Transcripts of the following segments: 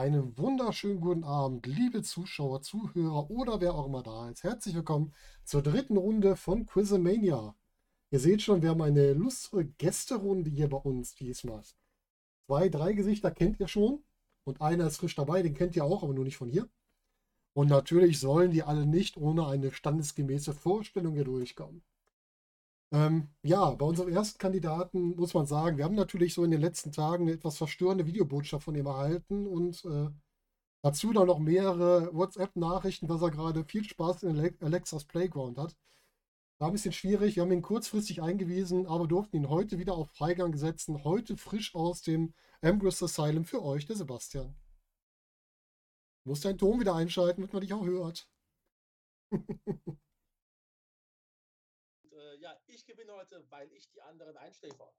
Einen wunderschönen guten Abend, liebe Zuschauer, Zuhörer oder wer auch immer da ist. Herzlich willkommen zur dritten Runde von Quizmania. Ihr seht schon, wir haben eine lustige Gästerunde hier bei uns diesmal. Zwei, drei Gesichter kennt ihr schon und einer ist frisch dabei, den kennt ihr auch, aber nur nicht von hier. Und natürlich sollen die alle nicht ohne eine standesgemäße Vorstellung hier durchkommen. Ähm, ja, bei unserem ersten Kandidaten muss man sagen, wir haben natürlich so in den letzten Tagen eine etwas verstörende Videobotschaft von ihm erhalten und äh, dazu dann noch mehrere WhatsApp-Nachrichten, dass er gerade viel Spaß in Alexas Playground hat. War ein bisschen schwierig, wir haben ihn kurzfristig eingewiesen, aber durften ihn heute wieder auf Freigang setzen. Heute frisch aus dem Ambrose Asylum für euch, der Sebastian. Du musst deinen Ton wieder einschalten, damit man dich auch hört. ich gewinne heute, weil ich die anderen einschläfer.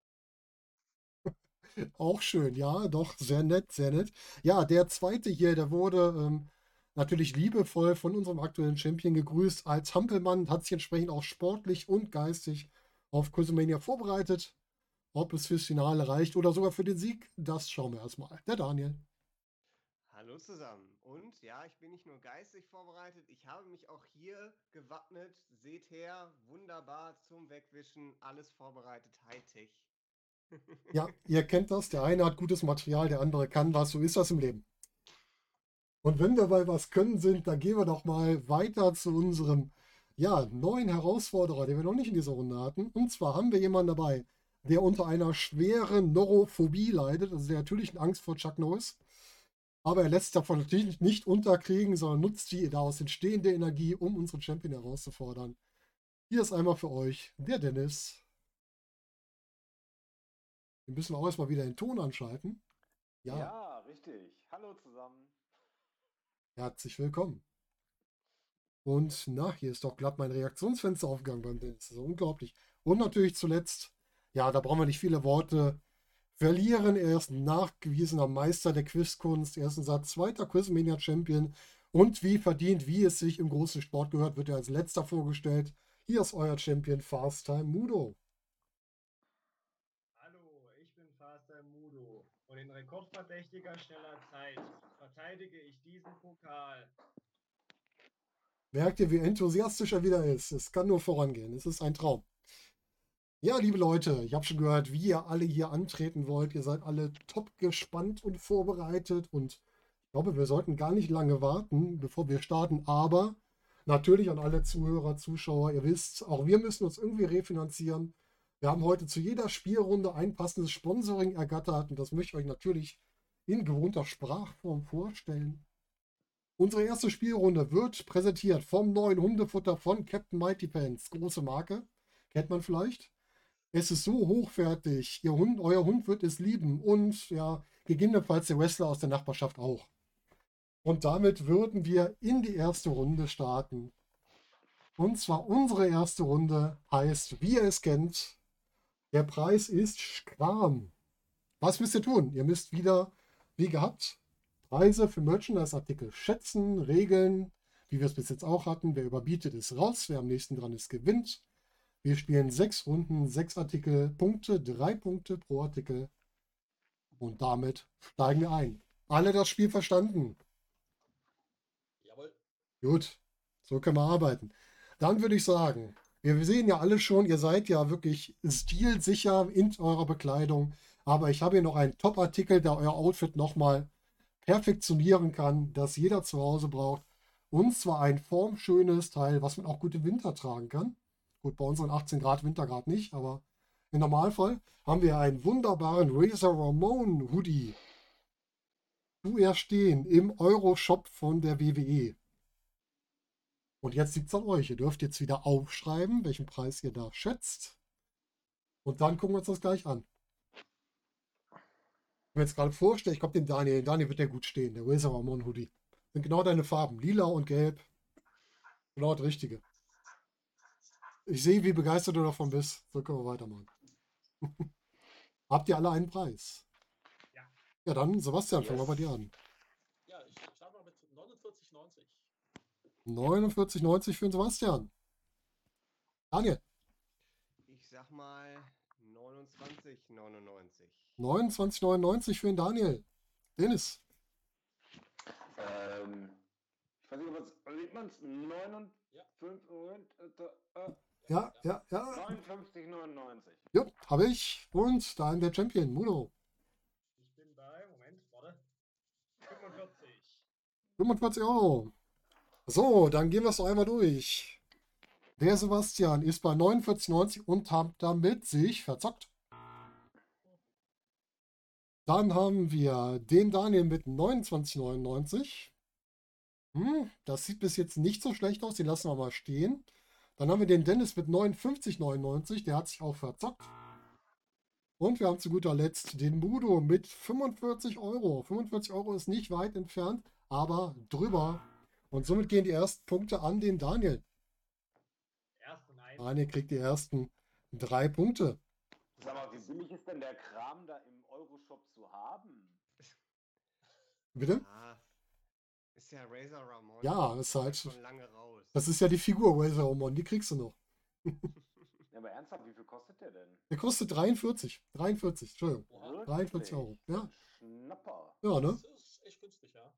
Auch schön, ja, doch, sehr nett, sehr nett. Ja, der zweite hier, der wurde ähm, natürlich liebevoll von unserem aktuellen Champion gegrüßt als Hampelmann, hat sich entsprechend auch sportlich und geistig auf Quizmania vorbereitet. Ob es fürs Finale reicht oder sogar für den Sieg, das schauen wir erstmal. Der Daniel. Hallo zusammen. Und ja, ich bin nicht nur geistig vorbereitet, ich habe mich auch hier gewappnet. Seht her, wunderbar zum Wegwischen, alles vorbereitet, Hightech. ja, ihr kennt das. Der eine hat gutes Material, der andere kann was. So ist das im Leben. Und wenn wir bei was können sind, dann gehen wir doch mal weiter zu unserem ja, neuen Herausforderer, den wir noch nicht in dieser Runde hatten. Und zwar haben wir jemanden dabei, der unter einer schweren Neurophobie leidet, also der natürlichen Angst vor Chuck Norris. Aber er lässt sich davon natürlich nicht unterkriegen, sondern nutzt die daraus entstehende Energie, um unseren Champion herauszufordern. Hier ist einmal für euch der Dennis. Wir müssen auch erstmal wieder den Ton anschalten. Ja. ja, richtig. Hallo zusammen. Herzlich willkommen. Und na, hier ist doch glatt mein Reaktionsfenster aufgegangen beim Dennis. Das ist unglaublich. Und natürlich zuletzt, ja, da brauchen wir nicht viele Worte verlieren. Er ist nachgewiesener Meister der Quizkunst. Er ist unser zweiter Quizmania Champion. Und wie verdient, wie es sich im großen Sport gehört, wird er als letzter vorgestellt. Hier ist euer Champion Fast Time Mudo. Hallo, ich bin Fast Time Mudo. Und in rekordverdächtiger schneller Zeit verteidige ich diesen Pokal. Merkt ihr, wie enthusiastisch er wieder ist? Es kann nur vorangehen. Es ist ein Traum. Ja, liebe Leute, ich habe schon gehört, wie ihr alle hier antreten wollt. Ihr seid alle top gespannt und vorbereitet und ich glaube, wir sollten gar nicht lange warten, bevor wir starten. Aber natürlich an alle Zuhörer, Zuschauer, ihr wisst, auch wir müssen uns irgendwie refinanzieren. Wir haben heute zu jeder Spielrunde ein passendes Sponsoring ergattert und das möchte ich euch natürlich in gewohnter Sprachform vorstellen. Unsere erste Spielrunde wird präsentiert vom neuen Hundefutter von Captain Mighty Pants. Große Marke, kennt man vielleicht. Es ist so hochwertig. Ihr Hund, euer Hund wird es lieben. Und ja, gegebenenfalls der Wrestler aus der Nachbarschaft auch. Und damit würden wir in die erste Runde starten. Und zwar unsere erste Runde heißt, wie ihr es kennt, der Preis ist Kram. Was müsst ihr tun? Ihr müsst wieder, wie gehabt, Preise für Merchandise-Artikel schätzen, regeln, wie wir es bis jetzt auch hatten. Wer überbietet, ist raus. Wer am nächsten dran ist, gewinnt. Wir spielen sechs Runden, sechs Artikel, Punkte, drei Punkte pro Artikel. Und damit steigen wir ein. Alle das Spiel verstanden? Jawohl. Gut, so können wir arbeiten. Dann würde ich sagen, wir sehen ja alle schon, ihr seid ja wirklich stilsicher in eurer Bekleidung. Aber ich habe hier noch einen Top-Artikel, der euer Outfit nochmal perfektionieren kann, das jeder zu Hause braucht. Und zwar ein formschönes Teil, was man auch gut im Winter tragen kann. Gut, bei unseren 18 Grad Wintergrad nicht, aber im Normalfall haben wir einen wunderbaren Razor Ramon Hoodie. Du erstehen im Euro-Shop von der WWE. Und jetzt liegt es an euch. Ihr dürft jetzt wieder aufschreiben, welchen Preis ihr da schätzt. Und dann gucken wir uns das gleich an. Ich mir jetzt gerade vorstelle, ich glaube den Daniel, den Daniel wird der gut stehen, der Razor Ramon Hoodie. Sind genau deine Farben, lila und gelb. Genau das Richtige. Ich sehe, wie begeistert du davon bist. So können wir weitermachen. Habt ihr alle einen Preis? Ja. Ja, dann, Sebastian, yes. fangen wir bei dir an. Ja, ich starte mal mit 49,90. 49,90 für den Sebastian. Daniel. Ich sag mal 29,99. 29,99 für den Daniel. Dennis. Ähm, ich weiß nicht, was sieht man es? 9 und Ja. 5 und äh, Ja, ja, ja. 59,99. Ja, habe ich. Und dann der Champion, Mudo. Ich bin bei, Moment, warte. 45. 45 Euro. So, dann gehen wir es doch einmal durch. Der Sebastian ist bei 49,90 und hat damit sich verzockt. Dann haben wir den Daniel mit 29,99. Hm, das sieht bis jetzt nicht so schlecht aus, den lassen wir mal stehen. Dann haben wir den Dennis mit 59,99, der hat sich auch verzockt. Und wir haben zu guter Letzt den Mudo mit 45 Euro. 45 Euro ist nicht weit entfernt, aber drüber. Und somit gehen die ersten Punkte an den Daniel. Daniel kriegt die ersten drei Punkte. Sag mal, wie billig ist denn der Kram da im Euroshop zu haben? Bitte? Ah, ist ja Razor Ramon. Ja, ist halt- Schon lange raus. Das ist ja die Figur Razor Ramon, die kriegst du noch. Ja, aber ernsthaft, wie viel kostet der denn? Der kostet 43. 43, Entschuldigung. Oha, 43 Euro. Ja, Schnapper. ja ne? das ist echt günstig, ja.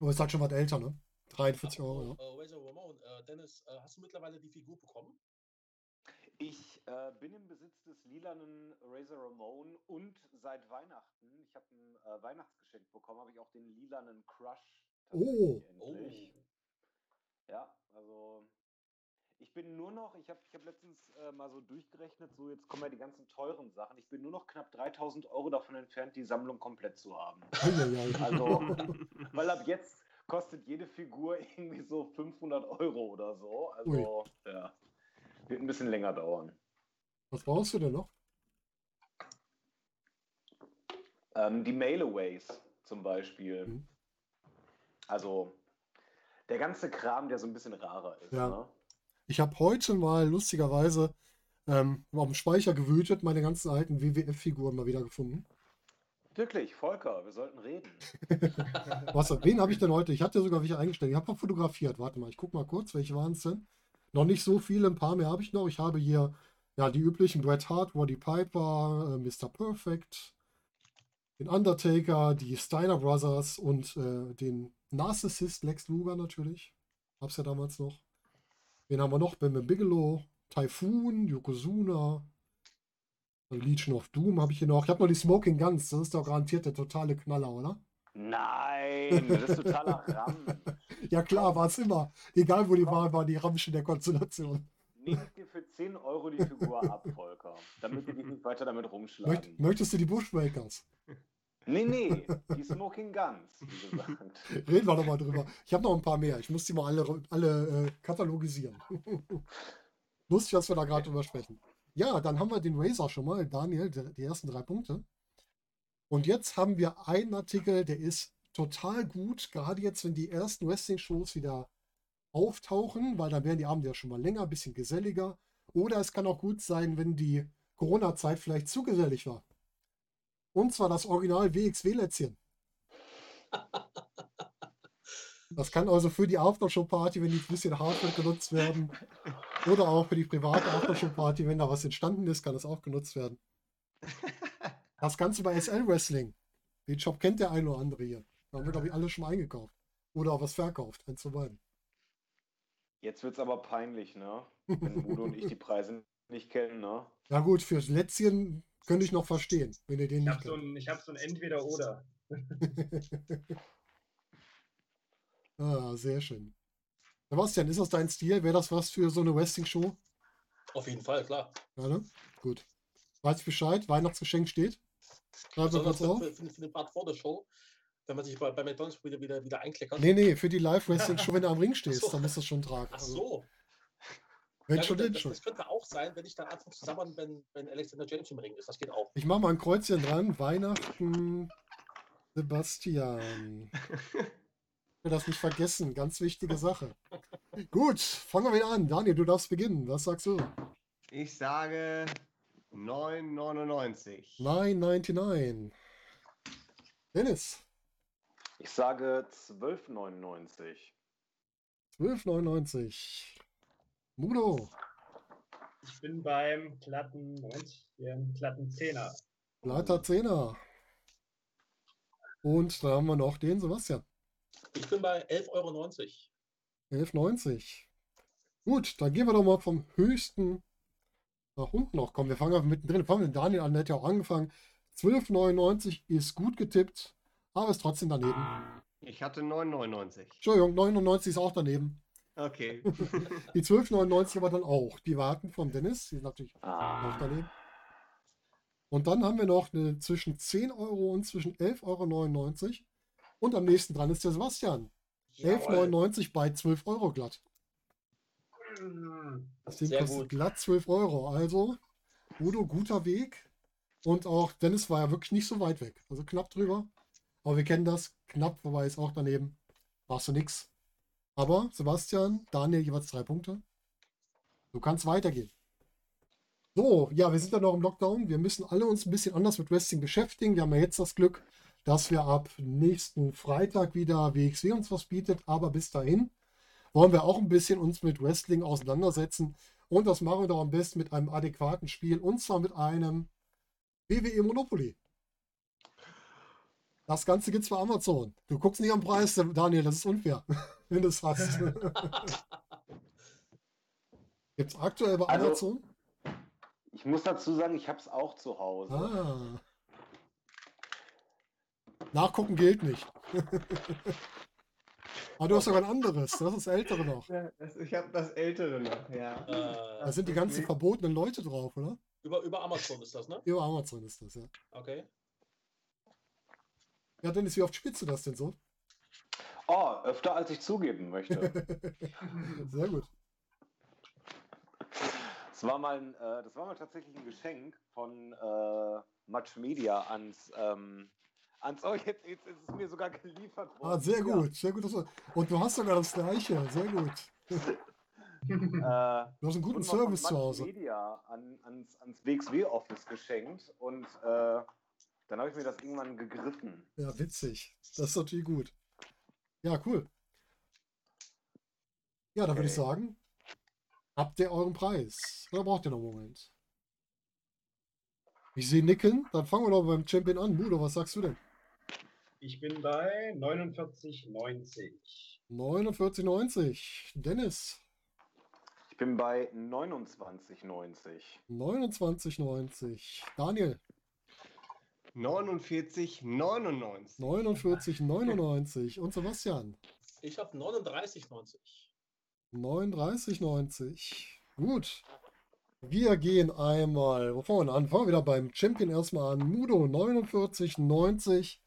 Aber ist halt schon was älter, ne? 43 Euro, ja. Apropos, Äh, Razor Ramon, äh, Dennis, äh, hast du mittlerweile die Figur bekommen? Ich äh, bin im Besitz des lilanen Razor Ramon und seit Weihnachten, ich habe ein äh, Weihnachtsgeschenk bekommen, habe ich auch den lilanen Crush. Oh. tatsächlich Oh. endlich. Ja, also ich bin nur noch, ich habe ich hab letztens äh, mal so durchgerechnet, so jetzt kommen ja die ganzen teuren Sachen. Ich bin nur noch knapp 3000 Euro davon entfernt, die Sammlung komplett zu haben. Also, weil ab jetzt kostet jede Figur irgendwie so 500 Euro oder so. Also, ja, wird ein bisschen länger dauern. Was brauchst du denn noch? Ähm, die Mailaways zum Beispiel. Mhm. Also, der ganze Kram, der so ein bisschen rarer ist. Ja. Ne? Ich habe heute mal lustigerweise ähm, auf dem Speicher gewütet, meine ganzen alten WWF-Figuren mal wieder gefunden. Wirklich, Volker, wir sollten reden. Was, wen habe ich denn heute? Ich hatte sogar welche eingestellt. Ich habe noch fotografiert. Warte mal, ich gucke mal kurz, welche waren es denn? Noch nicht so viele, ein paar mehr habe ich noch. Ich habe hier ja die üblichen Bret Hart, Roddy Piper, äh, Mr. Perfect, den Undertaker, die Steiner Brothers und äh, den Narcissist Lex Luger natürlich. Hab's ja damals noch. Wen haben wir noch? Bam Bigelow, Typhoon, Yokozuna, Legion of Doom habe ich hier noch. Ich habe noch die Smoking Guns. Das ist doch garantiert der totale Knaller, oder? Nein, das ist totaler Ram. Ja klar, war es immer. Egal wo die waren, war die Ramsche der Konstellation. Nehmt dir für 10 Euro die Figur ab, Volker. Damit du dich nicht weiter damit rumschlagen. möchtest du die Bushbreakers? Nee, nee, die Smoking Guns, wie gesagt. Reden wir doch mal drüber. Ich habe noch ein paar mehr. Ich muss die mal alle, alle äh, katalogisieren. Lustig, dass wir da gerade drüber sprechen. Ja, dann haben wir den Razer schon mal. Daniel, die ersten drei Punkte. Und jetzt haben wir einen Artikel, der ist total gut, gerade jetzt, wenn die ersten Wrestling-Shows wieder auftauchen, weil dann werden die Abende ja schon mal länger, ein bisschen geselliger. Oder es kann auch gut sein, wenn die Corona-Zeit vielleicht zu gesellig war. Und zwar das Original WXW-Lätzchen. Das kann also für die Aftershow-Party, wenn die ein bisschen Hardware genutzt werden, oder auch für die private Aftershow-Party, wenn da was entstanden ist, kann das auch genutzt werden. Das Ganze bei SL Wrestling. Den Shop kennt der eine oder andere hier. Da haben wir, glaube ich, alle schon mal eingekauft. Oder auch was verkauft. Eins zu beiden. Jetzt wird's aber peinlich, ne? Wenn Udo und ich die Preise nicht kennen, ne? Ja gut, fürs Lätzchen könnte ich noch verstehen, wenn ihr den Ich nicht habe so kennt. ein, ich hab so ein Entweder-Oder. ah, sehr schön. Sebastian, ist das dein Stil? Wäre das was für so eine Wrestling-Show? Auf jeden Fall, klar. Ja, ne? Gut. Weiß Bescheid, Weihnachtsgeschenk steht. Kurz auf. für, für, für den Part vor der Show, wenn man sich bei, bei McDonalds wieder, wieder, wieder einkleckert. Nee, nee, für die Live-Wrestling-Show, wenn du am Ring stehst, so. dann musst du es schon tragen. Ach Also, so. wenn Ja, schon, denn das, schon. das könnte auch sein, wenn ich dann einfach zusammen, wenn, wenn Alexander James im Ring ist. Das geht auch. Ich mache mal ein Kreuzchen dran. Weihnachten, Sebastian. Ich will das nicht vergessen. Ganz wichtige Sache. Gut, fangen wir wieder an. Daniel, du darfst beginnen. Was sagst du? Ich sage 9,99. 9,99. Dennis, Ich sage 12,99. 12,99. Mudo, Ich bin beim glatten, Moment, hier einen glatten Zehner. Leiter 10er. Und da haben wir noch den Sebastian. Ich bin bei 11,90 Euro. 11,90. Gut, dann gehen wir doch mal vom höchsten nach unten noch. Komm, wir fangen einfach mittendrin. Fangen wir mit Daniel an, der hat ja auch angefangen. 12,99 ist gut getippt, aber ist trotzdem daneben. Ich hatte 9,99. Entschuldigung, 99 ist auch daneben. Okay. Die 12,99 aber dann auch. Die warten vom Dennis, die sind natürlich auch Ah, daneben. Und dann haben wir noch eine zwischen 10 Euro und zwischen 11,99 Euro. Und am nächsten dran ist der Sebastian. 11,99 bei 12 Euro glatt. Das Ding Sehr kostet gut. glatt 12 Euro. Also, Udo, guter Weg. Und auch Dennis war ja wirklich nicht so weit weg. Also knapp drüber. Aber wir kennen das. Knapp vorbei ist auch daneben. Machst du nix. Aber Sebastian, Daniel jeweils drei Punkte. Du kannst weitergehen. So, ja, wir sind ja noch im Lockdown. Wir müssen alle uns ein bisschen anders mit Wrestling beschäftigen. Wir haben ja jetzt das Glück, dass wir ab nächsten Freitag wieder WXW uns was bietet. Aber bis dahin wollen wir auch ein bisschen uns mit Wrestling auseinandersetzen. Und das machen wir doch am besten mit einem adäquaten Spiel. Und zwar mit einem WWE Monopoly. Das Ganze gibt es bei Amazon. Du guckst nicht am Preis, Daniel, das ist unfair, wenn du es hast. gibt es aktuell bei Also- Amazon? ich muss dazu sagen, ich habe es auch zu Hause. Ah. Nachgucken gilt nicht. Aber du hast sogar ein anderes. Das ist das ältere noch. Ja, das, ich habe das ältere noch, ja. Da Äh, sind die ganzen Okay. verbotenen Leute drauf, oder? über, über Amazon ist das, ne? Über Amazon ist das, ja. Okay. Ja, Dennis, wie oft spielst du das denn so? Oh, öfter als ich zugeben möchte. Sehr gut. Das war mal, ein, äh, das war mal tatsächlich ein Geschenk von äh, Much Media ans, ähm, ans euch. Jetzt, jetzt ist es mir sogar geliefert worden. Ah, sehr Ja. gut, sehr gut. du- Und du hast sogar das gleiche. Sehr gut. Äh, Du hast einen guten Service zu Hause. Media an, ans, ans WXW-Office geschenkt und äh, dann habe ich mir das irgendwann gegriffen. Ja, witzig. Das ist natürlich gut. Ja, cool. Ja, dann würde ich Okay. sagen, habt ihr euren Preis? Oder braucht ihr noch einen Moment? Ich sehe Nicken. Dann fangen wir doch beim Champion an. Mudo, was sagst du denn? Ich bin bei 49,90. 49,90. Dennis. Ich bin bei 29,90. 29,90. Daniel. 49, 99. 49,99. Und Sebastian. Ich habe 39,90. 39,90. Gut. Wir gehen einmal, wo fangen wir an? Fangen wir wieder beim Champion erstmal an. Mudo 49,90.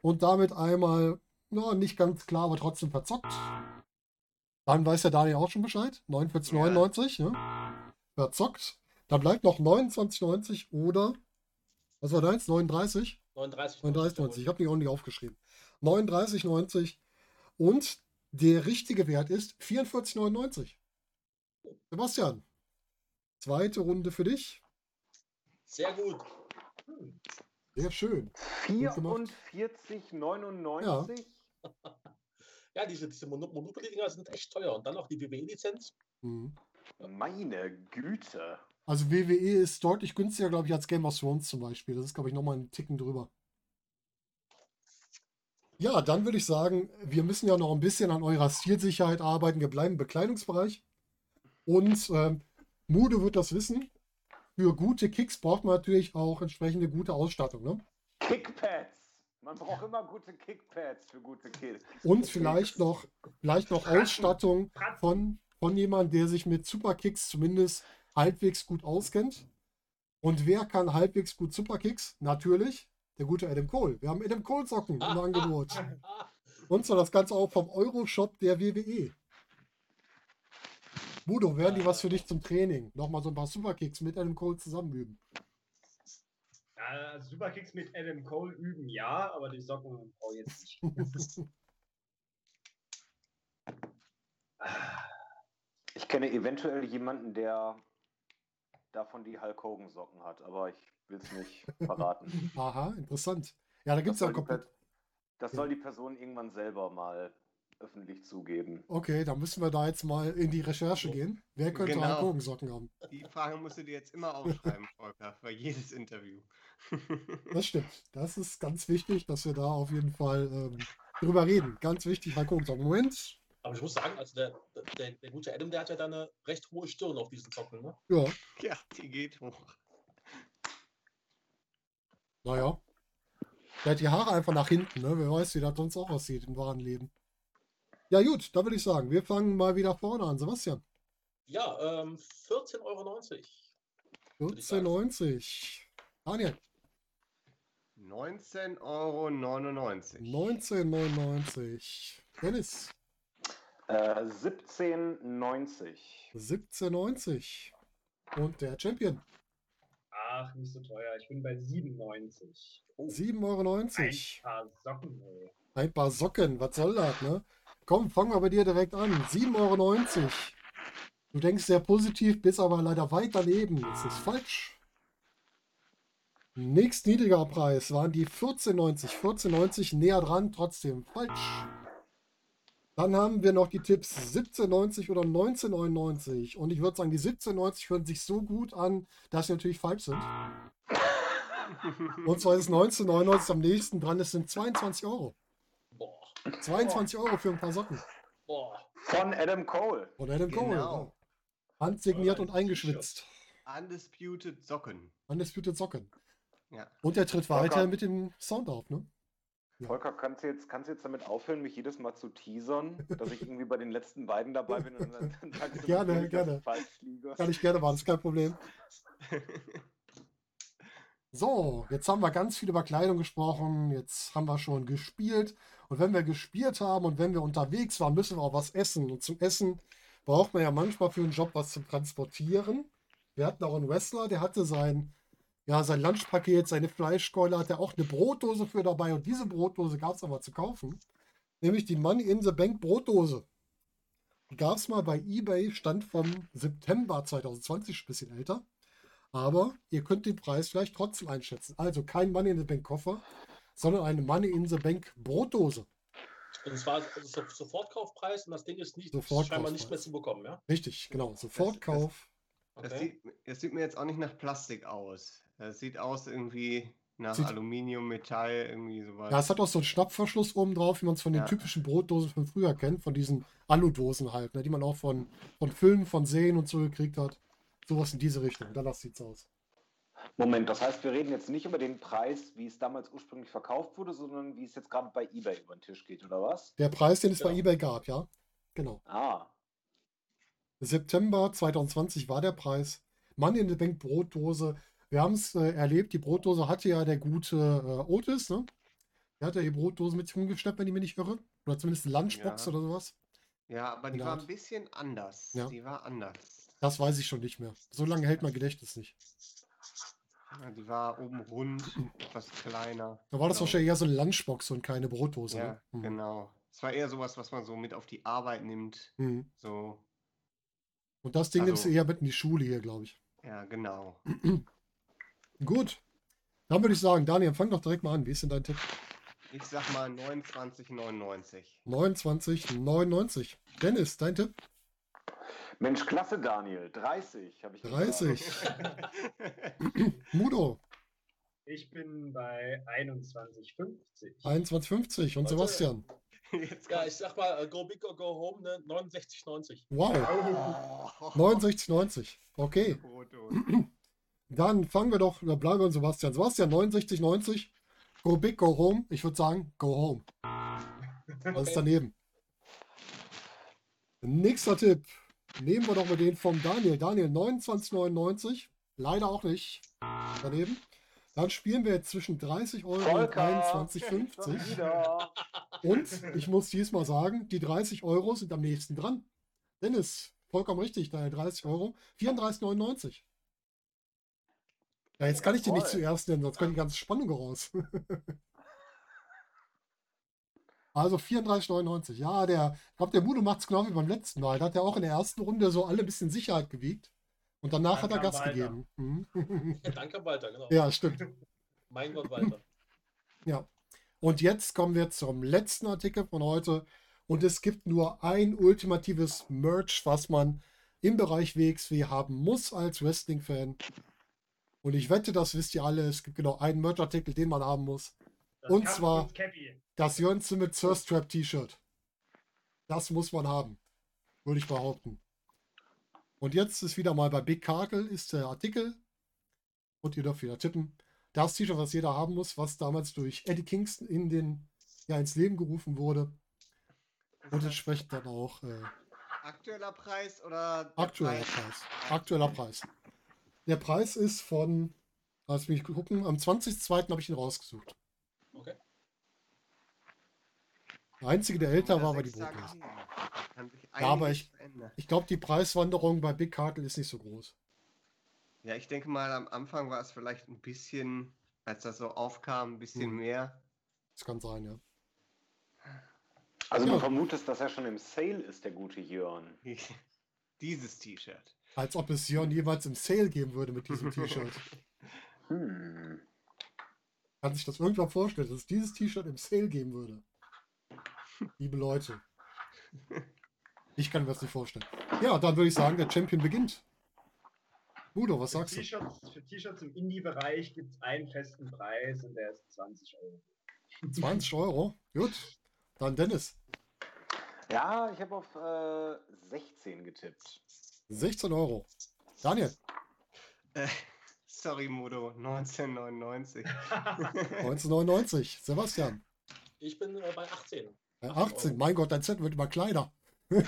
Und damit einmal, na, nicht ganz klar, aber trotzdem verzockt. Dann weiß der Daniel auch schon Bescheid. 49,99. Ja. Verzockt. Dann bleibt noch 29,90 oder, was war deins? 39? 39,90. 39,90. Ich habe die auch nicht aufgeschrieben. 39,90. Und der richtige Wert ist 44,99. Sebastian, zweite Runde für dich. Sehr gut. Sehr schön. gemacht. 44,99. Ja, diese, diese Mono- Monopoly-Dinger sind echt teuer. Und dann noch die WWE-Lizenz. Mhm. Meine Güte. Also WWE ist deutlich günstiger, glaube ich, als Game of Thrones zum Beispiel. Das ist, glaube ich, nochmal einen Ticken drüber. Ja, dann würde ich sagen, wir müssen ja noch ein bisschen an eurer Stilsicherheit arbeiten. Wir bleiben im Bekleidungsbereich. Und ähm, Mude wird das wissen. Für gute Kicks braucht man natürlich auch entsprechende gute Ausstattung. Ne? Kickpads. Man braucht immer gute Kickpads für gute Kills. Und vielleicht noch, vielleicht noch Ausstattung von, von jemandem, der sich mit Superkicks zumindest halbwegs gut auskennt. Und wer kann halbwegs gut Superkicks? Natürlich der gute Adam Cole. Wir haben Adam Cole Socken im Angebot. Und zwar das Ganze auch vom Euroshop der WWE. Budo, wären die was für dich zum Training? Nochmal so ein paar Superkicks mit Adam Cole zusammen üben. Also Superkicks mit Adam Cole üben, ja, aber die Socken brauche ich jetzt nicht. Ich kenne eventuell jemanden, der davon die Hulk Hogan Socken hat, aber ich will es nicht verraten. Aha, interessant. Ja, da gibt es ja komplett. Das soll die Person irgendwann selber mal öffentlich zugeben. Okay, dann müssen wir da jetzt mal in die Recherche gehen. Wer könnte Genau. Hulk Hogan Socken haben? Die Frage musst du dir jetzt immer aufschreiben, Volker, für jedes Interview. Das stimmt. Das ist ganz wichtig, dass wir da auf jeden Fall ähm, drüber reden. Ganz wichtig, Hulk Hogan Socken. Moment. Aber ich muss sagen, also der, der, der gute Adam, der hat ja da eine recht hohe Stirn auf diesen Socken. Ne? Ja, ja, die geht hoch. naja. Der hat die Haare einfach nach hinten, ne? Wer weiß, wie das sonst auch aussieht im wahren Leben. Ja, gut, da würde ich sagen, wir fangen mal wieder vorne an. Sebastian. Ja, ähm, 14,90 Euro. Würde ich sagen. 14,90. Daniel. 19,99 Euro. 19,99. Dennis. Äh, 17,90. 17,90. Und der Champion. Ach, nicht so teuer. Ich bin bei 97. Oh, 7,90 Euro. Ein paar Socken, ey. Ein paar Socken, was soll das, ne? Komm, fangen wir bei dir direkt an. 7,90 Euro. Du denkst sehr positiv, bist aber leider weit daneben. Das ist falsch. Nächst niedriger Preis waren die 14,90. 14,90 näher dran, trotzdem falsch. Dann haben wir noch die Tipps 17,90 oder 19,99. Und ich würde sagen, die 17,90 hören sich so gut an, dass sie natürlich falsch sind. Und zwar ist 19,99 am nächsten dran. Das sind 22 Euro. Boah, 22 Euro für ein paar Socken. Von Adam Cole. Von Adam Cole. Genau. Ja. Handsigniert und eingeschwitzt. Undisputed Socken. Undisputed Socken. Ja. Und er tritt weiter Volker. mit dem Sound auf, ne? Ja. Volker, kannst du jetzt, kannst du jetzt damit aufhören, mich jedes Mal zu teasern, dass ich irgendwie bei den letzten beiden dabei bin und dann, dann sagst du, Gerne, ich gerne. falsch liege? Kann ich gerne machen, ist kein Problem. So, jetzt haben wir ganz viel über Kleidung gesprochen. Jetzt haben wir schon gespielt. Und wenn wir gespielt haben und wenn wir unterwegs waren, müssen wir auch was essen. Und zum Essen braucht man ja manchmal für einen Job was zum Transportieren. Wir hatten auch einen Wrestler, der hatte sein, ja, sein Lunchpaket, seine Fleischkeule, hat er auch eine Brotdose für dabei. Und diese Brotdose gab es aber zu kaufen. Nämlich die Money in the Bank Brotdose. Die gab es mal bei eBay, stand vom September 2020, ein bisschen älter. Aber ihr könnt den Preis vielleicht trotzdem einschätzen. Also kein Money in the Bank Koffer, sondern eine Money in the Bank Brotdose. Und es war also so- Sofortkaufpreis und das Ding ist nicht scheinbar nicht mehr zu bekommen, ja? Richtig, genau. Sofortkauf. Das, Okay. sieht, das sieht mir jetzt auch nicht nach Plastik aus. Das sieht aus irgendwie nach Sieht- Aluminium, Metall, irgendwie sowas. Ja, es hat auch so einen Schnappverschluss oben drauf, wie man es von den Ja. typischen Brotdosen von früher kennt, von diesen Aludosen halt, ne, die man auch von, von Filmen, von Serien und so gekriegt hat. Sowas in diese Richtung. Danach sieht's aus. Moment, das heißt, wir reden jetzt nicht über den Preis, wie es damals ursprünglich verkauft wurde, sondern wie es jetzt gerade bei eBay über den Tisch geht, oder was? Der Preis, den es bei Genau. eBay gab, ja. Genau. Ah, September 2020 war der Preis. Money in the Bank Brotdose. Wir haben es äh, erlebt, die Brotdose hatte ja der gute äh, Otis, ne? Der hat ja die Brotdose mit sich rumgeschleppt, wenn ich mich nicht irre. Oder zumindest eine Lunchbox Ja. oder sowas. ja, aber die der war Art. ein bisschen anders. Ja. Die war anders. Das weiß ich schon nicht mehr. So lange hält mein Gedächtnis nicht. Ja, die war oben rund, etwas kleiner. Da war das Genau. wahrscheinlich eher so eine Lunchbox und keine Brotdose. Ja, ne? Hm. genau. Es war eher sowas, was man so mit auf die Arbeit nimmt. Hm. So, Und das Ding nimmst du Also- eher mit in die Schule hier, glaube ich. ja, genau. Gut. Dann würde ich sagen, Daniel, fang doch direkt mal an. Wie ist denn dein Tipp? Ich sag mal 29,99. 29,99. Dennis, dein Tipp? Mensch, klasse, Daniel. 30 habe ich gesagt. 30. Mudo, Ich bin bei 21,50. 21,50. Und Warte. Sebastian? Jetzt Ja, ich sag mal, äh, go big or go home, ne? 69,90. Wow. Oh. 69,90. Okay. Dann fangen wir doch, da bleiben wir bei Sebastian. Sebastian, 69,90. Go big, go home. Ich würde sagen, go home. Was ist daneben? Nächster Tipp. Nehmen wir doch mal den vom Daniel. Daniel, 29,99. Leider auch nicht. Daneben. Dann spielen wir jetzt zwischen 30 Euro und Volker, 21,50. schon wieder. Und ich muss diesmal sagen, die 30 Euro sind am nächsten dran. Dennis, vollkommen richtig, deine 30 Euro. 34,99. Ja, jetzt kann ich dir nicht zuerst nennen, sonst kommt die ganze Spannung raus. also 34,99. Ja, der, ich glaube, der Mudo macht es genau wie beim letzten Mal. Da hat er auch in der ersten Runde so alle ein bisschen Sicherheit gewiegt. Und danach Dann hat er Gas Walter. gegeben. Mhm. Ja, danke, Walter, genau. ja, stimmt. Mein Gott, Walter. Ja. Und jetzt kommen wir zum letzten Artikel von heute. Und es gibt nur ein ultimatives Merch, was man im Bereich WXW haben muss als Wrestling-Fan. Und ich wette, das wisst ihr alle. Es gibt genau einen Merch-Artikel, den man haben muss. Das Und zwar-. Das Jönze mit Thirst Trap T-Shirt. Das muss man haben. Würde ich behaupten. Und jetzt ist wieder mal bei Big Cartel ist der Artikel. Und ihr dürft wieder tippen. Das T-Shirt, was jeder haben muss, was damals durch Eddie Kingston in den, ja, ins Leben gerufen wurde. Und entsprechend dann auch äh, Aktueller Preis oder der aktueller Preis? Preis. Aktueller Preis. Der Preis ist von, lass mich gucken, am 20.02. habe ich ihn rausgesucht. Okay. Der einzige, der älter war, war die sich Ja, aber ich-. Ich glaube, die Preiswanderung bei Big Cartel ist nicht so groß. Ja, ich denke mal, am Anfang war es vielleicht ein bisschen, als das so aufkam, ein bisschen Hm. mehr. Das kann sein, ja. Also Ja. du vermutest, dass er schon im Sale ist, der gute Jörn. Dieses T-Shirt. Als ob es Jörn jeweils im Sale geben würde mit diesem T-Shirt. Hm. Kann sich das irgendwann vorstellen, dass es dieses T-Shirt im Sale geben würde? Liebe Leute. Ich kann mir das nicht vorstellen. Ja, dann würde ich sagen, der Champion beginnt. Udo, was Für sagst du? Für T-Shirts im Indie-Bereich gibt es einen festen Preis und der ist 20 Euro. 20 Euro? Gut. Dann Dennis. Ja, ich habe auf äh, 16 getippt. 16 Euro. Daniel. Äh, sorry, Modo, 1999. 1999. Sebastian. Ich bin äh, bei 18. Äh, 18. Mein Gott, dein Zettel wird immer kleiner.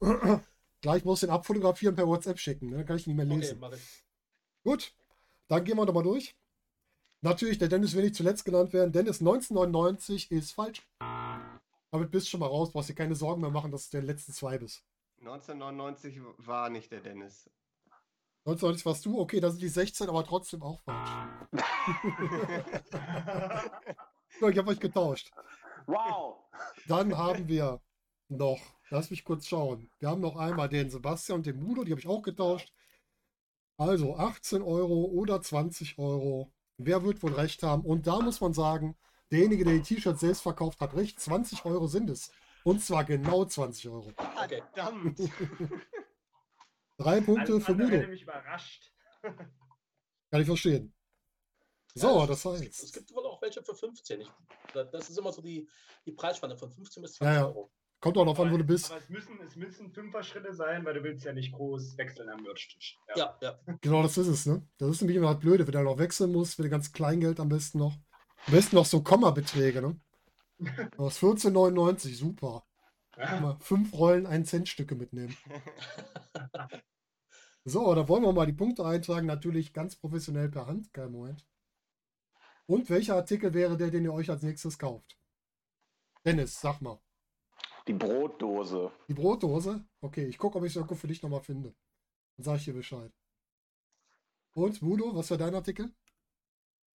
Gleich muss ich den abfotografieren per WhatsApp schicken. Ne? Dann kann ich nicht mehr Okay, lesen. ich. Gut, dann gehen wir nochmal durch. Natürlich, der Dennis will nicht zuletzt genannt werden. Dennis 1999 ist falsch. Damit bist du schon mal raus, brauchst dir keine Sorgen mehr machen, dass du der letzten zwei bist. 1999 war nicht der Dennis. 1990 warst du, okay, da sind die 16, aber trotzdem auch falsch. So, ich habe euch getauscht. Wow! Dann haben wir noch, lass mich kurz schauen. Wir haben noch einmal den Sebastian und den Mudo, die habe ich auch getauscht. Also 18 Euro oder 20 Euro. Wer wird wohl recht haben? Und da muss man sagen, derjenige, der die T-Shirts selbst verkauft, hat recht. 20 Euro sind es. Und zwar genau 20 Euro. Verdammt! Drei Punkte Alles für Mudo. hätte mich überrascht. Kann ich verstehen. So, Ja, das Es heißt. gibt wohl welche für 15. Ich, da- das ist immer so die, die Preisspanne von 15 bis Ja, 20 ja. Euro. Kommt auch noch an, wo du bist. Aber es müssen, es müssen Fünfer-Schritte sein, weil du willst ja nicht groß wechseln am Merch-Tisch. Ja, ja. Genau, das ist es, ne? Das ist nämlich immer halt blöde, wenn du noch wechseln musst, für ganz Kleingeld am besten noch. Am besten noch so Kommabeträge, ne? Aus 14,99, super. Mal fünf Rollen, ein Cent Stücke mitnehmen. So, da wollen wir mal die Punkte eintragen. Natürlich ganz professionell per Hand. Kein Moment. Und welcher Artikel wäre der, den ihr euch als nächstes kauft? Dennis, sag mal. Die Brotdose. Die Brotdose? Okay, ich gucke, ob ich es irgendwo für dich nochmal finde. Dann sage ich dir Bescheid. Und, Mudo, was wäre dein Artikel?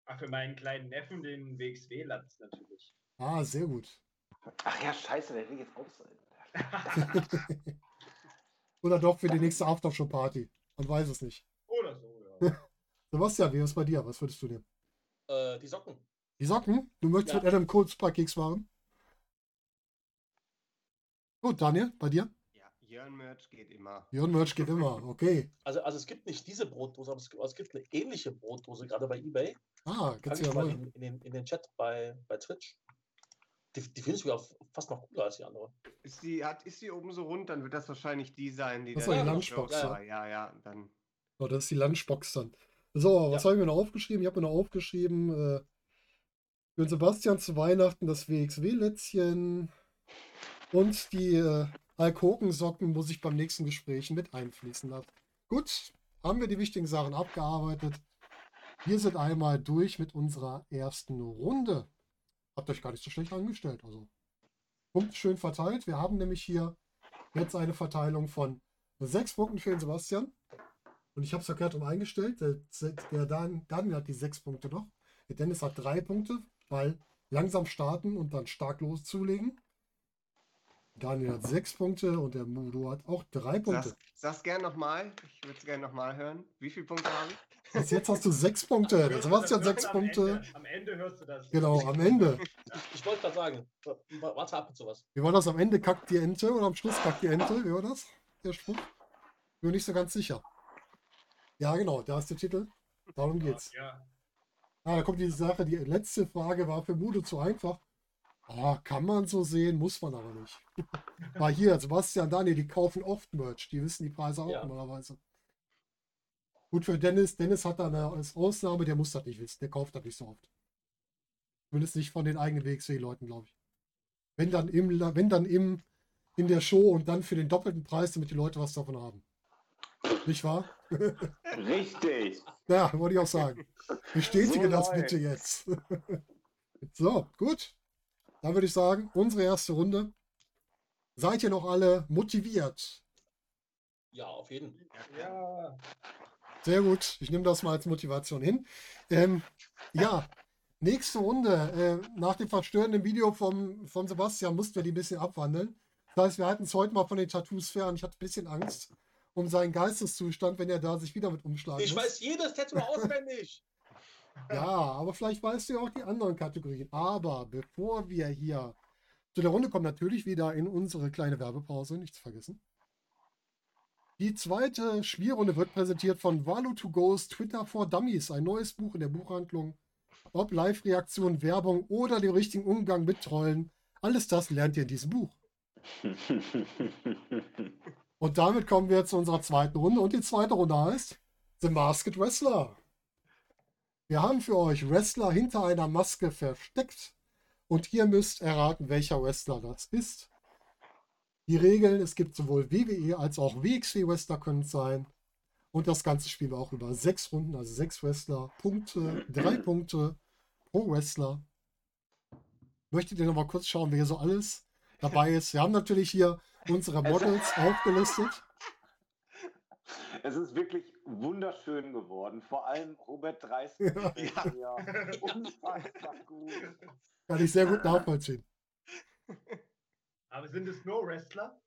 Ach, für meinen kleinen Neffen den WXW-Latz natürlich. Ah, sehr gut. Ach ja, scheiße, der will jetzt auch sein. Oder doch für die nächste Aftershow-Party. Man weiß es nicht. Oder so, ja. Sebastian, wie ist es bei dir? Was würdest du nehmen? Äh, die Socken. Die Socken? Du möchtest Ja. mit Adam Cole Superkicks machen? Gut, Daniel, bei dir? ja, Jörn-Merch geht immer. Jörn Merch geht immer. Okay. Also, also es gibt nicht diese Brotdose, aber es gibt, es gibt eine ähnliche Brotdose, gerade bei Ebay. Ah, ich ja mal in, in, den, in den Chat bei, bei Twitch. Die, die finde ich sogar fast noch cooler als die andere. Ist die, hat, ist die oben so rund, dann wird das wahrscheinlich die sein, die Das der war die Lunchbox, ja. Ja, ja, dann. Oh, das ist die Lunchbox dann. So, was Ja. habe ich mir noch aufgeschrieben? Ich habe mir noch aufgeschrieben, äh, für den Sebastian zu Weihnachten das WXW-Lätzchen und die äh, Alkokensocken muss ich beim nächsten Gespräch mit einfließen lassen. Gut, haben wir die wichtigen Sachen abgearbeitet. Wir sind einmal durch mit unserer ersten Runde. Habt euch gar nicht so schlecht angestellt. Also, Punkte schön verteilt. Wir haben nämlich hier jetzt eine Verteilung von sechs Punkten für den Sebastian. Und ich habe es verkehrt um eingestellt. Der, der Dan, Daniel hat die sechs Punkte noch. Der Dennis hat drei Punkte, weil langsam starten und dann stark loszulegen. Daniel hat sechs Punkte und der Mudo hat auch drei Punkte. Sag's, sag's gern nochmal. Ich würde es gerne nochmal hören. Wie viele Punkte habe ich? Bis jetzt hast du sechs Punkte. Der Sebastian sechs am Punkte. Ende, am Ende hörst du das. Genau, am Ende. Ich wollte gerade sagen, wa- warte ab mit sowas. Wie war das? Am Ende kackt die Ente oder am Schluss kackt die Ente? Wie war das? Der Spruch? Bin mir nicht so ganz sicher. Ja, genau, da ist der Titel. Darum geht's. Ja. Ah, da kommt die Sache. Die letzte Frage war für Mudo zu einfach. Ah, kann man so sehen, muss man aber nicht. War hier, Sebastian, Daniel, die kaufen oft Merch. Die wissen die Preise auch Ja. normalerweise. Gut für Dennis. Dennis hat da eine als Ausnahme, der muss das nicht wissen. Der kauft das nicht so oft. Zumindest nicht von den eigenen WXW-Leuten, glaube ich. Wenn dann im, wenn dann im, in der Show und dann für den doppelten Preis, damit die Leute was davon haben. Nicht wahr? Richtig. Ja, wollte ich auch sagen. Bestätige So das bitte jetzt. so, gut. Dann würde ich sagen, unsere erste Runde. Seid ihr noch alle motiviert? Ja, auf jeden. Ja. Sehr gut. Ich nehme das mal als Motivation hin. Ähm, ja, nächste Runde. Äh, nach dem verstörenden Video vom, von Sebastian mussten wir die ein bisschen abwandeln. Das heißt, wir halten es heute mal von den Tattoos fern. Ich hatte ein bisschen Angst um seinen Geisteszustand, wenn er da sich wieder mit umschlagen Ich muss. weiß jedes Tattoo auswendig. Ja, aber vielleicht weißt du ja auch die anderen Kategorien. Aber bevor wir hier zu der Runde kommen, natürlich wieder in unsere kleine Werbepause, nicht zu vergessen. Die zweite Spielrunde wird präsentiert von Valu2Go's Twitter for Dummies, ein neues Buch in der Buchhandlung. Ob Live-Reaktion, Werbung oder den richtigen Umgang mit Trollen, alles das lernt ihr in diesem Buch. Und damit kommen wir zu unserer zweiten Runde. Und die zweite Runde heißt The Masked Wrestler. Wir haben für euch Wrestler hinter einer Maske versteckt. Und ihr müsst erraten, welcher Wrestler das ist. Die Regeln, es gibt sowohl WWE als auch WXW Wrestler können es sein. Und das Ganze spielen wir auch über sechs Runden, also sechs Wrestler, Punkte, drei Punkte pro Wrestler. Möchtet ihr noch mal kurz schauen, wer so alles dabei ist? Wir haben natürlich hier unsere Models aufgelistet. Es ist wirklich wunderschön geworden. Vor allem Robert Dreist gefällt mir unfassbar gut. Kann ich sehr gut nachvollziehen. Aber sind es nur Wrestler?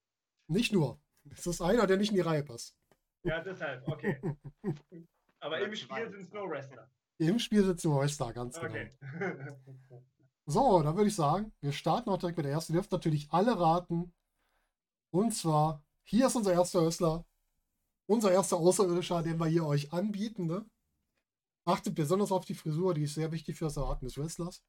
Nicht nur. Es ist einer, der nicht in die Reihe passt. Ja, deshalb, okay. Aber im. Spiel sind es nur Wrestler. Im Spiel sitzt nur Wrestler, ganz genau. Okay. So, dann würde ich sagen, wir starten auch direkt mit der ersten. Ihr dürft natürlich alle raten. Und zwar, hier ist unser erster Wrestler. Unser erster Außerirdischer, den wir hier euch anbieten. Ne? Achtet besonders auf die Frisur, die ist sehr wichtig für das Erraten des Wrestlers.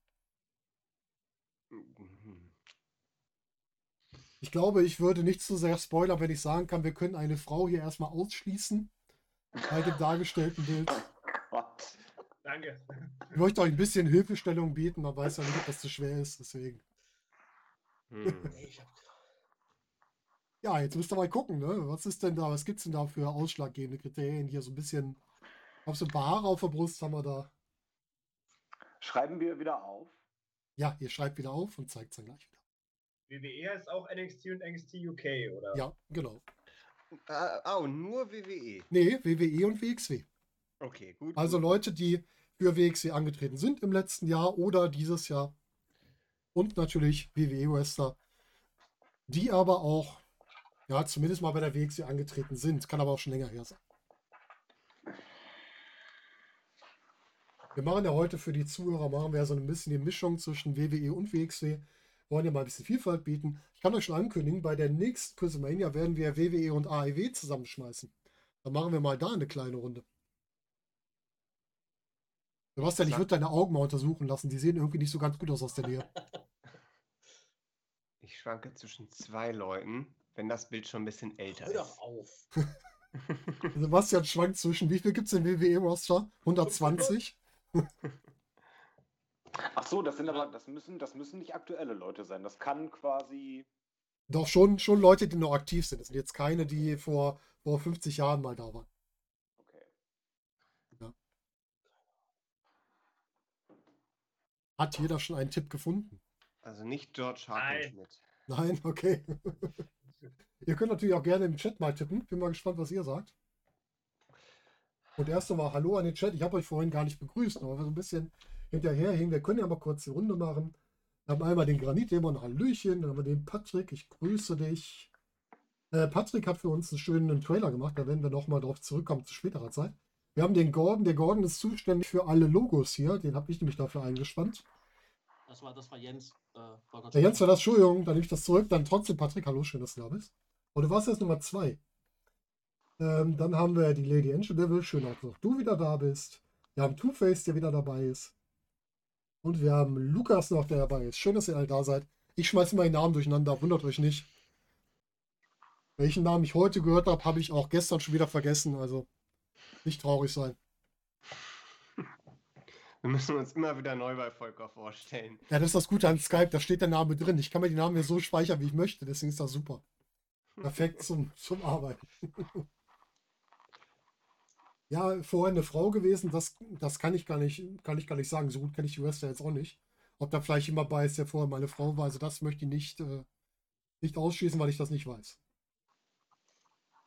Ich glaube, ich würde nicht zu sehr spoilern, wenn ich sagen kann, wir können eine Frau hier erstmal ausschließen. Bei dem dargestellten Bild. Gott. Danke. Ich möchte euch ein bisschen Hilfestellung bieten, man weiß ja nicht, ob das zu schwer ist, deswegen. Hm. Nee, ich hab, Ja, jetzt müsst ihr mal gucken, ne? Was ist denn da, was gibt's denn da für ausschlaggebende Kriterien hier? So ein bisschen, auf so ein paar Haare auf der Brust haben wir da. Schreiben wir wieder auf. Ja, ihr schreibt wieder auf und zeigt es dann gleich wieder. WWE heißt auch NXT und NXT UK, oder? Ja, genau. Ah, oh, nur WWE. Nee, WWE und WXW. Okay, gut. Also gut. Leute, die für WXW angetreten sind im letzten Jahr oder dieses Jahr. Und natürlich WWE-Wrestler, die aber auch, ja, zumindest mal bei der WXW angetreten sind. Kann aber auch schon länger her sein. Wir machen ja heute für die Zuhörer, machen wir ja so ein bisschen die Mischung zwischen WWE und WXW. Wollen ja mal ein bisschen Vielfalt bieten. Ich kann euch schon ankündigen, bei der nächsten Quizmania werden wir WWE und AEW zusammenschmeißen. Dann machen wir mal da eine kleine Runde. Sebastian, ich würde deine Augen mal untersuchen lassen. Die sehen irgendwie nicht so ganz gut aus aus der Nähe. Ich schwanke zwischen zwei Leuten, wenn das Bild schon ein bisschen älter hör doch ist. auf. Sebastian schwankt zwischen, wie viel gibt es im WWE-Roster? 120? Ach so, das sind aber, das müssen, das müssen nicht aktuelle Leute sein. Das kann quasi. Doch schon, schon Leute, die noch aktiv sind. Das sind jetzt keine, die vor, vor 50 Jahren mal da waren. Okay. Hat jeder schon einen Tipp gefunden? Also nicht George Nein. Hartmann-Schmidt. Nein, okay. ihr könnt natürlich auch gerne im Chat mal tippen. Bin mal gespannt, was ihr sagt. Und erst einmal Hallo an den Chat. Ich habe euch vorhin gar nicht begrüßt, aber wir so ein bisschen hinterherhängen. Wir können ja mal kurz die Runde machen. Wir haben einmal den Granitdämon, Hallöchen. Dann haben wir den Patrick, ich grüße dich. Äh, Patrick hat für uns einen schönen Trailer gemacht. Da werden wir nochmal drauf zurückkommen zu späterer Zeit. Wir haben den Gordon. Der Gordon ist zuständig für alle Logos hier. Den habe ich nämlich dafür eingespannt. Das war, das war Jens. Äh, Der Jens war das, Entschuldigung, dann nehme ich das zurück. Dann trotzdem Patrick, hallo, schön, dass du da bist. Und du warst jetzt Nummer zwei. Ähm, dann haben wir die Lady Angel Devil, schön auch noch du wieder da bist. Wir haben Two-Face, der wieder dabei ist. Und wir haben Lukas noch, der dabei ist. Schön, dass ihr alle da seid. Ich schmeiße mal die Namen durcheinander, wundert euch nicht. Welchen Namen ich heute gehört habe, habe ich auch gestern schon wieder vergessen. Also nicht traurig sein. Wir müssen uns immer wieder neu bei Volker vorstellen. Ja, das ist das Gute an Skype, da steht der Name drin. Ich kann mir die Namen hier so speichern, wie ich möchte. Deswegen ist das super. Perfekt zum, zum Arbeiten. ja, vorher eine Frau gewesen, das, das kann ich gar nicht, kann ich gar nicht sagen. So gut kenne ich die Wrestler jetzt auch nicht. Ob da vielleicht jemand bei ist, der vorher meine Frau war, also das möchte ich nicht, äh, nicht ausschließen, weil ich das nicht weiß.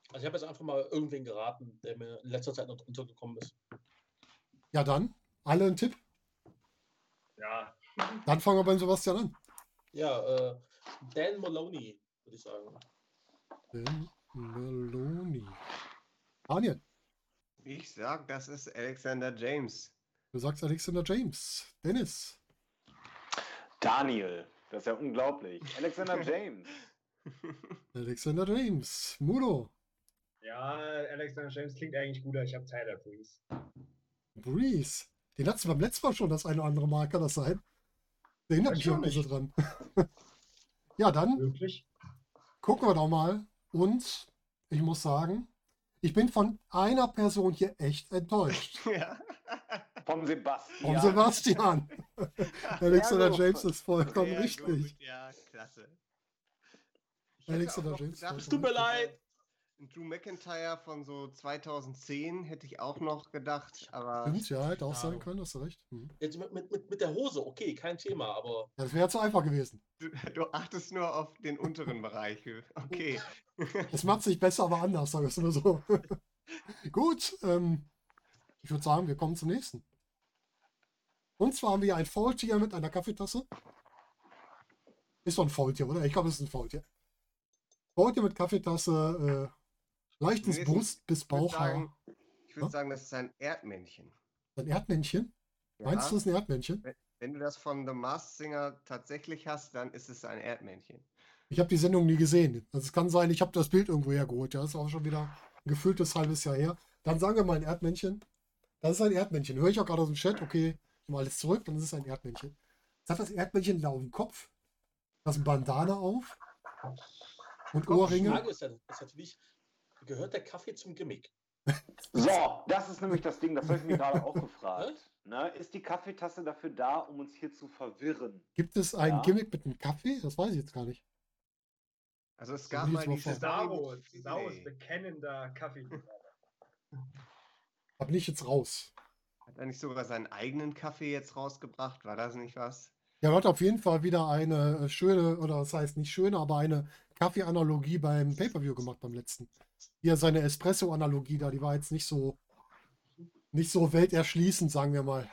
Also ich habe jetzt einfach mal irgendwen geraten, der mir in letzter Zeit noch untergekommen ist. Ja, dann, alle einen Tipp. Ja, Dann fangen wir beim Sebastian an. Ja, äh, Dan Maloney, würde ich sagen. Ben Meloni. Daniel, Ich sag, das ist Alexander James. du sagst Alexander James. Dennis. Daniel, das ist ja unglaublich. Alexander James. Alexander James. Mudo. ja, Alexander James klingt eigentlich guter. Ich habe Tyler Breeze. Breeze. Den hattest du beim letzten Mal schon das eine oder andere Mal, kann das sein? Der hindert mich irgendwie so dran. ja, dann Wirklich? gucken wir doch mal. Und ich muss sagen, ich bin von einer Person hier echt enttäuscht. ja. Vom Sebastian. Vom Sebastian. Alexander gut. James ist vollkommen Sehr richtig. gut, Ja, klasse. Alexander James Es tut mir leid. Ein Drew McIntyre von so 2010 hätte ich auch noch gedacht, aber Stimmt, ja, hätte auch Ja. sein können, hast du recht. Hm. Jetzt mit, mit, mit, mit der Hose, okay, kein Thema, aber Ja, das wäre zu einfach gewesen. du, du achtest nur auf den unteren Bereich. Okay. Es macht sich besser, aber anders, sag ich es nur so. Gut, ähm, ich würde sagen, wir kommen zum nächsten. Und zwar haben wir ein Faultier mit einer Kaffeetasse. Ist doch ein Faultier, oder? Ich glaube, es ist ein Faultier. Faultier mit Kaffeetasse, äh, leichtes Nee, Brust- bis Bauchhaar. sagen, ich würde Ja? sagen, das ist ein Erdmännchen. Ein Erdmännchen. Meinst du, es ist ein Erdmännchen? Wenn du das von The Masked Singer tatsächlich hast, dann ist es ein Erdmännchen. Ich habe die Sendung nie gesehen. Also es kann sein, ich habe das Bild irgendwo hergeholt. Ja, das ist auch schon wieder ein gefühltes halbes Jahr her. Dann sagen wir mal ein Erdmännchen. Das ist ein Erdmännchen. Höre ich auch gerade aus dem Chat. Okay, ich mal alles zurück, dann ist es ein Erdmännchen. Jetzt hat das Erdmännchen da auf dem Kopf. Das ein Bandana auf. Und Ohrringe. Ist, ja, ist natürlich, gehört der Kaffee zum Gimmick? So, das ist nämlich das Ding, das habe ich mir gerade auch gefragt. Ne, ist die Kaffeetasse dafür da, um uns hier zu verwirren? Gibt es ein Ja. Gimmick mit einem Kaffee? Das weiß ich jetzt gar nicht. Also es gab mal es mal diese mit Saros, Saros Finlay. bekennender Kaffee. Hab nicht jetzt raus. Hat er nicht sogar seinen eigenen Kaffee jetzt rausgebracht? War das nicht was? Er hat auf jeden Fall wieder eine äh, schöne, oder das heißt nicht schöne, aber eine Kaffee-Analogie beim Pay-Per-View gemacht beim letzten. Hier seine Espresso-Analogie da, die war jetzt nicht so, nicht so welterschließend, sagen wir mal.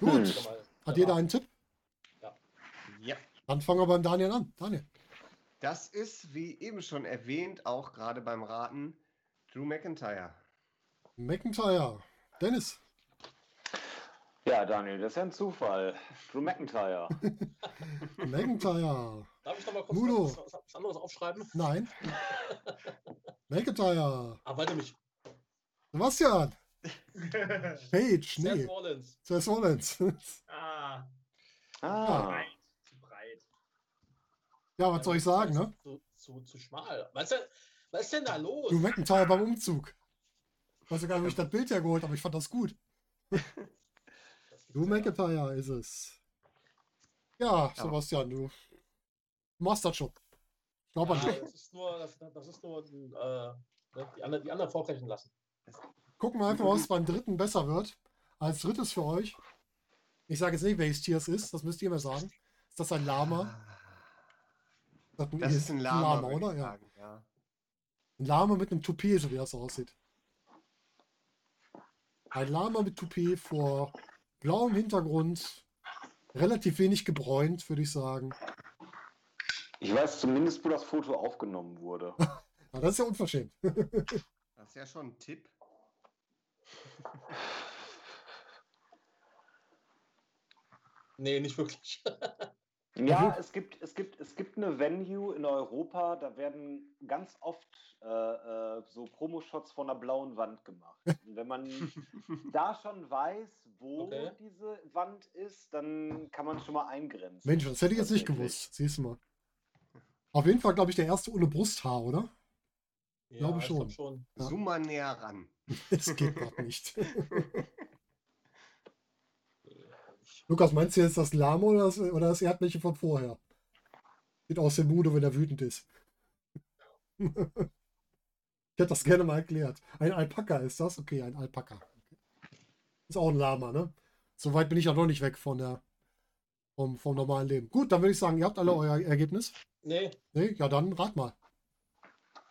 Gut, Hm. Hat jeder einen Tipp? Ja. Dann fangen wir beim Daniel an. Daniel. Das ist, wie eben schon erwähnt, auch gerade beim Raten, Drew McIntyre. McIntyre. Dennis. Ja, Daniel, das ist ja ein Zufall. Drew McIntyre. McIntyre. Darf ich noch mal kurz Mudo. was, was, anderes aufschreiben? Nein. McIntyre. Ah, warte mich. Sebastian. Page. Seth Nee. Rollins. Seth Rollins. ah, Ah, breit. Zu breit. ja, was soll ich sagen, ne? Zu, zu, zu schmal. Was ist, denn, was ist denn da los? Du McIntyre beim Umzug. Ich weiß sogar, wie ich das Bild hergeholt habe. Ich fand das gut. Ja. McIntyre ist es. Ja, Sebastian, du machst das schon. Ich glaube an Ja, dich. das ist nur, das, das ist nur äh, ne, die, anderen, die anderen vorbrechen lassen. Gucken wir einfach, was beim dritten besser wird. Als drittes für euch. Ich sage jetzt nicht, welches Tier es ist. Das müsst ihr mir sagen. Ist das ein Lama? Das, Das ist ein Lama, würde oder? Ja. sagen, ja. Ein Lama mit einem Toupet, so wie das aussieht. Ein Lama mit Toupet vor blauem Hintergrund. Relativ wenig gebräunt, würde ich sagen. ich weiß zumindest, wo das Foto aufgenommen wurde. Ja, das ist ja unverschämt. Das Das ist ja schon ein Tipp. Nee, nicht wirklich. Ja, es gibt, es, gibt, es gibt eine Venue in Europa, da werden ganz oft äh, äh, so Promoshots von einer blauen Wand gemacht. Und wenn man da schon weiß, wo Okay. diese Wand ist, dann kann man schon mal eingrenzen. Mensch, das hätte ich jetzt nicht gewusst. Siehst du mal. Auf jeden Fall, glaube ich, der erste ohne Brusthaar, oder? Ja, Glaube ich schon. glaub schon. Ja. Zoom mal näher ran. Das geht gerade nicht. Lukas, meinst du jetzt das Lama oder das, oder das Erdmännchen von vorher? Sieht aus dem Mude, wenn er wütend ist. ich hätte das gerne mal erklärt. Ein Alpaka ist das? Okay, ein Alpaka. Ist auch ein Lama, ne? Soweit bin ich ja noch nicht weg von der, vom, vom normalen Leben. Gut, dann würde ich sagen, ihr habt alle euer Ergebnis. Nee, Nee, ja, dann rat mal.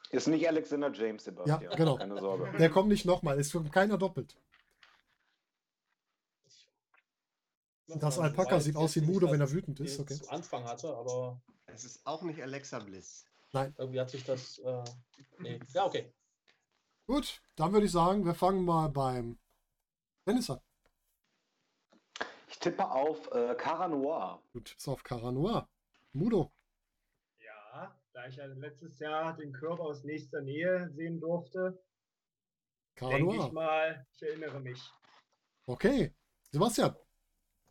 Ist nicht Alexander James, Sebastian. Ja, genau. Keine Sorge. Der kommt nicht nochmal. Es kommt keiner doppelt. Das Alpaka sieht aus wie Mudo, wenn er wütend ist. Okay. Zu Anfang hatte, aber Es ist auch nicht Alexa Bliss. irgendwie hat sich das. Äh, nee. Ja, okay. Gut, dann würde ich sagen, wir fangen mal beim Dennis an. Ich tippe auf äh, Cara Noir. Du tippst auf Caranoa. Mudo. Ja, da ich ja letztes Jahr den Körper aus nächster Nähe sehen durfte, denke ich Caranoa. mal, ich erinnere mich. Okay. Sebastian.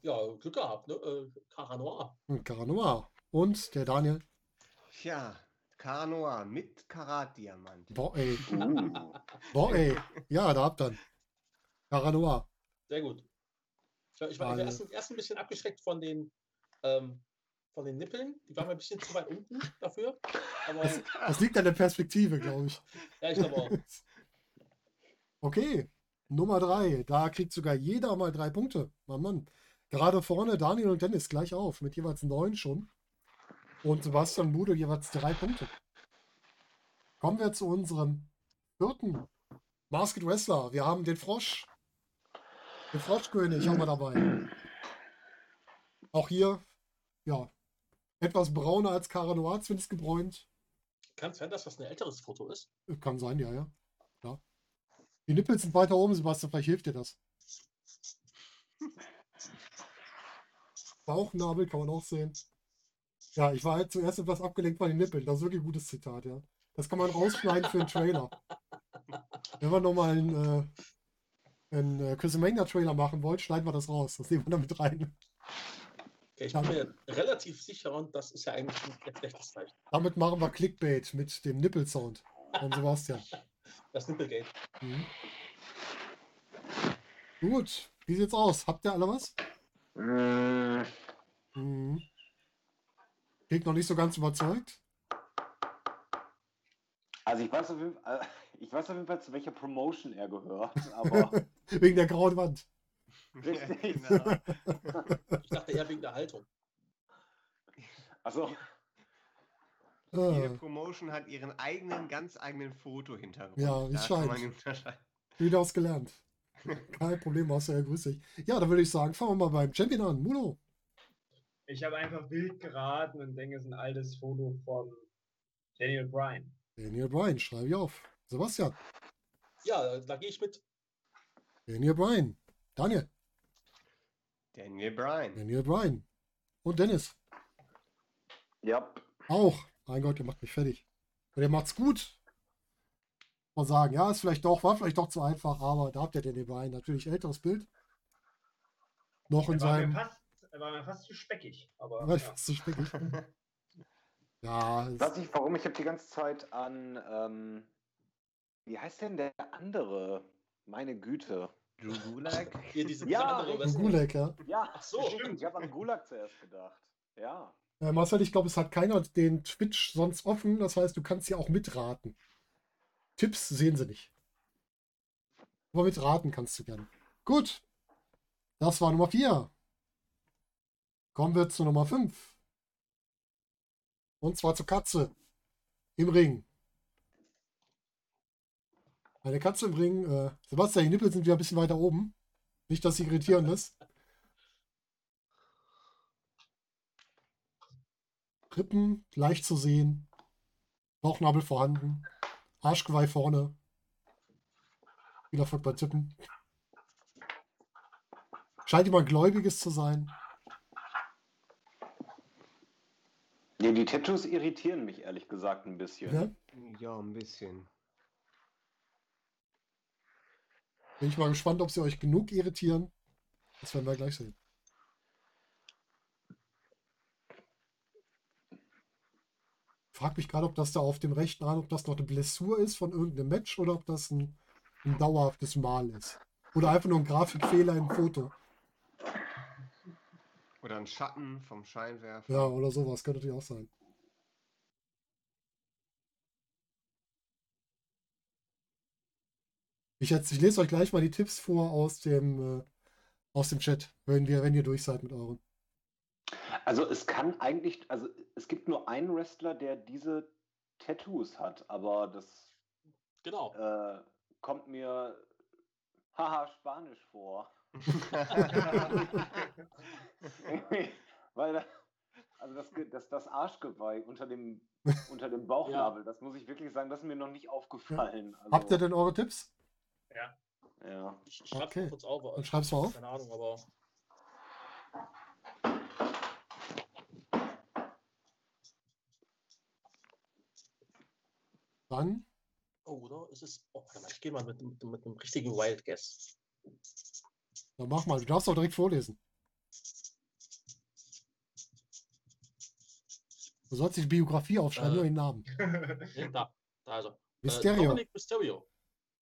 Ja, Glück gehabt, ne? Äh, Cara Noir. Und Caranoa. Und der Daniel. Tja, Cara Noir mit Karat-Diamant. Boah, ey. Uh. Boah, ey. Ja, da habt ihr. Caranoa. Sehr gut. Ich war, ich war erst, erst ein bisschen abgeschreckt von den, ähm, von den Nippeln. Die waren mir ein bisschen zu weit unten dafür. Aber Das, das liegt an der Perspektive, glaube ich. ja, ich glaube auch. Okay. Nummer drei. Da kriegt sogar jeder mal drei Punkte. Mann, Mann. Gerade vorne Daniel und Dennis gleich auf. Mit jeweils neun schon. Und Sebastian Mudo jeweils drei Punkte. Kommen wir zu unserem vierten Masked Wrestler. Wir haben den Frosch. Den Froschkönig haben wir dabei. Auch hier, ja, etwas brauner als Cara Noir, zumindest gebräunt. Kann es sein, dass das ein älteres Foto ist? Kann sein, ja, ja. Klar. Die Nippel sind weiter oben, Sebastian, vielleicht hilft dir das. Bauchnabel kann man auch sehen. Ja, ich war halt zuerst etwas abgelenkt von den Nippeln. Das ist wirklich ein gutes Zitat, ja. Das kann man rausschneiden für einen Trailer. Wenn wir nochmal einen, äh, einen äh, Chrisomania-Trailer machen wollt, schneiden wir das raus. Das nehmen wir damit rein. Okay, ich bin mir relativ sicher und das ist ja eigentlich ein schlechtes Zeichen. Damit machen wir Clickbait mit dem Nippelsound von Sebastian. Das Nippelgate. Mhm. Gut, wie sieht's aus? Habt ihr alle was? Mm, Mhm. Klingt noch nicht so ganz überzeugt. Also ich weiß, auf jeden Fall, ich weiß auf jeden Fall, zu welcher Promotion er gehört, aber Wegen der grauen Wand. Richtig. genau. Ich dachte eher wegen der Haltung. also Jede Äh, Promotion hat ihren eigenen, ganz eigenen Foto-Hintergrund. Ja, wie scheint. wieder was gelernt. Kein Problem, ja grüß dich. Ja, dann würde ich sagen, fangen wir mal beim Champion an. Muno. Ich habe einfach wild geraten und denke, es ist ein altes Foto von Daniel Bryan. Daniel Bryan, schreibe ich auf. Sebastian. Ja, da gehe ich mit. Daniel Bryan. Daniel. Daniel Bryan. Daniel Bryan. Und Dennis. ja, Auch. Mein Gott, ihr macht mich fertig. Und ihr macht's gut. Mal sagen, ja, ist vielleicht doch, war vielleicht doch zu einfach, aber da habt ihr Daniel Bryan. Natürlich älteres Bild. Noch in seinem. fast, er war mir fast zu speckig. Aber Ja, ja. fast speckig. Ja, weiß ich warum, ich habe die ganze Zeit an, ähm, wie heißt denn der andere? Meine Güte. Gulak. Hier diese, Ja, andere. Gulag, ja. Ja, Ach so. stimmt, ich habe an Gulag zuerst gedacht. Ja. Äh, Marcel, ich glaube, es hat keiner den Twitch sonst offen. Das heißt, du kannst ja auch mitraten. Tipps sehen sie nicht. Aber mitraten kannst du gerne. Gut. Das war Nummer 4. Kommen wir zu Nummer 5. Und zwar zur Katze. Im Ring. Eine Katze im Ring. Äh, Sebastian, die Nippel sind wieder ein bisschen weiter oben. Nicht, dass sie irritieren lässt. Rippen leicht zu sehen. Bauchnabel vorhanden. Arschgeweih vorne. Viel Erfolg beim Tippen. Scheint jemand Gläubiges zu sein. Nee, die Tattoos irritieren mich ehrlich gesagt ein bisschen. Ja? Ja, ein bisschen. Bin ich mal gespannt, ob sie euch genug irritieren. Das werden wir gleich sehen. Frag mich gerade, ob das da auf dem rechten Arm, ob das noch eine Blessur ist von irgendeinem Match oder ob das ein, ein dauerhaftes Mal ist. Oder einfach nur ein Grafikfehler im Foto. Oder ein Schatten vom Scheinwerfer. Ja, oder sowas. Könnte natürlich auch sein. Ich, jetzt, ich lese euch gleich mal die Tipps vor aus dem, äh, aus dem Chat, wenn, wir, wenn ihr durch seid mit euren. Also es kann eigentlich, also es gibt nur einen Wrestler, der diese Tattoos hat, aber das Genau. äh, kommt mir haha Spanisch vor. Weil da, also das, das, das Arschgeweih unter dem, unter dem Bauchnabel, das muss ich wirklich sagen, das ist mir noch nicht aufgefallen. Also, Habt ihr denn eure Tipps? Ja. Ja. Ich schreibe Okay. kurz auf. Schreib's mal auf. Keine Ahnung, aber. Dann, Oh, oder? Ist es. Oh, warte mal, ich gehe mal mit, mit, mit einem richtigen Wild Guess. dann mach mal. Du darfst auch direkt vorlesen. Du sollst die Biografie aufschreiben, Äh. nur den Namen. Da, da also. Äh, Mysterio. Dominic Mysterio.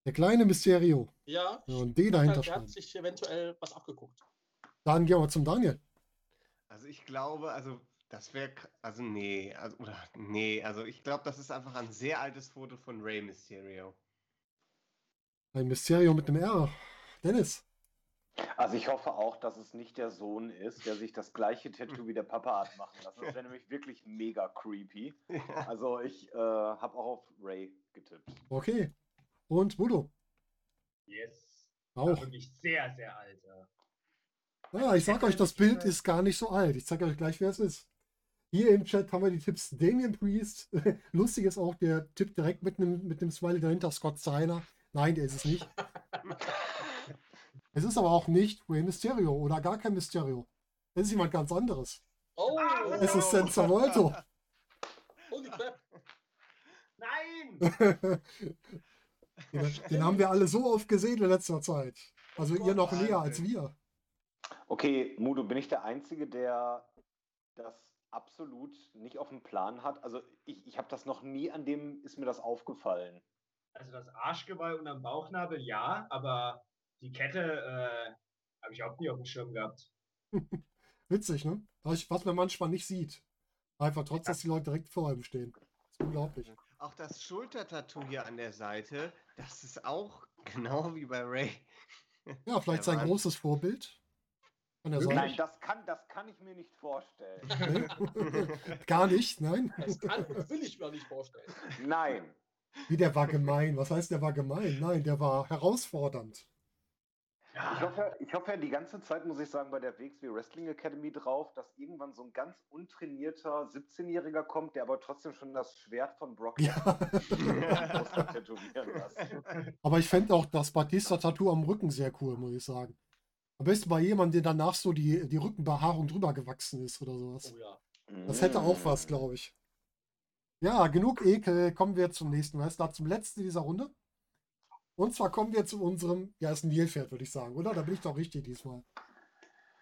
Der kleine Mysterio. Ja. Ja, und D Der dahinter hat schreiben. sich eventuell was abgeguckt. Dann gehen wir zum Daniel. Also ich glaube, also das wäre, also nee, also oder nee, also ich glaube, das ist einfach ein sehr altes Foto von Rey Mysterio. Ein Mysterio mit einem R. Dennis. Also ich hoffe auch, dass es nicht der Sohn ist, der sich das gleiche Tattoo wie der Papa hat machen lassen. Das wäre nämlich wirklich mega creepy. Also ich äh, habe auch auf Ray getippt. Okay. Und Budo. Yes. Auch. Wirklich sehr, sehr alt. ja. Ja, ich sag euch, das Bild ist gar nicht so alt. Ich zeige euch gleich, wer es ist. Hier im Chat haben wir die Tipps Damien Priest. Lustig ist auch der Tipp direkt mit einem mit einem Smiley dahinter, Scott Steiner. Nein, der ist es nicht. Es ist aber auch nicht Rey Mysterio oder gar kein Mysterio. Es ist jemand ganz anderes. Oh! Es ist Senza Volto. Holy crap! Nein! Den, den haben wir alle so oft gesehen in letzter Zeit. Also ihr noch näher als wir. Okay, Mudo, bin ich der Einzige, der das absolut nicht auf dem Plan hat? Also ich, ich habe das noch nie, an dem ist mir das aufgefallen. Also das Arschgeweih und am Bauchnabel ja, aber die Kette äh, habe ich auch nie auf dem Schirm gehabt. Witzig, ne? Was was man manchmal nicht sieht. Einfach trotz, dass die Leute direkt vor einem stehen. Das ist unglaublich. Auch das Schultertattoo hier an der Seite, das ist auch genau wie bei Ray. Ja, vielleicht Der sein großes Vorbild. Nein, das kann, das kann ich mir nicht vorstellen. Gar nicht, nein. Das kann und will ich mir nicht vorstellen. Nein. Wie der war gemein. Was heißt, der war gemein? Nein, der war herausfordernd. Ich hoffe, ich hoffe ja die ganze Zeit, muss ich sagen, bei der WXW Wrestling Academy drauf, dass irgendwann so ein ganz untrainierter 17-Jähriger kommt, der aber trotzdem schon das Schwert von Brock Ja. Tätowieren lässt. Aber ich fände auch das Batista-Tattoo am Rücken sehr cool, muss ich sagen. Am besten bei jemandem, der danach so die, die Rückenbehaarung drüber gewachsen ist oder sowas. Oh ja. Das hätte auch Mm. was, glaube ich. Ja, genug Ekel. Kommen wir zum nächsten Wrestler, zum letzten dieser Runde. Und zwar kommen wir zu unserem, ja, ist ein Nilpferd, würde ich sagen, oder? Da bin ich doch richtig diesmal.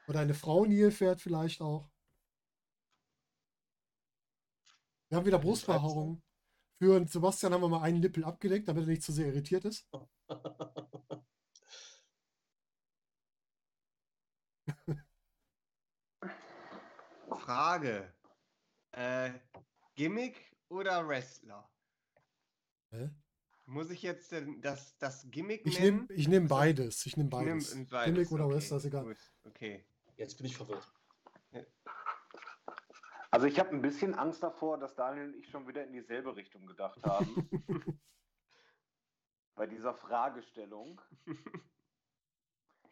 Oder eine Frau Nilpferd vielleicht auch. Wir haben wieder Brustbehaarung. Für den Sebastian haben wir mal einen Nippel abgedeckt, damit er nicht zu sehr irritiert ist. Frage. Äh, Gimmick oder Wrestler? Hä? Muss ich jetzt denn das, das Gimmick Ich nennen? nehme ich nehm beides. Ich nehme Ich nehm beides. beides, Gimmick oder okay, Wrestler, ist egal. Gut, okay. Jetzt bin ich verwirrt. Also ich habe ein bisschen Angst davor, dass Daniel und ich schon wieder in dieselbe Richtung gedacht haben. bei dieser Fragestellung.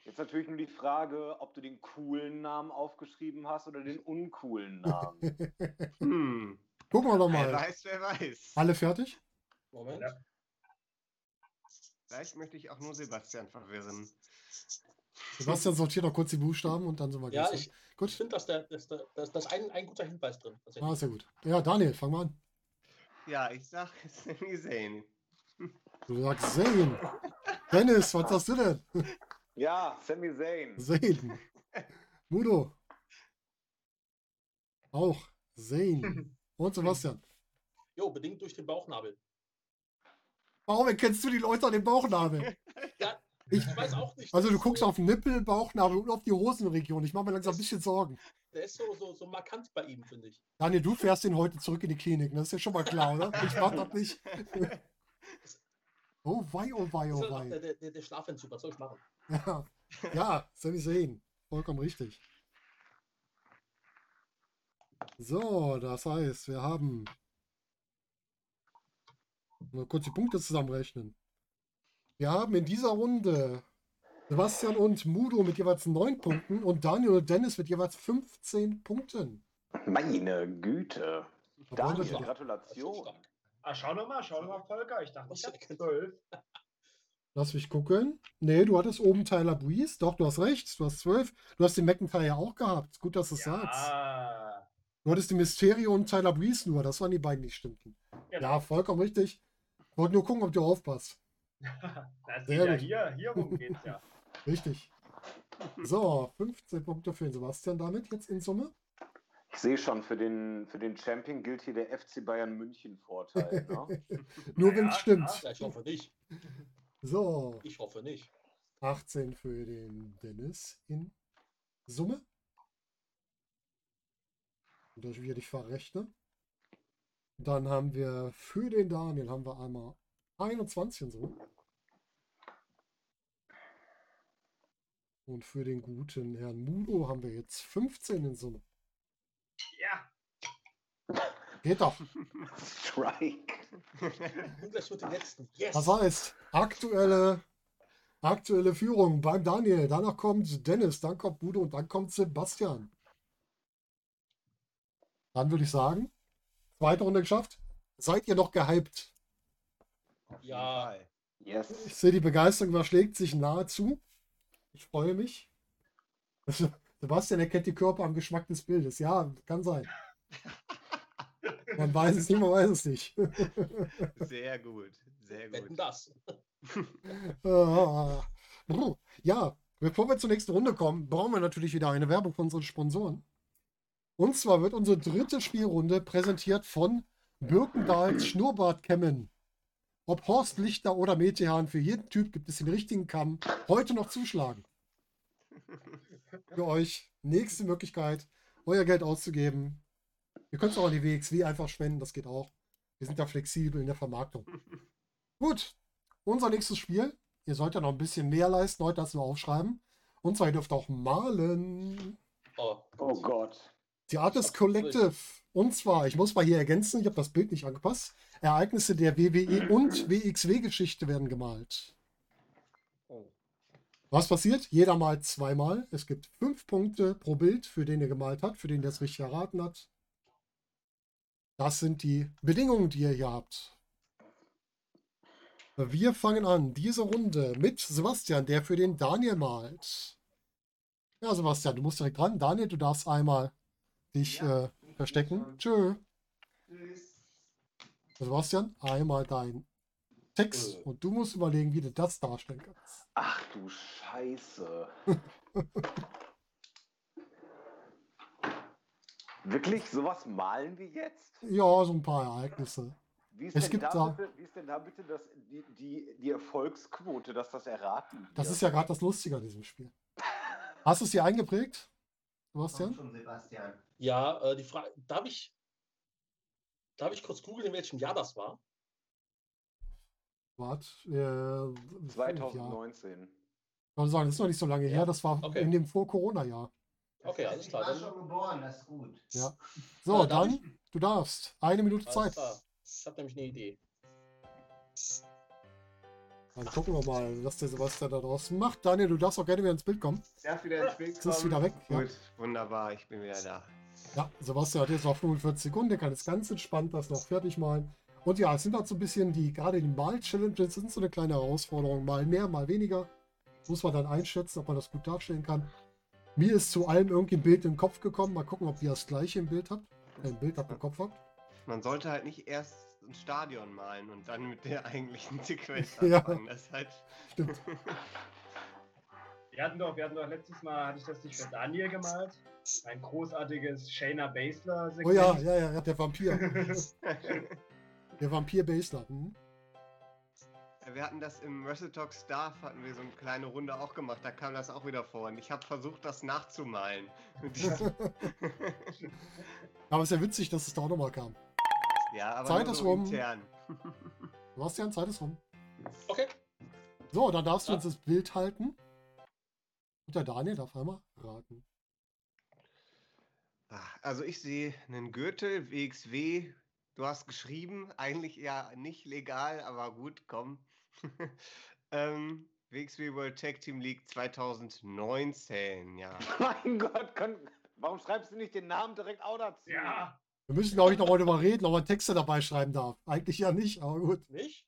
Jetzt natürlich nur die Frage, ob du den coolen Namen aufgeschrieben hast oder den uncoolen Namen. Hm. Gucken wir doch Wer mal. weiß, wer weiß. Alle fertig? Moment. Ja. Vielleicht möchte ich auch nur Sebastian verwirren. Sebastian sortiert noch kurz die Buchstaben und dann sind wir Ja, gleich. ich, ich Gut. finde, dass da dass, da- dass, dass ein, ein guter Hinweis drin. tatsächlich. Ah, sehr gut. Ja, Daniel, fang mal an. Ja, ich sag Sami Zayn. Du sagst Zane. Dennis, was sagst du denn? Ja, Sami Zayn. Zane. Mudo. Auch. Zane. Und Sebastian. Jo, bedingt durch den Bauchnabel. Warum erkennst du die Leute an dem Bauchnabel? Ja, Ich- weiß auch nicht. Also du guckst so, auf den Nippel, Bauchnabel und auf die Hosenregion. Ich mache mir langsam ein bisschen Sorgen. Der ist so, so, so markant bei ihm, finde ich. Daniel, du fährst den heute zurück in die Klinik. Das ist ja schon mal klar, oder? Ich mach das nicht. Oh wei, oh wei, oh wei. der, der, der Schlafentzug, was soll ich machen? Ja, ja Sammy Zayn. Vollkommen richtig. So, das heißt, wir haben. Mal kurz die Punkte zusammenrechnen. Wir haben in dieser Runde Sebastian und Mudo mit jeweils 9 Punkten und Daniel und Dennis mit jeweils 15 Punkten. Meine Güte. Daniel, doch- Gratulation. Ah, schau noch mal, schau noch mal, Volker. Ich dachte, ich hab erkennt- zwölf. Lass mich gucken. Nee, du hattest oben Tyler Breeze. Doch, du hast recht. Du hast 12. Du hast den McIntyre auch gehabt. Gut, dass du es sagst. Ja. Du hattest den Mysterio und Tyler Breeze nur. Das waren die beiden, die stimmten. Genau. Ja, vollkommen richtig. Wollte nur gucken, ob du aufpasst. Das Sehr ja gut. hier, hier rum geht's ja. Richtig. So, 15 Punkte für den Sebastian damit jetzt in Summe. Ich sehe schon, für den, für den Champion gilt hier der FC Bayern München Vorteil. Ne? Nur Ja, wenn es ja, stimmt. Ja, ich hoffe nicht. So, Ich hoffe nicht. 18 für den Dennis in Summe. Und das wieder ich verrechne. Dann haben wir für den Daniel haben wir einmal 21 in Summe. Und für den guten Herrn Mudo haben wir jetzt 15 in Summe. Ja, Geht doch. Strike. Gleich mit den letzten. Yes! Das heißt, aktuelle, aktuelle Führung beim Daniel. Danach kommt Dennis, dann kommt Budo und dann kommt Sebastian. Dann würde ich sagen, zweite Runde geschafft. Seid ihr noch gehypt? Ja. Yes. Ich sehe, die Begeisterung überschlägt sich nahezu. Ich freue mich. Sebastian erkennt die Körper am Geschmack des Bildes. Ja, kann sein. Man weiß es nicht, man weiß es nicht. Sehr gut. Sehr Wetten gut. das. Ah. Ja, bevor wir zur nächsten Runde kommen, brauchen wir natürlich wieder eine Werbung von unseren Sponsoren. Und zwar wird unsere dritte Spielrunde präsentiert von Birkendahls Schnurrbartkämmen. Ob Horst Lichter oder Metehan, für jeden Typ gibt es den richtigen Kamm. Heute noch zuschlagen. Für euch nächste Möglichkeit, euer Geld auszugeben. Ihr könnt es auch an die WXW einfach spenden, das geht auch. Wir sind da flexibel in der Vermarktung. Gut, unser nächstes Spiel. Ihr sollt ja noch ein bisschen mehr leisten heute, als wir aufschreiben. Und zwar, ihr dürft auch malen. Oh, Oh Gott. The Artist Collective. Und zwar, ich muss mal hier ergänzen, ich habe das Bild nicht angepasst. Ereignisse der WWE und WXW-Geschichte werden gemalt. Oh. Was passiert? Jeder malt zweimal. Es gibt fünf Punkte pro Bild, für den er gemalt hat, für den der es richtig erraten hat. Das sind die Bedingungen, die ihr hier habt. Wir fangen an, diese Runde mit Sebastian, der für den Daniel malt. Ja, Sebastian, du musst direkt ran. Daniel, du darfst einmal dich Ja, äh, verstecken. Tschö. Tschüss. Sebastian, einmal dein Text. Äh. Und du musst überlegen, wie du das darstellen kannst. Ach du Scheiße. Wirklich? Sowas malen wir jetzt? Ja, so ein paar Ereignisse. Wie ist, Es denn gibt da, da- bitte, wie ist denn da bitte das, die, die, die Erfolgsquote, dass das erraten wird? Das ist ja gerade das Lustige an diesem Spiel. Hast du es dir eingeprägt, Sebastian? schon, Sebastian. ja, äh, die Frage, darf ich, darf ich kurz googeln, in welchem Jahr das war? Warte. Äh, Ja, 2019. ich wollte sagen, das ist noch nicht so lange Ja, her. Das war okay. in dem Vor-Corona-Jahr. Okay, alles Ich klar. war Dann, schon geboren, das ist gut. Ja. So, darf dann, du darfst. Eine Minute alles Zeit. klar. Ich habe nämlich eine Idee. Dann gucken wir mal, was der Sebastian da draußen macht. Daniel, du darfst auch gerne wieder ins Bild kommen. Ich darf wieder ins Bild Jetzt ist kommen. wieder weg, ja. Gut, wunderbar, ich bin wieder da. Ja, Sebastian hat jetzt noch 45 Sekunden. Der kann jetzt ganz entspannt das noch fertig malen. Und ja, es sind halt so ein bisschen die, gerade die Mal-Challenges sind so eine kleine Herausforderung. Mal mehr, mal weniger. Muss man dann einschätzen, ob man das gut darstellen kann. Mir ist zu allem irgendwie ein Bild den Kopf gekommen. Mal gucken, ob ihr das gleiche im Bild habt. Ein Bild habt im Kopf habt. Man sollte halt nicht erst ein Stadion malen und dann mit der eigentlichen Sequenz Ja. anfangen. Das ist halt. Stimmt. Wir hatten doch, wir hatten doch letztes Mal, hatte ich das nicht für Daniel gemalt? Ein großartiges Shayna Baszler Oh ja, ja, ja, ja, der Vampir. Der Vampir Basler. Hm? Wir hatten das im Wrestle Talk Staff, hatten wir so eine kleine Runde auch gemacht, da kam das auch wieder vor. Und ich habe versucht, das nachzumalen. Aber es ist ja witzig, dass es da auch nochmal kam. ja, aber Zeit nur ist so rum. intern. Sebastian, Zeit ist rum. Okay. So, dann darfst du Ja. uns das Bild halten. Und der Daniel darf einmal raten. Also ich sehe einen Gürtel, WXW. Du hast geschrieben, eigentlich ja nicht legal, aber gut, komm. ähm, WXW World Tag Team League 2019, ja. Mein Gott, kann, warum schreibst du nicht den Namen direkt auch dazu? Ja, Wir müssen, glaube ich, noch mal drüber reden, ob man Texte dabei schreiben darf. Eigentlich ja nicht, aber gut. Nicht?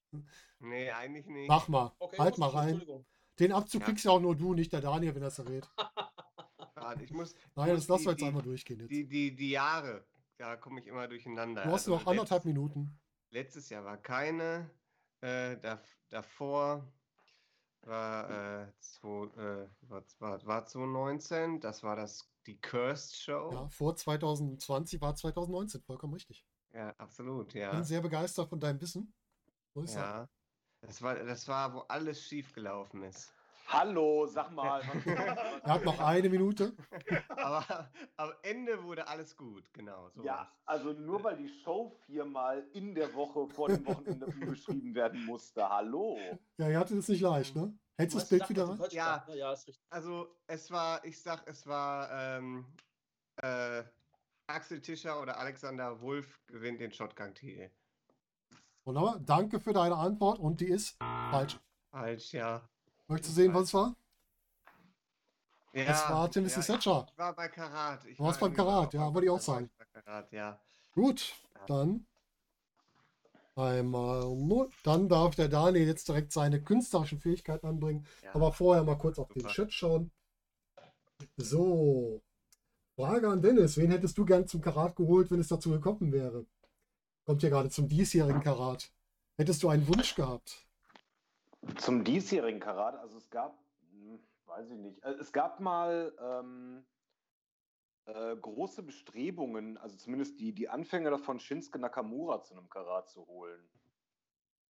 Nee, eigentlich nicht. Mach mal. Okay, halt mal rein. Entschuldigung. Den Abzug Ja. kriegst ja auch nur du, nicht der Daniel, wenn er es redet. Warte, Ich muss Nein, muss das lassen wir jetzt die- einmal durchgehen jetzt. die, die, die Jahre, da komme ich immer durcheinander. Du hast Also noch anderthalb letzt- Minuten. Letztes Jahr war keine, äh, dav davor war, äh, zwei, äh, war, war, war 2019, das war das, die Cursed Show. Ja, vor 2020 war 2019, vollkommen richtig. Ja, absolut, Bin ja. sehr begeistert von deinem Wissen. Muss ich sagen. Ja. Das war, das war, wo alles schief gelaufen ist. Hallo, sag mal. Er hat noch eine Minute. Aber am Ende wurde alles gut, genau. So Ja, also nur weil die Show viermal in der Woche vor dem Wochenende umgeschrieben werden musste. Hallo. Ja, ihr hattet es nicht leicht, ne? Hältst du das Was Bild wieder rein? Ja. Ja, ist richtig. Also es war, ich sag, es war ähm, äh, Axel Tischer oder Alexander Wulff gewinnt den Shotgun-Titel. Wunderbar. Danke für deine Antwort und die ist falsch. Falsch, ja. Möchtest du sehen, was es war? ja Es war Timothy ja, Thatcher. Ich war bei Karat. Ich Du warst war beim Karat, ja, wollte ich auch sagen. Karat, ja. Gut, dann einmal null. Dann darf der Daniel jetzt direkt seine künstlerischen Fähigkeiten anbringen. ja. Aber vorher mal kurz auf den Super. Chat schauen. So. Frage an Dennis. Wen hättest du gern zum Karat geholt, wenn es dazu gekommen wäre? Kommt hier gerade zum diesjährigen Karat. Hättest du einen Wunsch gehabt? Zum diesjährigen Karat, also es gab, hm, weiß ich nicht, äh, es gab mal ähm, äh, große Bestrebungen, also zumindest die, die Anfänge davon, Shinsuke Nakamura zu einem Karat zu holen.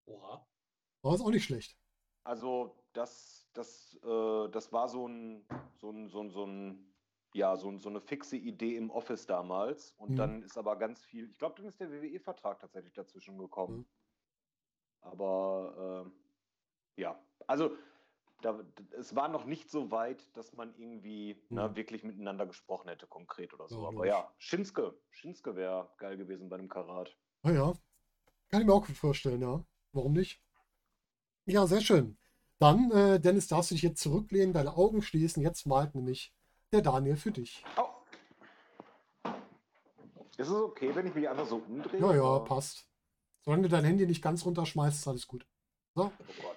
Oha. War es auch nicht schlecht. Also das, das, äh, das war so ein, so ein, so ein, so ein, ja, so, so eine fixe Idee im Office damals. Und Mhm. dann ist aber ganz viel, ich glaube, dann ist der WWE-Vertrag tatsächlich dazwischen gekommen. Mhm. Aber äh, ja, also da, es war noch nicht so weit, dass man irgendwie Mhm. ne, wirklich miteinander gesprochen hätte, konkret oder so. Ja, aber ja, Shinsuke, Shinsuke wäre geil gewesen bei einem Karat. Naja, kann ich mir auch gut vorstellen, ja. Warum nicht? Ja, sehr schön. Dann, äh, Dennis, darfst du dich jetzt zurücklehnen, deine Augen schließen. Jetzt malt nämlich der Daniel für dich. Oh. Ist es okay, wenn ich mich einfach so umdrehe? Ja, ja, passt. Solange du dein Handy nicht ganz runterschmeißt, ist alles gut. So, Oh Gott.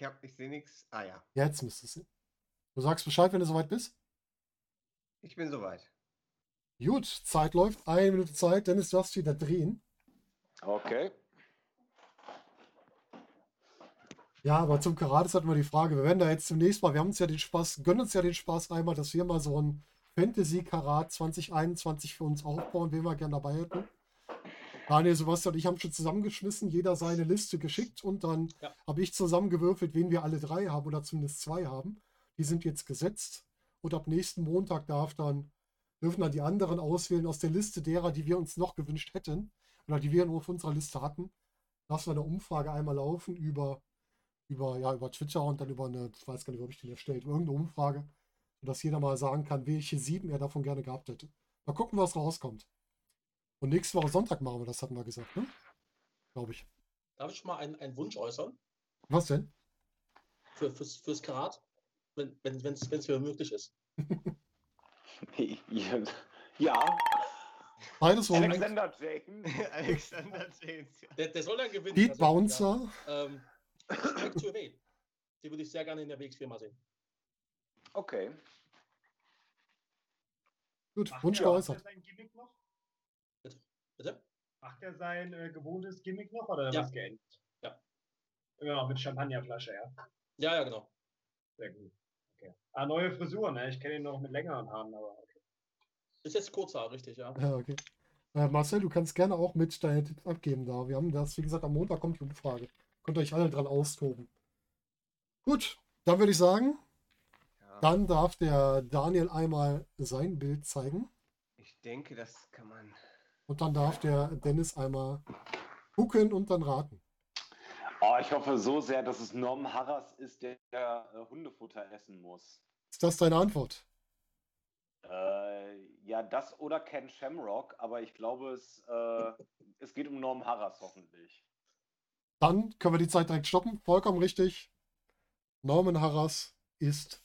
Ich hab, ich sehe nichts. Ah ja, jetzt müsste es. Du sagst Bescheid, wenn du soweit bist. ich bin soweit. Gut, Zeit läuft. Eine Minute Zeit. Dennis, du darfst wieder drehen. Okay. Ja, aber zum Karate ist halt immer die Frage, wir werden da jetzt zunächst mal, wir haben uns ja den Spaß, gönnen uns ja den Spaß einmal, dass wir mal so ein Fantasy-Karat 2021 für uns aufbauen, wen wir gerne dabei hätten. Daniel, Sebastian und ich haben schon zusammengeschmissen, jeder seine Liste geschickt und dann Ja. habe ich zusammengewürfelt, wen wir alle drei haben oder zumindest zwei haben. Die sind jetzt gesetzt und ab nächsten Montag darf dann, dürfen dann die anderen auswählen aus der Liste derer, die wir uns noch gewünscht hätten oder die wir nur auf unserer Liste hatten. Lassen wir eine Umfrage einmal laufen über über, ja, über Twitter und dann über eine, ich weiß gar nicht, ob ich den erstellt, irgendeine Umfrage, sodass jeder mal sagen kann, welche sieben er davon gerne gehabt hätte. Mal gucken, was rauskommt. Und nächste Woche Sonntag machen wir das, hatten wir gesagt, ne? Glaube ich. Darf ich mal einen, einen Wunsch äußern Was denn? für, fürs, fürs Karat? Wenn es wenn, wenn's, wenn's mir möglich ist. Ja. Beides. Alexander James. Alexander James. Ja. Der, der soll dann gewinnen. Pete tatsächlich, Bouncer. Ja. Ähm. Die würde ich sehr gerne in der WXW mal sehen. Okay. Gut, Macht Wunsch macht geäußert. er sein Gimmick noch? Bitte? Macht er sein äh, gewohntes Gimmick noch oder Ja. was geändert? Ja. Immer noch mit Champagnerflasche, ja. Ja, ja, genau. Sehr gut. Okay. Ah, neue Frisur, ne? Ich kenne ihn noch mit längeren Haaren, aber okay. Ist jetzt Kurzhaar, richtig, ja. Ja, okay. Äh, Marcel, du kannst gerne auch mit deine Tipps abgeben da. Wir haben das, wie gesagt, am Montag kommt die Umfrage. Könnt ihr euch alle dran austoben. Gut, dann würde ich sagen, Ja. dann darf der Daniel einmal sein Bild zeigen. Ich denke, das kann man. Und dann darf der Dennis einmal gucken und dann raten. Oh, ich hoffe so sehr, dass es Norm Harras ist, der äh, Hundefutter essen muss. Ist das deine Antwort? Äh, ja, das oder Ken Shamrock, aber ich glaube, es, äh, es geht um Norm Harras hoffentlich. Dann können wir die Zeit direkt stoppen. Vollkommen richtig. Norman Harras ist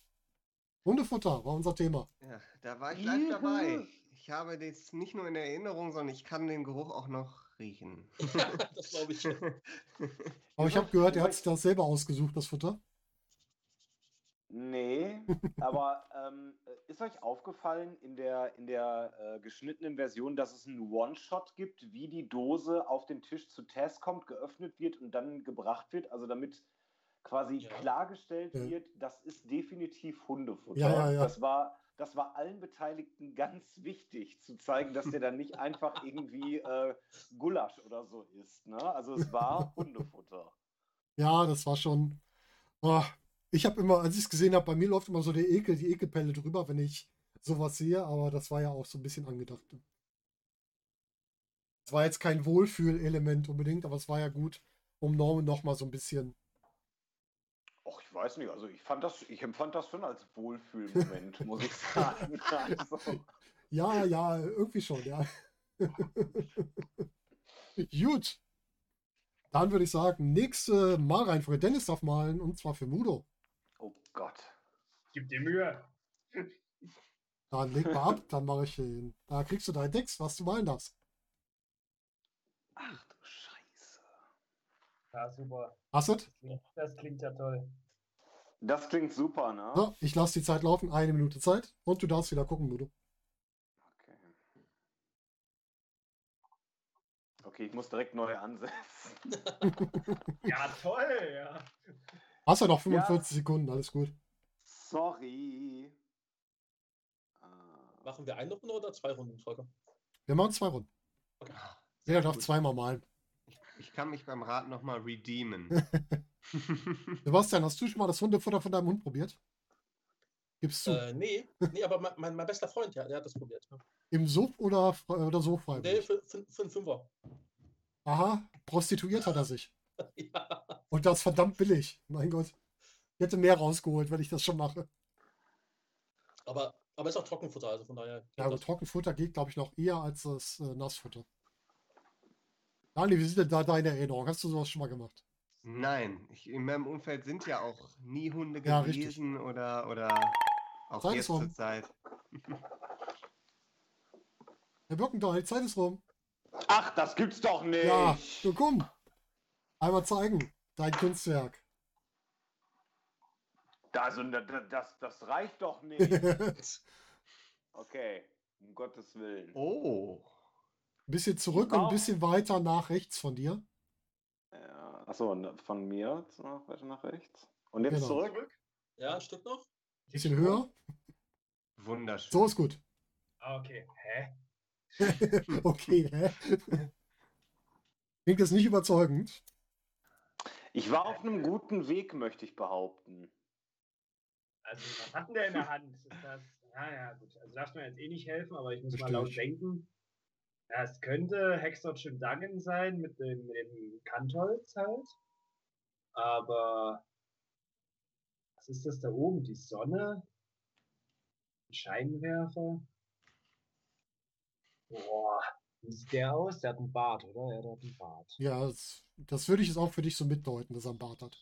Hundefutter, war unser Thema. Ja, da war ich live dabei. Ich habe das nicht nur in Erinnerung, sondern ich kann den Geruch auch noch riechen. das glaube ich. Aber ich habe gehört, er hat sich das selber ausgesucht, das Futter. Nee, aber ähm, ist euch aufgefallen in der, in der äh, geschnittenen Version, dass es einen One-Shot gibt, wie die Dose auf den Tisch zu Tess kommt, geöffnet wird und dann gebracht wird? Also damit quasi Ja. klargestellt Ja. wird, das ist definitiv Hundefutter. Ja, ja, ja. Das, war, das war allen Beteiligten ganz wichtig, zu zeigen, dass der dann nicht einfach irgendwie äh, Gulasch oder so ist. Ne? Also es war Hundefutter. Ja, das war schon. Oh, ich habe immer, als ich es gesehen habe, bei mir läuft immer so der Ekel, die Ekelpelle drüber, wenn ich sowas sehe, aber das war ja auch so ein bisschen angedacht. Es war jetzt kein Wohlfühlelement unbedingt, aber es war ja gut, um Norman nochmal so ein bisschen. Weiß nicht, also ich fand das, ich empfand das schon als Wohlfühlmoment, muss ich sagen. Also, Ja, ja, irgendwie schon, ja. Gut. Dann würde ich sagen, nächste Malreihenfolge. Dennis darf malen und zwar für Mudo. oh Gott. Gib dir Mühe. Dann leg mal ab, dann mache ich den. Da kriegst du deinen Text, was du malen darfst. Ach du Scheiße. Ja, super. Hast du? es? Das klingt ja toll. Das klingt super, ne? So, ich lasse die Zeit laufen, eine Minute Zeit und du darfst wieder gucken, Mudo. Okay. Okay, ich muss direkt neu ansetzen. Ja, toll, ja. Hast ja noch 45 Ja. Sekunden, alles gut. Sorry. Äh, Machen wir eine Runde oder zwei Runden, Volker? Wir machen zwei Runden. Jeder darf gut. zweimal malen. Ich kann mich beim Rat nochmal redeemen. Sebastian, hast du schon mal das Hundefutter von deinem Hund probiert? Gibst du. Äh, nee, nee, aber mein, mein, mein bester Freund, ja, der hat das probiert. Ja. Im Suff oder, oder so Nee, freiwillig? für, für, für einen Fünfer. Aha, prostituiert hat er sich. ja. Und das verdammt billig. Mein Gott. Ich hätte mehr rausgeholt, wenn ich das schon mache. Aber, aber ist auch Trockenfutter, also von daher. geht Ja, aber das. Trockenfutter geht, glaube ich, noch eher als das äh, Nassfutter. Dani, wie sieht denn da deine Erinnerung? Hast du sowas schon mal gemacht? Nein, ich, in meinem Umfeld sind ja auch nie Hunde Ja, richtig. gewesen oder, oder auch Zeit ist jetzt rum. zur Zeit. Herr Birkenthal, die Zeit ist rum. Ach, das gibt's doch nicht. Ja, so komm. Einmal zeigen. Dein Kunstwerk. Also, da- da- das, das reicht doch nicht. Okay, um Gottes Willen. Oh, bisschen zurück und ein bisschen weiter nach rechts von dir. Ja, achso, und von mir noch weiter nach rechts. Und jetzt Genau. zurück? Ja, ein Stück noch? Ein bisschen höher. wunderschön. So ist gut. Ah, okay. Hä? okay, hä? Klingt jetzt nicht überzeugend. Ich war auf einem guten Weg, möchte ich behaupten. Also, was hat denn der in der Hand? Ist das. Ah, ja, gut. Also, darfst du mir jetzt eh nicht helfen, aber ich muss mal Verstehe laut denken. Ja, es könnte Hexot Duggan sein mit dem, mit dem Kantholz halt. Aber. Was ist das da oben? Die Sonne? Ein Scheinwerfer? Boah. Wie sieht der aus? Der hat einen Bart, oder? Ja, der hat einen Bart. Ja, das, das würde ich jetzt auch für dich so mitdeuten, dass er einen Bart hat.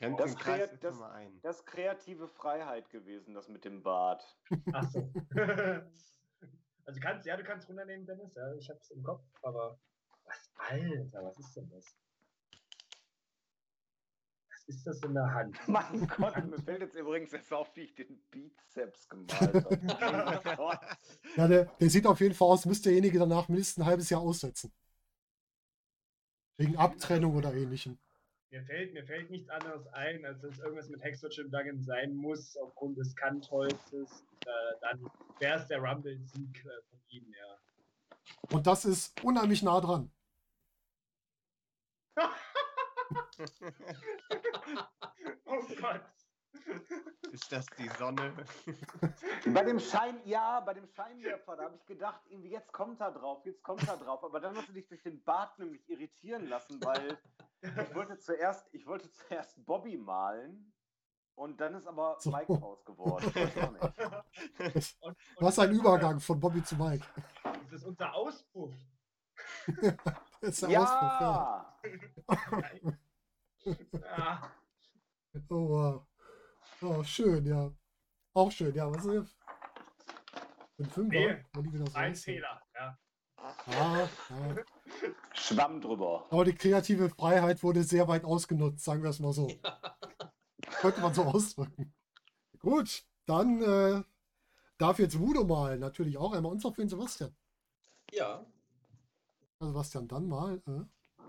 Das jetzt das-. Das ist kreative Freiheit gewesen, das mit dem Bart. Achso. Also du kannst, ja, du kannst runternehmen, Dennis, ja, ich hab's im Kopf, aber was, Alter, was ist denn das? Was ist das in der Hand? Mein Gott, mir fällt jetzt übrigens erst auf, wie ich den Bizeps gemalt habe. Ja, der, der sieht auf jeden Fall aus, müsste derjenige danach mindestens ein halbes Jahr aussetzen. Wegen Abtrennung oder ähnlichem. Mir fällt, mir fällt nichts anderes ein, als dass irgendwas mit Hexerchip Duggan sein muss, aufgrund des Kantholzes. Äh, dann wäre es der Rumble-Sieg äh, von ihm, ja. Und das ist unheimlich nah dran. oh Gott. Ist das die Sonne? Bei dem Schein, ja, bei dem Scheinwerfer, da habe ich gedacht, irgendwie jetzt kommt er drauf, jetzt kommt er drauf. Aber dann hast du dich durch den Bart nämlich irritieren lassen, weil ich wollte zuerst, ich wollte zuerst Bobby malen und dann ist aber So. Mike draus geworden. Und, hast einen Übergang von Bobby zu Mike. Das ist unser Auspuff. Das ist der Auspuff, ja. Ja! Ja. Oh, wow. Oh, schön, ja. Auch schön, ja. Was ist das? Ein Fünfer? Nee, Wo liegen wir das Ein? Fehler, ja. Ja, ja. Schwamm drüber. Aber die kreative Freiheit wurde sehr weit ausgenutzt, sagen wir es mal so. Könnte man so ausdrücken. Gut, dann äh, darf jetzt Wudo mal natürlich auch einmal uns auf den Sebastian. Ja, Also Sebastian, dann mal. Äh.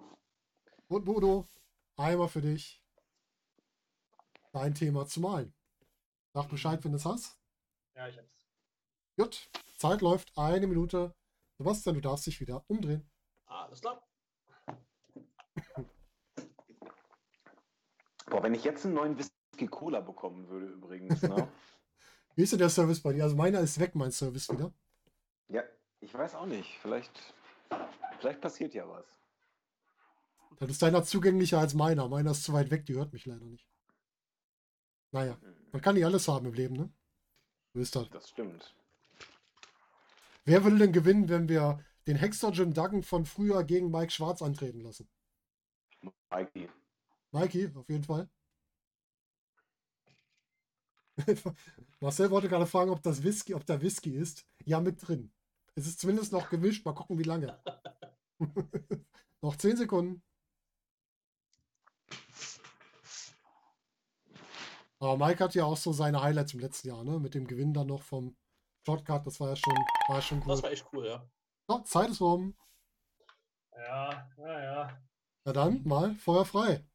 Und Wudo, einmal für dich dein Thema zu malen. Sag Bescheid, wenn du es hast. Ja, ich hab's. Gut, Zeit läuft, eine Minute. Sebastian, du darfst dich wieder umdrehen. alles klar. Boah, wenn ich jetzt einen neuen Whisky Cola bekommen würde, übrigens, ne? Wie ist denn der Service bei dir? Also meiner ist weg, mein Service wieder. ja, ich weiß auch nicht. Vielleicht, vielleicht passiert ja was. Dann ist deiner zugänglicher als meiner. Meiner ist zu weit weg, die hört mich leider nicht. Naja, man kann nicht alles haben im Leben, ne? So ist das. Das stimmt. Wer würde denn gewinnen, wenn wir den Hexer Jim Duggan von früher gegen Mike Schwarz antreten lassen? Mikey. Mikey, auf jeden Fall. Marcel wollte gerade fragen, ob das Whisky, ob da Whisky ist. Ja, mit drin. Es ist zumindest noch gemischt. Mal gucken, wie lange. noch 10 Sekunden. Aber Mike hat ja auch so seine Highlights im letzten Jahr, ne? Mit dem Gewinn dann noch vom Shotcut. Das war ja schon, war ja schon Das cool. war echt cool, ja. So, Zeit ist rum. Ja, naja. Na dann, mal Feuer frei.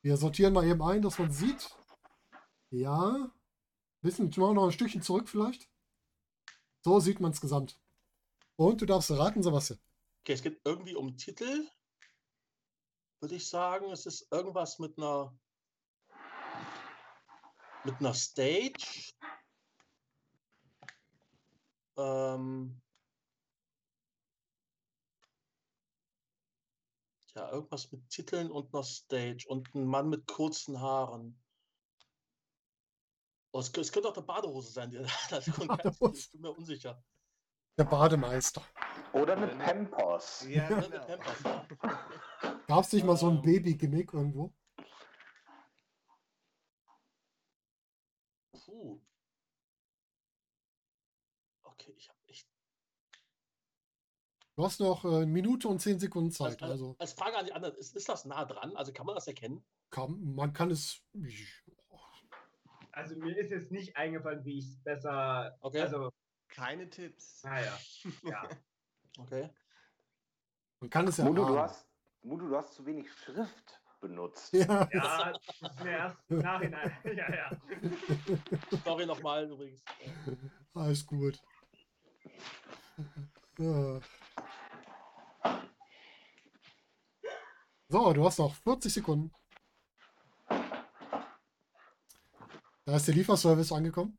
Wir sortieren mal eben ein, dass man sieht. Ja. Bisschen, machen wir noch ein Stückchen zurück vielleicht. So sieht man es gesamt. Und du darfst raten, Sebastian. Okay, es geht irgendwie um Titel. Würde ich sagen, es ist irgendwas mit einer mit einer Stage. Ähm, ja, irgendwas mit Titeln und einer Stage und ein Mann mit kurzen Haaren. Oh, es, kö- es könnte auch eine Badehose sein, die da drin Badehose. ist. Ich bin mir unsicher. Der Bademeister. Oder eine Pampers. Ja, genau. Gab es nicht mal so ein Ähm. Baby-Gimmick irgendwo? Puh. Okay, ich habe echt. Du hast noch äh, eine Minute und zehn Sekunden Zeit. als, Also als Frage an die anderen, ist, ist das nah dran? Also kann man das erkennen? kann, man kann es. Also mir ist jetzt nicht eingefallen, wie ich es besser. Okay. Also, Keine Tipps. naja. Ja. Okay. Man kann es ja. Mudu, du hast, Mudu, du hast zu wenig Schrift benutzt. Ja. Ja, das ist mir erst im Nachhinein. Ja, ja. Sorry nochmal übrigens. Alles gut. Ja. So, du hast noch 40 Sekunden. Da ist der Lieferservice angekommen.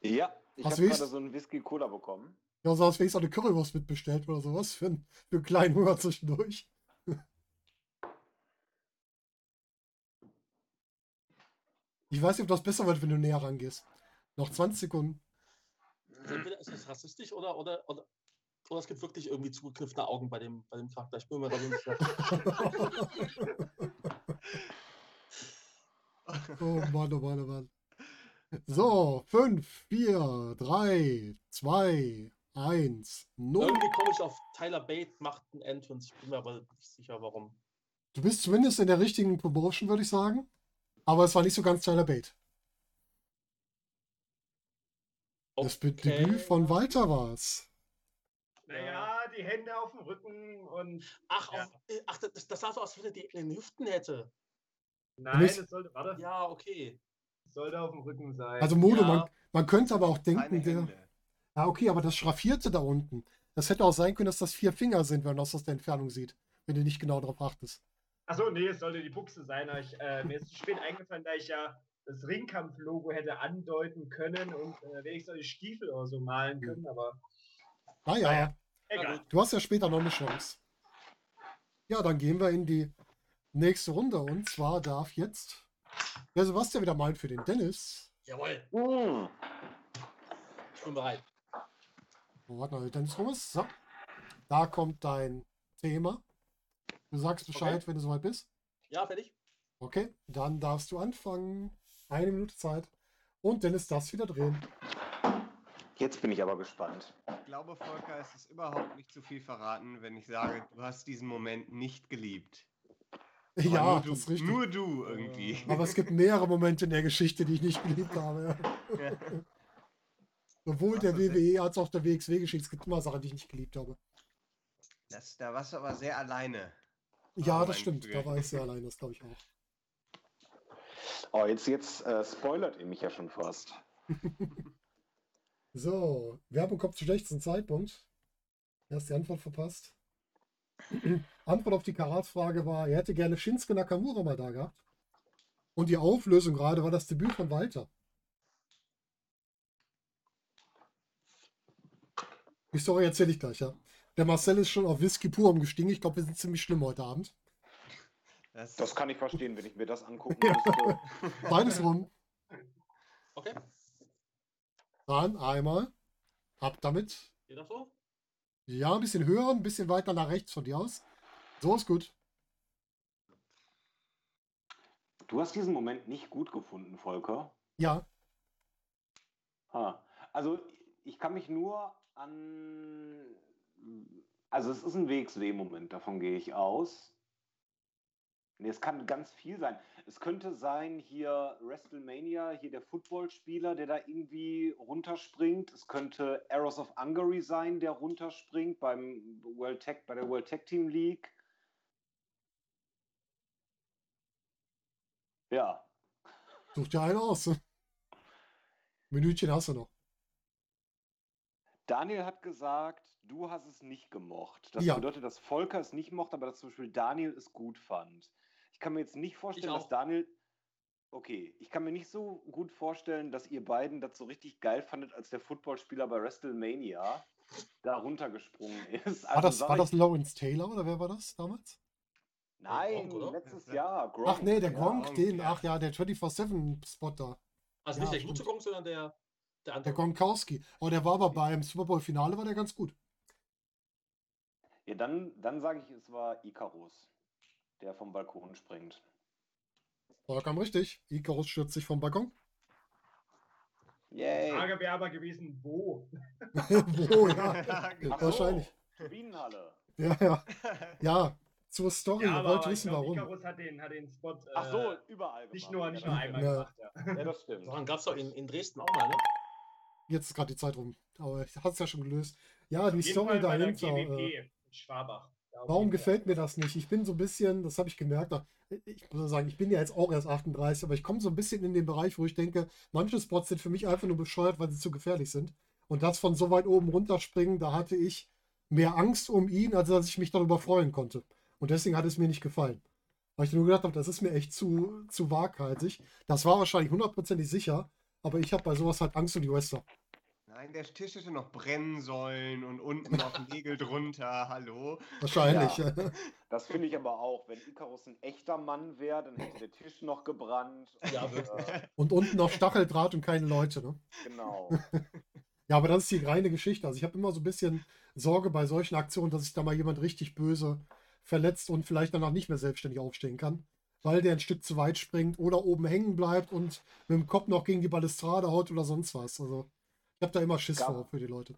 Ja, ich habe gerade so einen Whisky Cola bekommen. Ja, so als wenigstens auch eine Currywurst mitbestellt oder sowas für, einen- für einen kleinen Hunger zwischendurch. Ich weiß nicht, ob das besser wird, wenn du näher rangehst. Noch 20 Sekunden. Also entweder ist es rassistisch oder, oder, oder, oder es gibt wirklich irgendwie zugekniffene Augen bei dem, bei dem Charakter. Ich bin mir da so nicht sicher. Oh Mann, oh Mann, oh Mann. So, 5, 4, 3, 2, 1, 0. Irgendwie komme ich auf Tyler Bate macht einen Entrance. Ich bin mir aber nicht sicher, warum. Du bist zumindest in der richtigen Promotion, würde ich sagen. Aber es war nicht so ganz Tyler Bate. Das Okay. Debüt von Walter war es. Naja, die Hände auf dem Rücken und. Ach, Ja. auf, äh, ach das, das sah so aus, als wenn er die in den Hüften hätte. Nein, es sollte, warte, Ja, okay. es sollte auf dem Rücken sein. Also Modo, Ja. man, man könnte aber auch denken, der. Ja, okay, aber das Schraffierte da unten, das hätte auch sein können, dass das vier Finger sind, wenn man das aus der Entfernung sieht. Wenn du nicht genau darauf achtest. Achso, nee, es sollte die Buchse sein. Ich, äh, mir ist zu spät eingefallen, da ich ja das Ringkampf-Logo hätte andeuten können und äh, wenigstens die Stiefel oder so malen können, aber Naja, Naja. egal. du hast ja später noch eine Chance. Ja, dann gehen wir in die nächste Runde. Und zwar darf jetzt der Sebastian wieder malen für den Dennis. Jawohl, Hm. ich bin bereit. Oh, warte mal, Dennis rum ist. So. Da kommt dein Thema. Du sagst Bescheid, Okay. wenn du soweit bist. Ja, fertig? Okay, dann darfst du anfangen. Eine Minute Zeit. Und Dennis darfst wieder drehen. Jetzt bin ich aber gespannt. Ich glaube, Volker, es ist überhaupt nicht zu viel verraten, wenn ich sage, du hast diesen Moment nicht geliebt. Aber ja, nur das du, ist richtig. Nur du irgendwie. Aber es gibt mehrere Momente in der Geschichte, die ich nicht geliebt habe. Ja. Sowohl der das WWE als auch der WXW-Geschichte. Es gibt immer Sachen, die ich nicht geliebt habe. Das, da warst du aber sehr alleine. Ja, das stimmt. Da Gefühl. war ich sehr allein, das glaube ich auch. Oh, jetzt, jetzt äh, spoilert ihr mich ja schon fast. So, Werbung kommt zum schlechtesten Zeitpunkt. Erst die Antwort verpasst. Antwort auf die Karat-Frage war, er hätte gerne Shinsuke Nakamura mal da gehabt. Und die Auflösung gerade war das Debüt von Walter. Die Story erzähle ich gleich, ja. Der Marcel ist schon auf Whisky pur umgestiegen. Ich glaube, wir sind ziemlich schlimm heute Abend. Das, Das kann ich verstehen, wenn ich mir das angucken müsste. Beides rum. Okay, Dann einmal. Ab damit. geht das so? Ja, ein bisschen höher, ein bisschen weiter nach rechts von dir aus. So ist gut. Du hast diesen Moment nicht gut gefunden, Volker. Ja, Ah, also ich kann mich nur an. Also es ist ein WXW-Moment, davon gehe ich aus. Nee, es kann ganz viel sein. Es könnte sein, hier WrestleMania, hier der Footballspieler, der da irgendwie runterspringt. Es könnte Arrows of Hungary sein, der runterspringt beim World Tag, bei der World Tag Team League. Ja, such dir einen aus. Minütchen hast du noch. Daniel hat gesagt, du hast es nicht gemocht. Das Ja. bedeutet, dass Volker es nicht mochte, aber dass zum Beispiel Daniel es gut fand. Ich kann mir jetzt nicht vorstellen, dass. Daniel. Okay, ich kann mir nicht so gut vorstellen, dass ihr beiden das so richtig geil fandet, als der Footballspieler bei WrestleMania da runtergesprungen ist. War Also das, sag war ich- das Lawrence Taylor oder wer war das damals? Nein, Gronk, letztes Jahr. Gronk. Ach nee, der Ja. Gronk, Gronk, den, ja. ach ja, der 24-7-Spot da. Also Ja, nicht der stimmt. gute Gong, sondern der, der Der andere. Gronkowski. Oh, der war aber beim Super Bowl-Finale, war der ganz gut. Ja, dann, dann sage ich, es war Icarus, der vom Balkon springt. Vollkommen richtig. Icarus stürzt sich vom Balkon. Yay. Frage wäre aber gewesen, wo? Wo, ja. So, Wahrscheinlich. Turbinenhalle. Ja, ja. Ja, zur Story. Ja, Ihr aber wollt ich wissen, glaub, warum. Icarus hat den, hat den Spot äh, Ach so, überall nicht gemacht. nur, Ja, nicht nur einmal Ja. gemacht. Ja. Ja, das stimmt. Daran gab es doch in, in Dresden auch mal, ne? Jetzt ist gerade die Zeit rum. Aber ich hatte es ja schon gelöst. Ja, die Auf jeden Story Fall bei der dahinter. Äh, GWP in Schwabach. Warum gefällt mir das nicht? Ich bin so ein bisschen, das habe ich gemerkt, ich muss sagen, ich bin ja jetzt auch erst 38, aber ich komme so ein bisschen in den Bereich, wo ich denke, manche Spots sind für mich einfach nur bescheuert, weil sie zu gefährlich sind. Und das von so weit oben runterspringen, da hatte ich mehr Angst um ihn, als dass ich mich darüber freuen konnte. Und deswegen hat es mir nicht gefallen. Weil ich nur gedacht habe, das ist mir echt zu, zu waghalsig. Das war wahrscheinlich hundertprozentig sicher, aber ich habe bei sowas halt Angst um die Wrestler. Nein, der Tisch hätte noch brennen sollen und unten noch Nägel drunter. Hallo. Wahrscheinlich. Das finde ich aber auch. Wenn Icarus ein echter Mann wäre, dann hätte der Tisch noch gebrannt. Ja, Und, äh, Und unten noch Stacheldraht und keine Leute. Ne? genau. Ja, aber das ist die reine Geschichte. Also ich habe immer so ein bisschen Sorge bei solchen Aktionen, dass sich da mal jemand richtig böse verletzt und vielleicht danach nicht mehr selbstständig aufstehen kann. weil der ein Stück zu weit springt oder oben hängen bleibt und mit dem Kopf noch gegen die Balustrade haut oder sonst was. Also ich habe da immer Schiss Gab- vor für die Leute.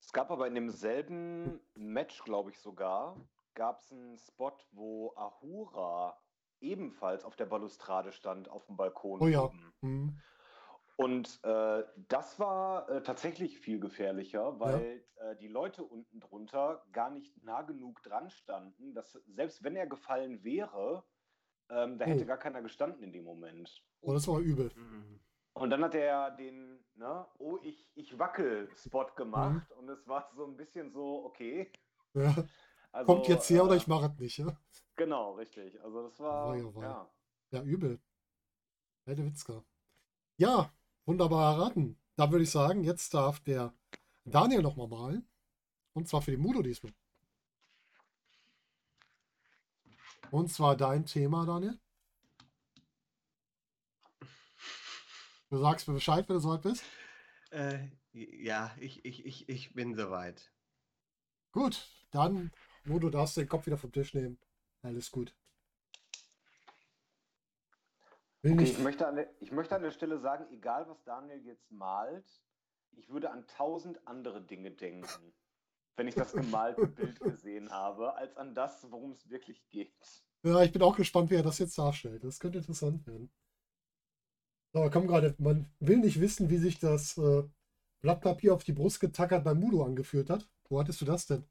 Es gab aber in demselben Match, glaube ich sogar, gab es einen Spot, wo Ahura ebenfalls auf der Balustrade stand, auf dem Balkon. Oh ja. oben. Hm. Und äh, das war äh, tatsächlich viel gefährlicher, weil äh, die Leute unten drunter gar nicht nah genug dran standen, dass selbst wenn er gefallen wäre, ähm, da hätte Oh. gar keiner gestanden in dem Moment. Oh, das war übel. Mhm. Und dann hat er den, ne, oh, ich, ich wackel-Spot gemacht Mhm. und es war so ein bisschen so, okay. Ja, Also, kommt jetzt her oder äh, ich mache es nicht. Ja? Genau, richtig. Also das war, oh wei. ja. Ja, übel. Heide Witzka. Ja, wunderbar erraten. Da würde ich sagen, jetzt darf der Daniel nochmal malen. Und zwar für die Mudo diesmal. Und zwar dein Thema, Daniel. Du sagst mir Bescheid, wenn du soweit bist. Äh, ja, ich, ich, ich, ich bin soweit. Gut, dann, darfst du den Kopf wieder vom Tisch nehmen. Alles gut. Okay, ich, möchte an der, ich möchte an der Stelle sagen, egal was Daniel jetzt malt, ich würde an tausend andere Dinge denken, wenn ich das gemalte Bild gesehen habe, als an das, worum es wirklich geht. Ja, ich bin auch gespannt, wie er das jetzt darstellt. Das könnte interessant werden. Aber komm gerade, man will nicht wissen, wie sich das äh, Blatt Papier auf die Brust getackert beim Mudo angefühlt hat. Wo hattest du das denn?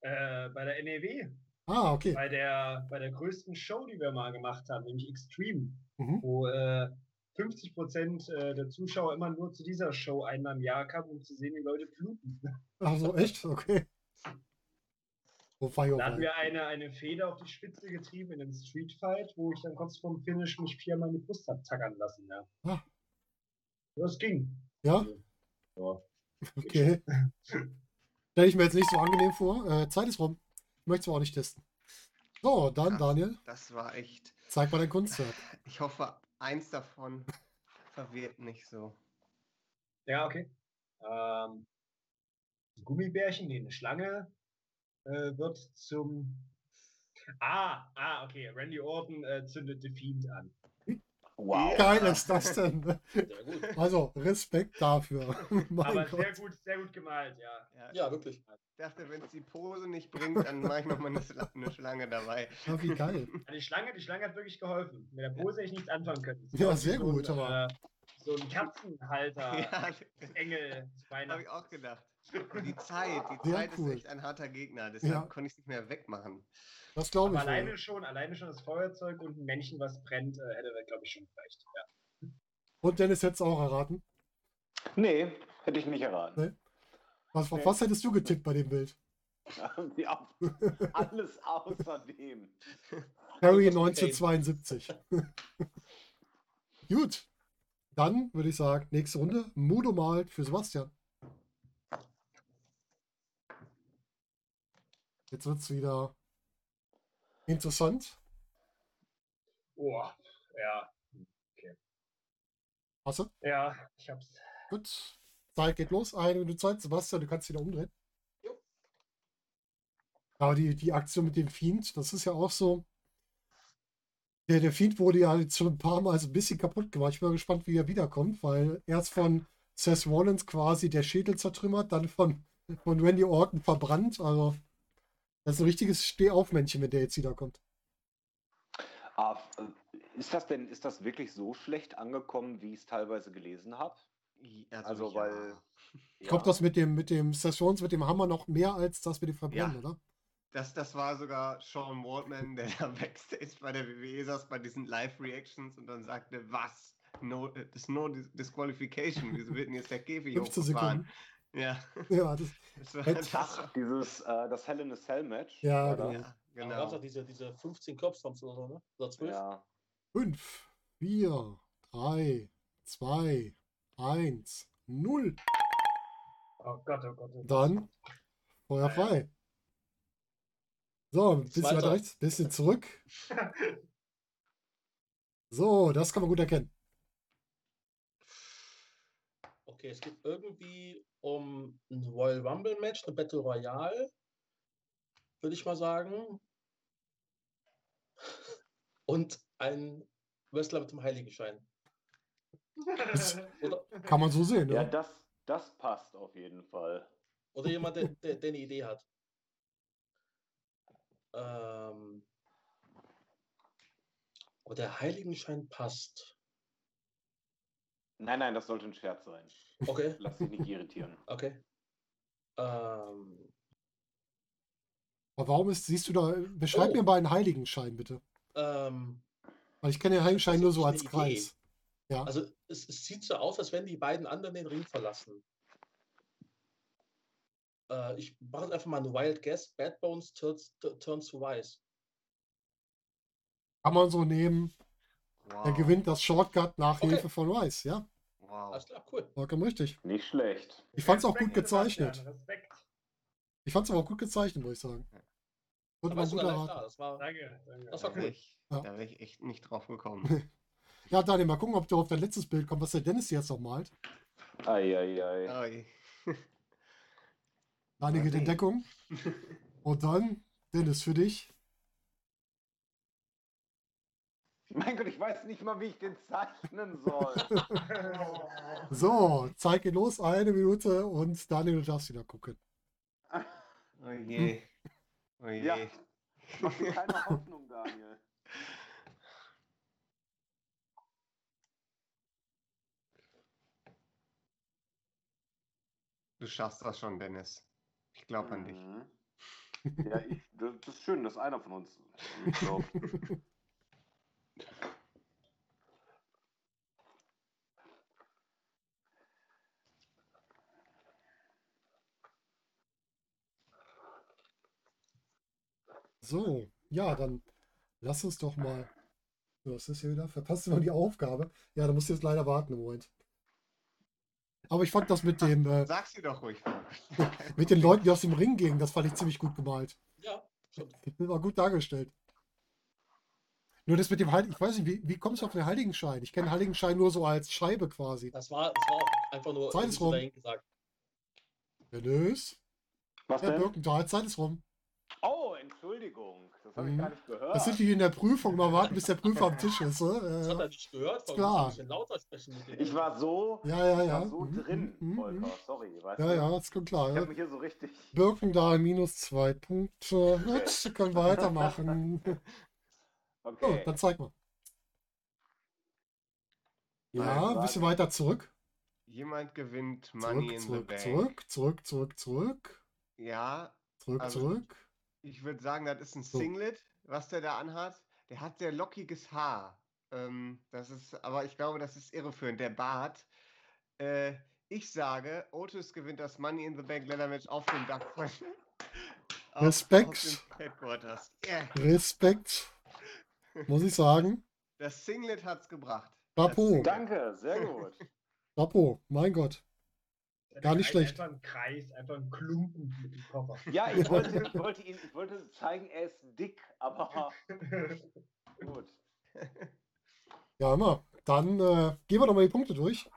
Äh, bei der NEW, Ah, okay. bei der, bei der größten Show, die wir mal gemacht haben, nämlich Extreme, Mhm. wo äh, 50% äh, der Zuschauer immer nur zu dieser Show einmal im Jahr kamen, um zu sehen, wie Leute bluten. Ach so, echt? Okay. Oh, oh, Da hatten wir eine, eine Feder auf die Spitze getrieben in einem Streetfight, wo ich dann kurz vorm Finish mich viermal in die Brust hab tackern lassen. Ja. Ah. Das ging. Ja, Ja. okay. Stelle ich mir jetzt nicht so angenehm vor. Äh, Zeit ist rum. Ich möchte es auch nicht testen. So, dann, Krass. Daniel, Das war echt. zeig mal dein Kunstwerk. Ich hoffe, eins davon verwirrt nicht so. Ja, okay. Ähm, Gummibärchen, nee, eine Schlange äh, wird zum. Ah, ah, okay. Randy Orton äh, zündet The Fiend an. Wow. Ja. Geil ist das denn? Sehr gut. Also, Respekt dafür. Aber Gott. sehr gut, sehr gut gemalt, ja. Ja, Ja, wirklich. Ich dachte, wenn es die Pose nicht bringt, dann mache ich nochmal eine, Schla- eine Schlange dabei. Ja, wie geil. Die Schlange, die Schlange hat wirklich geholfen. Mit der Pose hätte ich nichts anfangen können. Das Ja, sehr so ein, gut, aber- Äh, so ein Katzenhalter, Ja, Engel, habe ich auch gedacht. Die Zeit, die Sehr Zeit cool. ist echt ein harter Gegner, deshalb Ja. konnte ich es nicht mehr wegmachen. Das glaube Aber ich. wohl. alleine schon, alleine schon das Feuerzeug und ein Männchen, was brennt, äh, hätte glaube ich, schon gereicht. Ja. Und Dennis hätte es auch erraten. Nee, hätte ich nicht erraten. Nee. Was, auf Nee. was hättest du getippt bei dem Bild? Ja, alles außerdem. Harry Lucas McCain. 1972. Gut. Dann würde ich sagen, nächste Runde. Mudo malt für Sebastian. Jetzt wird es wieder interessant. Oh, ja. Hast du? Ja, ich hab's. Gut. Zeit geht los. Eine Minute Zeit. Sebastian, du kannst wieder umdrehen. Jo. Aber die, die Aktion mit dem Fiend, das ist ja auch so. Der, der Fiend wurde ja jetzt schon ein paar Mal so ein bisschen kaputt gemacht. Ich bin mal gespannt, wie er wiederkommt, weil erst von Seth Rollins quasi der Schädel zertrümmert, dann von, von Randy Orton verbrannt. Also, das ist ein richtiges Stehaufmännchen, wenn der jetzt wiederkommt. Ah, äh, ist das denn, ist das wirklich so schlecht angekommen, wie ich es teilweise gelesen habe? Also, ja. weil. Ich glaube, das mit dem, mit dem Rollins, mit dem Hammer noch mehr als das mit dem Verbrennen, Ja. oder? Das, das war sogar Sean Waldman, der da backstage bei der WWE saß, bei diesen Live-Reactions und dann sagte, was? No, äh, das ist no Dis- Disqualification. Wieso wird denn jetzt der Käfig 15 hochgefahren? Ja, Ja, das, das war, Jetzt- das Ach, dieses, äh, das Hell in a Cell Match. Ja, genau. ja, Genau. Da gab es auch diese, diese 15 Kopfstomps oder so, ne? Oder 12. Ja. 5, 4, 3, 2, 1, 0. Oh Gott, oh Gott. Oh Gott. Dann Feuer frei. So, ein bisschen weiter rechts, bisschen zurück. So, das kann man gut erkennen. Okay, es geht irgendwie um ein Royal Rumble Match, eine Battle Royale. Würde ich mal sagen. und ein Wrestler mit dem Heiligenschein. Oder, kann man so sehen, Ja, ne? das, das passt auf jeden Fall. oder jemand, der, der, der eine Idee hat. Ähm, aber der Heiligenschein passt. Nein, nein, das sollte ein Scherz sein. Okay, Lass dich nicht irritieren. okay. Ähm, Aber warum ist, siehst du da, beschreib Oh. mir mal einen Heiligenschein, bitte. ähm, Weil ich kenne den Heiligenschein nur so Das als eine Idee. Kreis. Ja. also es, es sieht so aus, als wenn die beiden anderen den Ring verlassen. Äh, ich mache einfach mal einen Wild Guess. Bad Bones turns, turns to Wise. Kann man so nehmen. Wow. Er gewinnt das Shortcut nach Okay. Hilfe von Rice. Ja, Wow. Alles klar, cool. vollkommen richtig. Nicht schlecht. Ich fand es auch gut gezeichnet. Respekt. Ich fand es aber auch gut gezeichnet, muss ich sagen. Und Da man warst du gut sogar live erraten. da. Das war, Danke, danke. Das Da war wäre cool. ich, Ja. da wär ich echt nicht drauf gekommen. Ja, Daniel, mal gucken, ob du auf dein letztes Bild kommst, was der Dennis jetzt noch malt. Eieiei. Oi. Daniel geht in. Deckung. Und dann, Dennis, für dich. Mein Gott, ich weiß nicht mal, wie ich den zeichnen soll. So, zeig ihn los, eine Minute und Daniel, du darfst wieder gucken. Oh je. Oh je. Ja. Mach dir keine Hoffnung, Daniel. Du schaffst das schon, Dennis. Ich glaube an dich. Mhm. Ja, ich, das ist schön, dass einer von uns glaubt. So, ja, dann lass uns doch mal. Was ist hier wieder? Verpasst du mal die Aufgabe? Ja, da musst du jetzt leider warten im Moment. Aber ich fand das mit dem, äh, Sag's dir doch ruhig. Mit den Leuten, die aus dem Ring gingen, das fand ich ziemlich gut gemalt. ja, stimmt. Das war gut dargestellt. Nur das mit dem Heiligen, ich weiß nicht, wie, wie kommst du auf den Heiligenschein? Ich kenne Heiligenschein nur so als Scheibe quasi. Das war, das war einfach nur Zeit ist rum. dahin gesagt. Dennis? Was Herr denn? Birkenthal, Zeit ist rum. Oh, Entschuldigung. Das habe ich Mhm. gar nicht gehört. Das sind die in der Prüfung. Mal warten, bis der Prüfer am Tisch ist. Das hat er nicht gehört. Klar. ich war so, ja, ja, ich ja. war so Mhm, drin, mhm, Volker. mhm. Sorry, weißt Ja, du? ja, ist gut klar. Ich Ja. habe mich hier so richtig. Birkendahl minus zwei Punkte. Gut, können weitermachen. Okay. dann zeig mal. Ja, ein bisschen weiter zurück. Jemand gewinnt Money Zurück, in the zurück, Bank. zurück, zurück, zurück, zurück, Ja, zurück, Also- zurück. ich würde sagen, das ist ein So. Singlet, was der da anhat. Der hat sehr lockiges Haar. Ähm, das ist, aber ich glaube, das ist irreführend. Der Bart. Äh, ich sage, Otis gewinnt das Money in the Bank Leather Match auf dem Dach von auf- Respekt. Auf dem. Respekt, muss ich sagen. Das Singlet hat's gebracht. Chapeau. Danke, sehr gut. Chapeau, mein Gott. Gar nicht schlecht. Einfach ein Kreis, einfach ein Klumpen mit dem Koffer. Ja, ich wollte, ich wollte ihn, ich wollte zeigen, er ist dick, aber gut. Ja, immer. Dann äh, gehen wir doch mal die Punkte durch.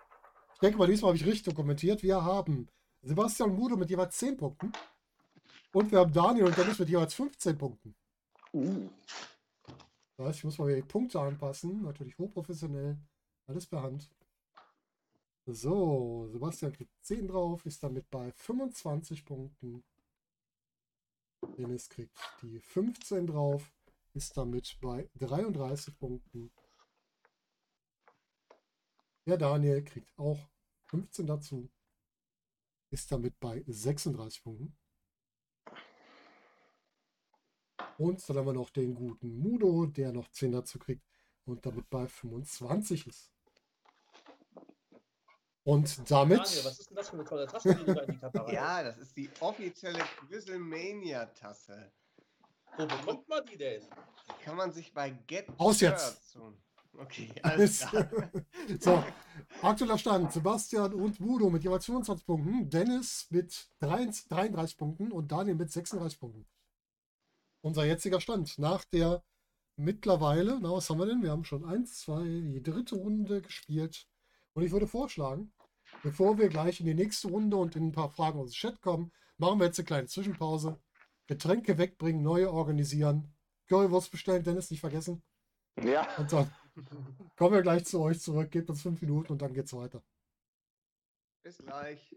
Ich denke mal, diesmal habe ich richtig dokumentiert. Wir haben Sebastian Mudo mit jeweils 10 Punkten. Und wir haben Daniel und Dennis mit jeweils 15 Punkten. Uh. Ich muss mal wieder die Punkte anpassen. Natürlich hochprofessionell. Alles per Hand. So, Sebastian kriegt 10 drauf, ist damit bei 25 Punkten. Dennis kriegt die 15 drauf, ist damit bei 33 Punkten. Der Daniel kriegt auch 15 dazu, ist damit bei 36 Punkten. Und dann haben wir noch den guten Mudo, der noch 10 dazu kriegt und damit bei 25 ist. Und damit, Daniel, was ist denn das für eine tolle Tasse, die du da in die Kamera Ja, das ist die offizielle Quizlemania-Tasse. Wo bekommt man die denn? Die kann man sich bei Get Aus jetzt. Tun. Okay, alles klar. so, aktueller Stand, Sebastian und Mudo mit jeweils 25 Punkten, Dennis mit 33 33 Punkten und Daniel mit 36 Punkten. Unser jetziger Stand nach der mittlerweile, na was haben wir denn? Wir haben schon eins, zwei, die dritte Runde gespielt. Und ich würde vorschlagen, bevor wir gleich in die nächste Runde und in ein paar Fragen aus dem Chat kommen, machen wir jetzt eine kleine Zwischenpause. Getränke wegbringen, neue organisieren. Currywurst bestellen, Dennis, nicht vergessen. Ja. Und dann kommen wir gleich zu euch zurück. Gebt uns fünf Minuten und dann geht's weiter. Bis gleich.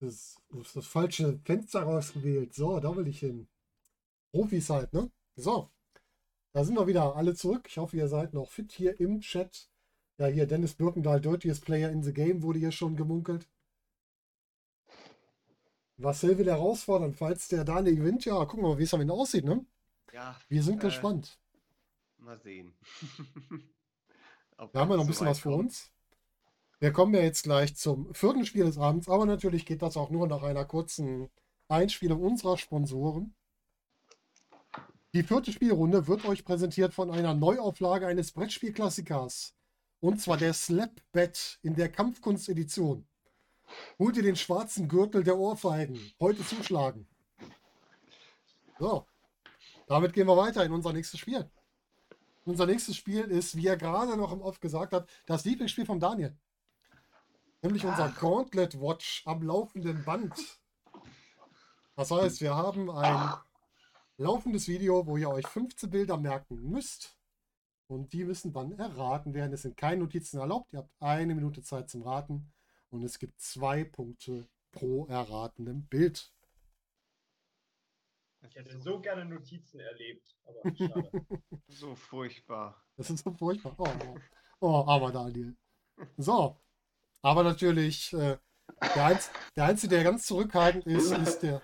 Das, das, das falsche Fenster rausgewählt. So, da will ich hin. Profis halt, ne? So. Da sind wir wieder alle zurück. Ich hoffe, ihr seid noch fit hier im Chat. Ja, hier Dennis Birkendahl, Dirtiest Player in the Game, wurde hier schon gemunkelt. Marcel will herausfordern, falls der Daniel gewinnt. Ja, gucken wir mal, wie es am Ende aussieht, ne? Ja, Wir sind Äh, gespannt. mal sehen. Da haben wir noch ein bisschen was für kommt. uns. Wir kommen ja jetzt gleich zum vierten Spiel des Abends, aber natürlich geht das auch nur nach einer kurzen Einspielung unserer Sponsoren. Die vierte Spielrunde wird euch präsentiert von einer Neuauflage eines Brettspielklassikers. Und zwar der Slap Bet in der Kampfkunst-Edition. Hol dir den schwarzen Gürtel der Ohrfeigen. Heute zuschlagen. So. Damit gehen wir weiter in unser nächstes Spiel. Unser nächstes Spiel ist, wie er gerade noch im Off gesagt hat, das Lieblingsspiel von Daniel. Nämlich unser Gauntlet Watch am laufenden Band. Das heißt, wir haben ein laufendes Video, wo ihr euch 15 Bilder merken müsst. Und die müssen dann erraten werden. Es sind keine Notizen erlaubt. Ihr habt eine Minute Zeit zum Raten. Und es gibt zwei Punkte pro erratenem Bild. Ich hätte so gerne Notizen erlebt, aber schade. So furchtbar. Das ist so furchtbar. Oh, oh. oh aber Daniel. So. Aber natürlich, äh, der, Einz der Einzige, der ganz zurückhaltend ist, ist der.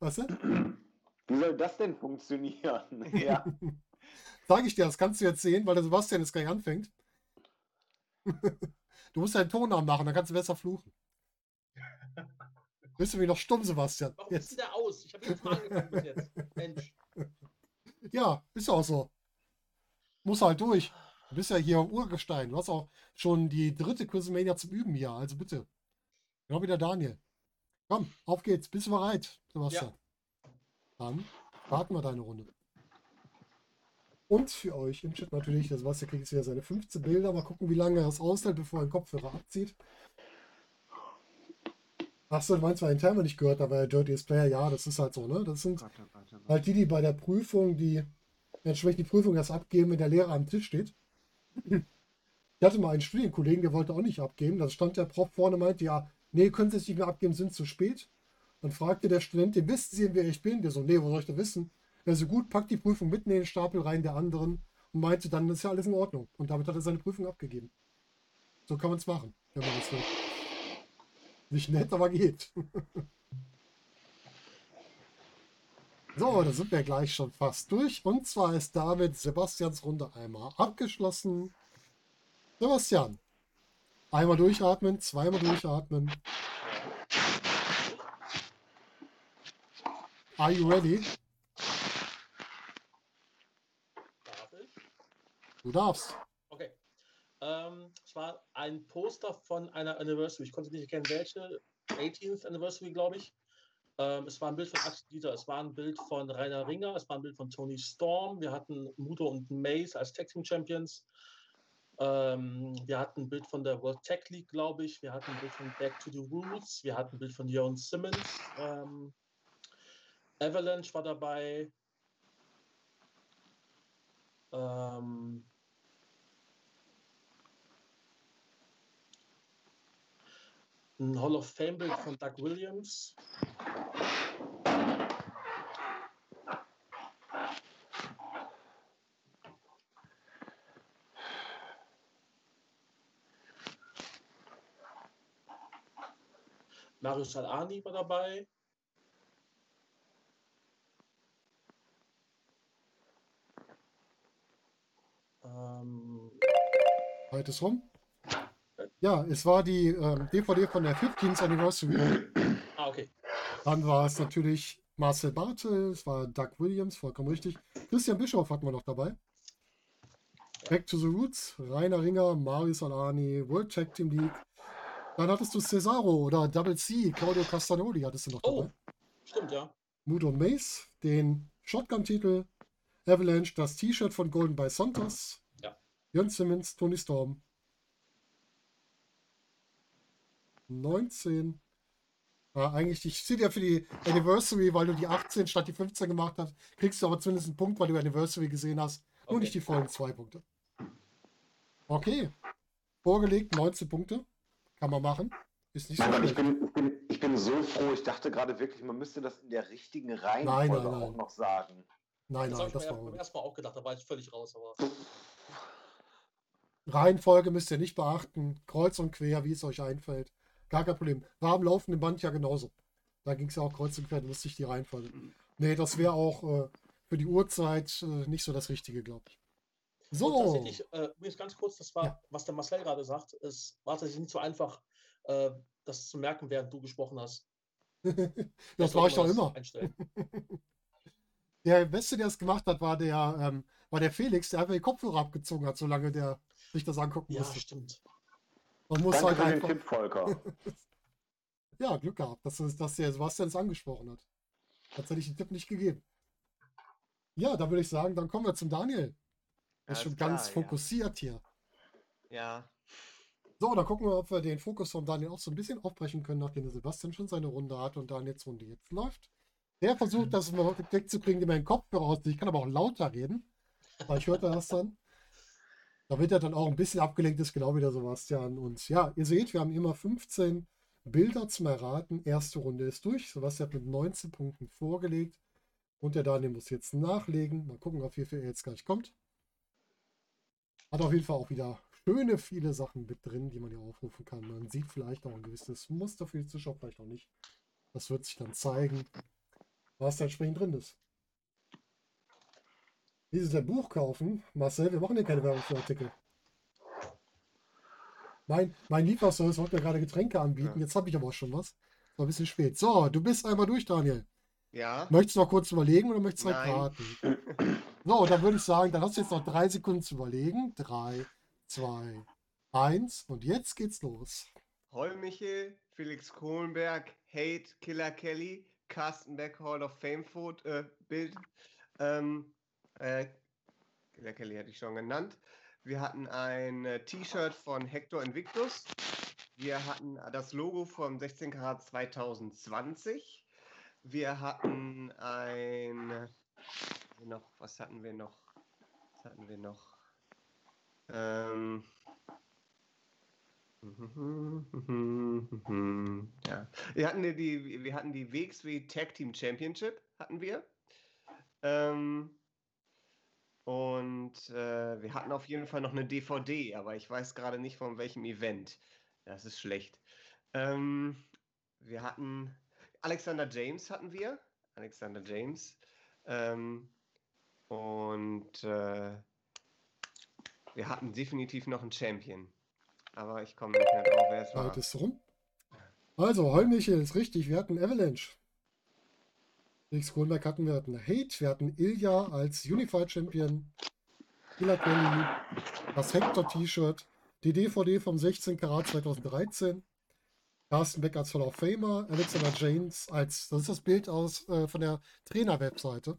Was? Wie soll das denn funktionieren? Ja. Sag ich dir, das kannst du jetzt sehen, weil der Sebastian jetzt gleich anfängt. Du musst deinen Ton anmachen, dann kannst du besser fluchen. Bist du wie noch stumm, Sebastian? Warum ist Jetzt. der aus? Ich habe ihn fragen jetzt. Mensch. Ja, ist auch so. Muss halt durch. Du bist ja hier am Urgestein. Du hast auch schon die dritte Quizmania zum Üben hier. Also bitte. Genau wie der Daniel. Komm, auf geht's. Bist du bereit, Sebastian? Dann starten wir deine Runde. Und für euch im Chat natürlich, der Sebastian kriegt jetzt wieder seine 15 Bilder. Mal gucken, wie lange er das aushält, bevor er den Kopfhörer abzieht. Achso, du meinst, weil den Timer nicht gehört, aber Dirty Player, ja, das ist halt so, ne? Das sind halt die, die bei der Prüfung, die entsprechend die Prüfung erst abgeben, wenn der Lehrer am Tisch steht. Ich hatte mal einen Studienkollegen, der wollte auch nicht abgeben. Da stand der Prof vorne und meinte, ja, nee, können Sie es nicht mehr abgeben, sind zu spät. Dann fragte der Student, den wissen Sie, wer ich bin? Der so, nee, wo soll ich das wissen? Er so, gut, packt die Prüfung mitten in den Stapel rein der anderen und meinte, dann ist ja alles in Ordnung. Und damit hat er seine Prüfung abgegeben. So kann man es machen, wenn man das will. Nicht nett, aber geht. So, da sind wir gleich schon fast durch. Und zwar ist damit Sebastians Runde einmal abgeschlossen. Sebastian, einmal durchatmen, zweimal durchatmen. Are you ready? Darf ich? Du darfst. Okay. Ähm, es war ein Poster von einer Anniversary. Ich konnte nicht erkennen, welche. 18th Anniversary, glaube ich. Ähm, es war ein Bild von Axel Dieter, es war ein Bild von Rainer Ringer, es war ein Bild von Tony Storm. Wir hatten Muto und Mace als Tag Team Champions. Ähm, wir hatten ein Bild von der World Tech League, glaube ich. Wir hatten ein Bild von Back to the Roots. Wir hatten ein Bild von Jon Simmons. Ähm, Avalanche war dabei. Ähm, ein Hall of Fame-Bild von Doug Williams. Mario Salani war dabei. Ähm, Zeit ist rum. Ja, es war die ähm, DVD von der 15th Anniversary. Dann war es natürlich Marcel Bartel, es war Doug Williams, vollkommen richtig. Christian Bischoff hatten wir noch dabei. Back to the Roots, Rainer Ringer, Marius Alani, World Tag Team League. Dann hattest du Cesaro oder Double C, Claudio Castagnoli hattest du noch Oh. dabei. Stimmt, ja. Mudo Mace, den Shotgun-Titel, Avalanche, das T-Shirt von Golden by Santos, Ja. Jörn Simmons, Tony Storm. 19. Ja, eigentlich, ich sehe ja für die Anniversary, weil du die 18 statt die 15 gemacht hast, kriegst du aber zumindest einen Punkt, weil du Anniversary gesehen hast. Nur Okay. nicht die vollen zwei Punkte. Okay. Vorgelegt 19 Punkte. Kann man machen. Ist nicht so Gott, ich bin, ich, bin, ich bin so froh. Ich dachte gerade wirklich, man müsste das in der richtigen Nein, Reihenfolge nein, nein. auch noch sagen. Nein, Das nein, habe das ich mir war beim ersten Mal auch gedacht, da war ich völlig raus. Aber Reihenfolge müsst ihr nicht beachten. Kreuz und quer, wie es euch einfällt. Gar kein Problem. War am laufenden Band ja genauso. Da ging es ja auch kreuz und quer, ich die Reihenfolge. Nee, das wäre auch äh, für die Uhrzeit äh, nicht so das Richtige, glaube ich. Und So. tatsächlich, äh, übrigens ganz kurz, das war, Ja. was der Marcel gerade sagt, es war tatsächlich nicht so einfach, äh, das zu merken, während du gesprochen hast. das war ich doch immer. Der Beste, der es gemacht hat, war der, ähm, war der Felix, der einfach die Kopfhörer abgezogen hat, solange der sich das angucken Ja, musste. stimmt. Man muss Danke halt für den einfach. Tipp, Volker. Ja, Glück gehabt, dass, dass der Sebastian es angesprochen hat. Sonst hätte ich den Tipp nicht gegeben. Ja, da würde ich sagen, dann kommen wir zum Daniel. Der ist schon klar, ganz ja. fokussiert hier. Ja, So, dann gucken wir, ob wir den Fokus von Daniel auch so ein bisschen aufbrechen können, nachdem der Sebastian schon seine Runde hat und Daniels Runde jetzt läuft. Der versucht, das mal wegzukriegen, indem er den Kopfhörer auszieht. Ich kann aber auch lauter reden, weil ich hörte das dann. Damit er dann auch ein bisschen abgelenkt ist, genau wie der Sebastian. Und ja, ihr seht, wir haben immer 15 Bilder zum Erraten. Erste Runde ist durch. Sebastian hat mit 19 Punkten vorgelegt. Und der Daniel muss jetzt nachlegen. Mal gucken, auf wie viel er jetzt gleich kommt. Hat auf jeden Fall auch wieder schöne viele Sachen mit drin, die man hier aufrufen kann. Man sieht vielleicht auch ein gewisses Muster für die Zuschauer, vielleicht auch nicht. Das wird sich dann zeigen, was da entsprechend drin ist. Wie Sie ein Buch kaufen? Marcel, wir machen hier keine Werbung für Artikel. Mein, mein Lieferservice wollte mir gerade Getränke anbieten. Ja. Jetzt habe ich aber auch schon was. War ein bisschen spät. So, du bist einmal durch, Daniel. ja. Möchtest du noch kurz überlegen oder möchtest du Nein. raten? So, dann würde ich sagen, dann hast du jetzt noch drei Sekunden zu überlegen. Drei, zwei, eins und jetzt geht's los. Heulmichel, Felix Kohlenberg, Hate, Killer Kelly, Carsten Beck, Hall of Fame Foto, äh, Bild. Ähm, äh, Kelly hatte ich schon genannt. Wir hatten ein äh, T-Shirt von Hector Invictus. Wir hatten das Logo vom 16 Karat 2020. Wir hatten ein noch, was hatten wir noch? Was hatten wir noch? Ähm, ja. Wir hatten die, wir hatten die WXW Tag Team Championship, hatten wir. Ähm, und äh, wir hatten auf jeden Fall noch eine DVD, aber ich weiß gerade nicht von welchem Event. Das ist schlecht. Ähm, wir hatten Alexander James hatten wir. Alexander James. Ähm, und äh, wir hatten definitiv noch einen Champion. Aber ich komme nicht mehr drauf, wer es war. Zeit ist rum. Also, Heulmichel ist richtig. Wir hatten Avalanche. Felix Kohlberg hatten wir hatten Hate. Wir hatten Ilya als Unified Champion. Killer. Das Hector-T-Shirt. Die DVD vom 16 Karat 2013. Carsten Beck als Hall of Famer. Alexander James als, das ist das Bild aus äh, von der Trainer-Webseite.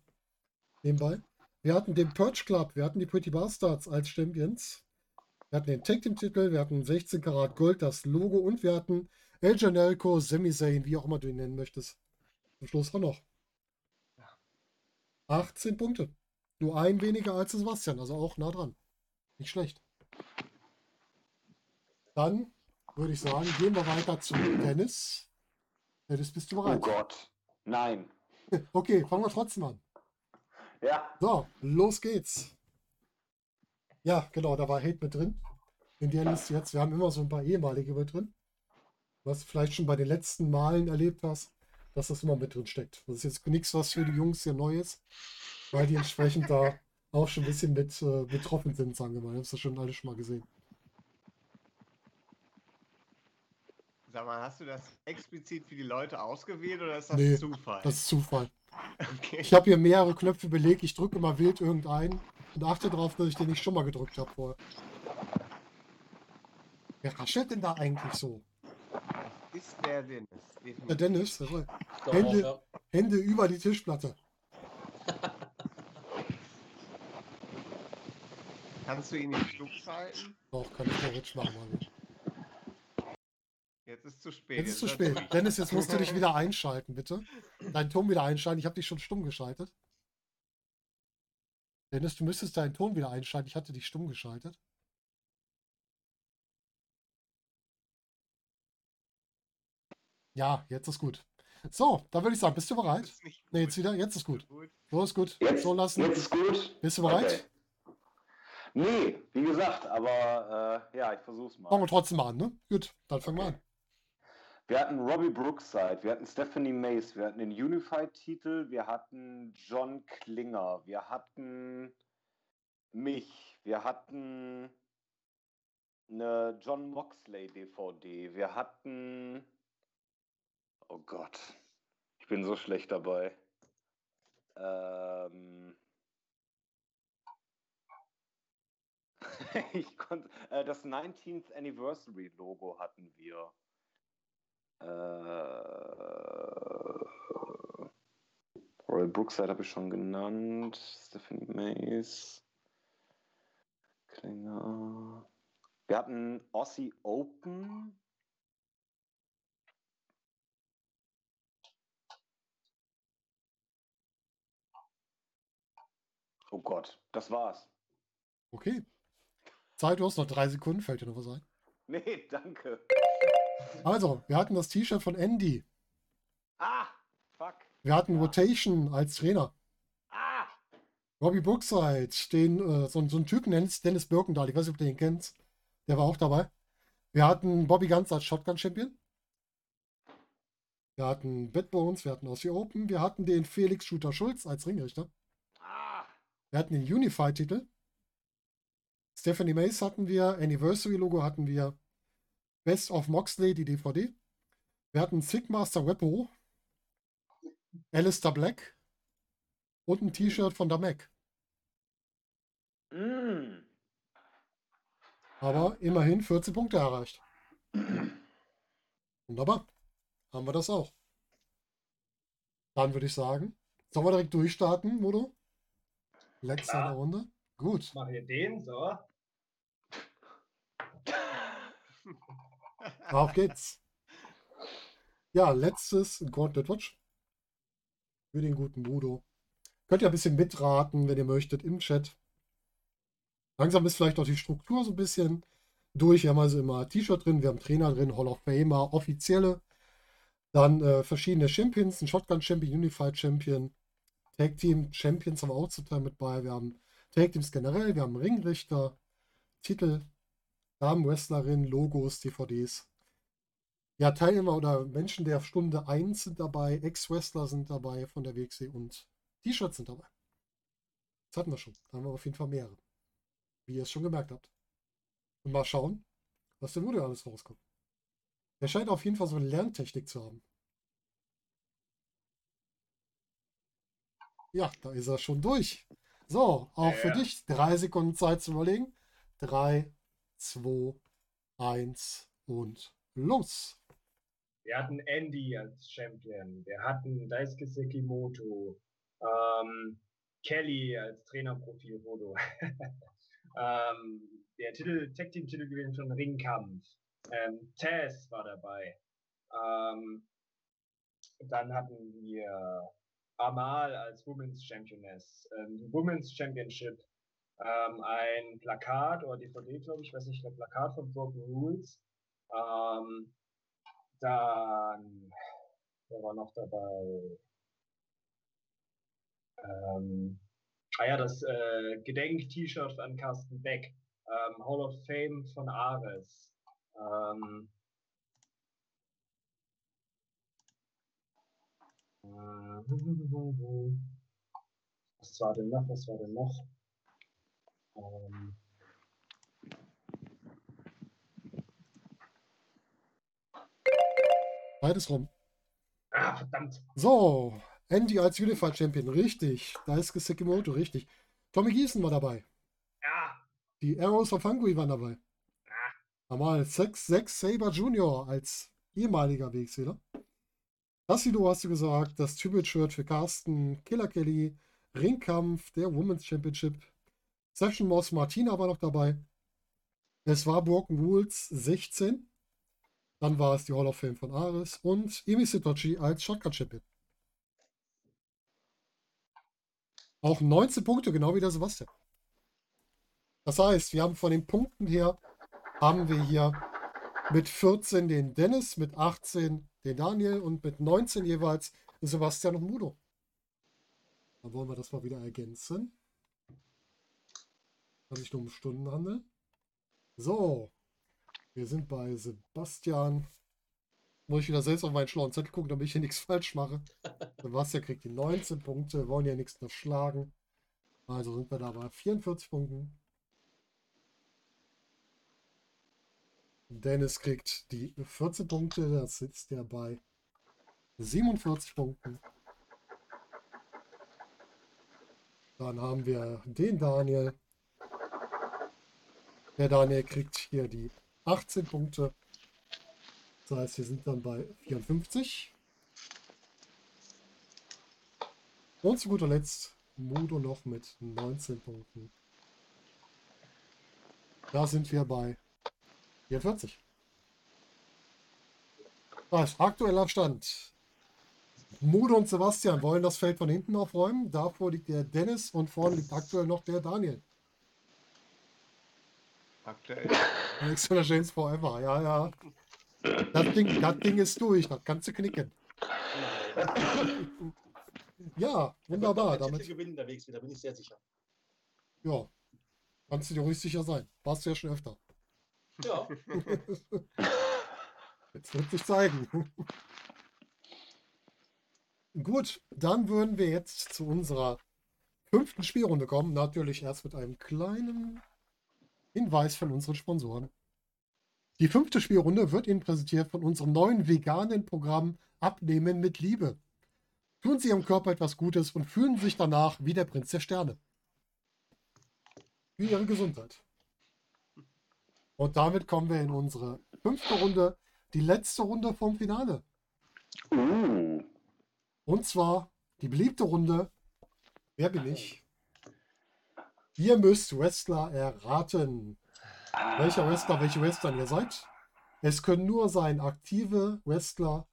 Nebenbei. Wir hatten den Purge Club. Wir hatten die Pretty Bastards als Champions. Wir hatten den Tag Team Titel, wir hatten 16 Karat Gold, das Logo und wir hatten El Generico, Sami Zayn, wie auch immer du ihn nennen möchtest. Zum Schluss auch noch. 18 Punkte. Nur ein weniger als Sebastian, also auch nah dran. Nicht schlecht. Dann würde ich sagen, gehen wir weiter zu Dennis. Dennis, bist du Oh bereit? Gott. Nein. Okay, fangen wir trotzdem an. Ja. So, los geht's. Ja, genau, da war Hate mit drin. In der Liste jetzt. Wir haben immer so ein paar ehemalige mit drin. Was du vielleicht schon bei den letzten Malen erlebt hast, dass das immer mit drin steckt. Das ist jetzt nichts, was für die Jungs hier neu ist, weil die entsprechend da auch schon ein bisschen mit äh, betroffen sind, sagen wir mal. Ich habe das schon alles schon mal gesehen. Sag mal, hast du das explizit für die Leute ausgewählt oder ist das Nee, Zufall? Das ist Zufall. okay. Ich habe hier mehrere Knöpfe belegt. Ich drücke immer wild irgendeinen und achte darauf, dass ich den nicht schon mal gedrückt habe vorher. Wer raschelt denn da eigentlich so? Ist der Dennis. Der. Dennis, Hände- auch, ja. Hände über die Tischplatte. Kannst du ihn nicht stumm schalten? Doch, kann ich theoretisch machen. Mann. Jetzt ist zu spät. Jetzt ist zu spät. Dennis, jetzt musst du dich wieder einschalten, bitte. Deinen Ton wieder einschalten. Ich habe dich schon stumm geschaltet. Dennis, du müsstest deinen Ton wieder einschalten. Ich hatte dich stumm geschaltet. Ja, jetzt ist gut. So, dann würde ich sagen, bist du bereit? Ne, gut. jetzt wieder. Jetzt ist gut. So ist gut. Jetzt, So lassen. jetzt ist gut. Bist du bereit? Okay. Nee, wie gesagt, aber äh, ja, ich versuch's mal. Fangen wir trotzdem mal an, ne? Gut, dann fangen wir an. Wir hatten Robbie Brookside, wir hatten Stephanie Mace, wir hatten den Unified-Titel, wir hatten John Klinger, wir hatten mich, wir hatten eine John Moxley DVD, wir hatten. Oh Gott, ich bin so schlecht dabei. Ähm. ich konnte. Äh, das 19th Anniversary Logo hatten wir. Äh, Royal Brookside habe ich schon genannt. Stephanie Mays. Klinger. Wir hatten Aussie Open. Oh Gott, das war's. Okay. Zeit, du hast noch drei Sekunden, fällt dir noch was ein? Nee, danke. Also, wir hatten das T-Shirt von Andy. Ah, fuck. Wir hatten Ja. Rotation als Trainer. Ah, Robbie Brookside, den, äh, so, so einen Typen nennt Dennis Birkendahl, ich weiß nicht, ob du den kennst. Der war auch dabei. Wir hatten Bobby Ganz als Shotgun-Champion. Wir hatten Bad Bones, wir hatten Aussie Open, wir hatten den Felix Shooter Schulz als Ringrichter. Wir hatten den Unified-Titel. Stephanie Mace hatten wir, Anniversary-Logo hatten wir, Best of Moxley, die DVD. Wir hatten Sigmaster Weppo, Alistair Black und ein T-Shirt von der Mac. Mm. Aber immerhin 14 Punkte erreicht. Wunderbar. Haben wir das auch. Dann würde ich sagen, sollen wir direkt durchstarten, Modo? Letzte Klar. Runde. Gut. Ich mache hier den so. Auf geht's. Ja, letztes Gauntlet Watch. Für den guten Budo. Könnt ihr ein bisschen mitraten, wenn ihr möchtet, im Chat. Langsam ist vielleicht auch die Struktur so ein bisschen durch. Wir haben also immer T-Shirt drin, wir haben Trainer drin, Hall of Famer, offizielle. Dann äh, verschiedene Champions, ein Shotgun Champion, Unified Champion, Tag Team Champions haben wir auch zum Teil mit bei. Wir haben Tag Teams generell, wir haben Ringrichter, Titel, Damen-Wrestlerin, Logos, DVDs. Ja, Teilnehmer oder Menschen der Stunde 1 sind dabei, Ex-Wrestler sind dabei von der WXW und T-Shirts sind dabei. Das hatten wir schon. Da haben wir auf jeden Fall mehrere. Wie ihr es schon gemerkt habt. Und mal schauen, was dem Video alles rauskommt. Der scheint auf jeden Fall so eine Lerntechnik zu haben. Ja, da ist er schon durch. So, auch für Ja. dich drei Sekunden Zeit zu überlegen. Drei, zwei, eins und los. Wir hatten Andy als Champion. Wir hatten Daisuke Sekimoto. Ähm, Kelly als Trainerprofilfoto. ähm, der Titel, Tag Team Titel gewinnt von Ringkampf. Ähm, Taz war dabei. Ähm, dann hatten wir Amal als Women's Championess. Ähm, Women's Championship. Ähm, ein Plakat oder DVD, glaube ich, weiß nicht, ein Plakat von Broken Rules. Ähm, dann, wer war noch dabei? Ähm, ah ja, das äh, Gedenk-T-Shirt von Carsten Beck. Ähm, Hall of Fame von Ares. Ähm, was war denn noch? Was war denn noch? Ähm, Beides rum. ah, verdammt. So, Andy als Unified Champion, richtig. Daisuke Sekimoto, richtig. Tommy Gießen war dabei. Ja, Die Arrows of Hungary waren dabei. Normal 6, 6 Saber Junior als ehemaliger WXWler. Tassido hast du gesagt, das Tribute-Shirt für Carsten, Killer Kelly, Ringkampf, der Women's Championship. Session Moss Martina war noch dabei. Es war Broken Rules 16. Dann war es die Hall of Fame von Ares und Emi Sitochi als Shotgun Champion. Auch 19 Punkte, genau wie der Sebastian. Das heißt, wir haben von den Punkten her, haben wir hier mit 14 den Dennis, mit 18 den Daniel und mit 19 jeweils Sebastian und Mudo. Dann wollen wir das mal wieder ergänzen. Kann sich nur um Stunden handeln. So, wir sind bei Sebastian. Muss ich wieder selbst auf meinen schlauen Zettel gucken, damit ich hier nichts falsch mache. Sebastian kriegt die 19 Punkte, wir wollen ja nichts unterschlagen. Also sind wir da bei 44 Punkten. Dennis kriegt die 14 Punkte, das sitzt er bei 47 Punkten. Dann haben wir den Daniel. Der Daniel kriegt hier die 18 Punkte. Das heißt, wir sind dann bei 54. Und zu guter Letzt Mudo noch mit 19 Punkten. Da sind wir bei 44. Das aktueller Stand. Mudo und Sebastian wollen das Feld von hinten aufräumen. Davor liegt der Dennis und vorne liegt aktuell noch der Daniel. Aktuell. Alexander James Forever, ja, ja. Das Ding, das Ding ist durch, das kannst du knicken. Ja, wunderbar. Damit Damit, gewinnen der Wegs wieder, bin ich sehr sicher. ja, kannst du dir ruhig sicher sein. Warst du ja schon öfter. Ja, Jetzt wird sich zeigen. Gut, dann würden wir jetzt zu unserer fünften Spielrunde kommen. Natürlich erst mit einem kleinen Hinweis von unseren Sponsoren. Die fünfte Spielrunde wird Ihnen präsentiert von unserem neuen veganen Programm Abnehmen mit Liebe. Tun Sie Ihrem Körper etwas Gutes und fühlen sich danach wie der Prinz der Sterne. Für Ihre Gesundheit. Und damit kommen wir in unsere fünfte Runde, die letzte Runde vom Finale. Uh. Und zwar die beliebte Runde. Wer bin ich? Ihr müsst Wrestler erraten. Welcher Wrestler, welche Wrestler ihr seid. Es können nur sein aktive Wrestler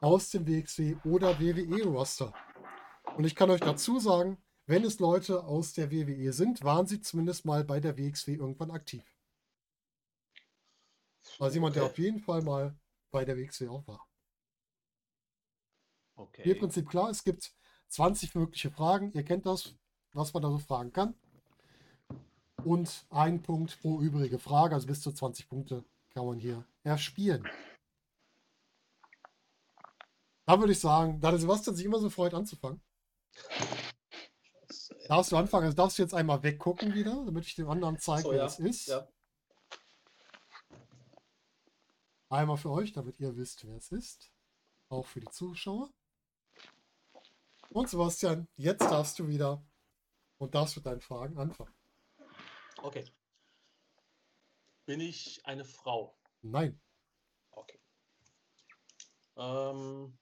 aus dem WXW oder WWE-Roster. Und ich kann euch dazu sagen, wenn es Leute aus der WWE sind, waren sie zumindest mal bei der WXW irgendwann aktiv. Also jemand, der Okay. auf jeden Fall mal bei der WXW auch war. Hier Okay. im Prinzip klar, es gibt 20 mögliche Fragen. Ihr kennt das, was man da so fragen kann. Und ein Punkt pro übrige Frage, also bis zu 20 Punkte kann man hier erspielen. Da würde ich sagen, da der Sebastian sich immer so freut anzufangen, darfst du anfangen. Also darfst du jetzt einmal weggucken wieder, damit ich dem anderen zeige, So, wer ja. das ist. ja. Einmal für euch, damit ihr wisst, wer es ist. Auch für die Zuschauer. Und Sebastian, jetzt darfst du wieder und darfst mit deinen Fragen anfangen. Okay. Bin ich eine Frau? Nein, Okay. Ähm,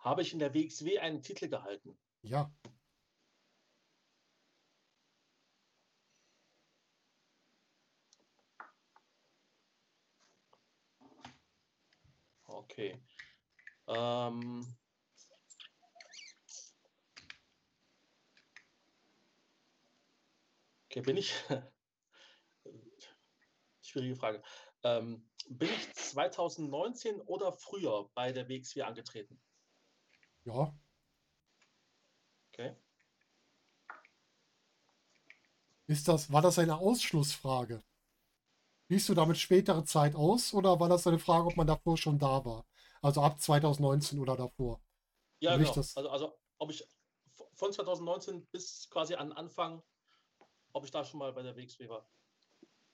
habe ich in der WXW einen Titel gehalten? ja, Okay. Ähm, okay, bin ich. Schwierige Frage. Ähm, bin ich 2019 oder früher bei der WXW angetreten? ja, Okay. ist das, war das eine Ausschlussfrage? Schließt du damit spätere Zeit aus oder war das eine Frage, ob man davor schon da war? Also ab 2019 oder davor? Ja, genau. das- Also, also ob ich von 2019 bis quasi an Anfang, ob ich da schon mal bei der WXW war.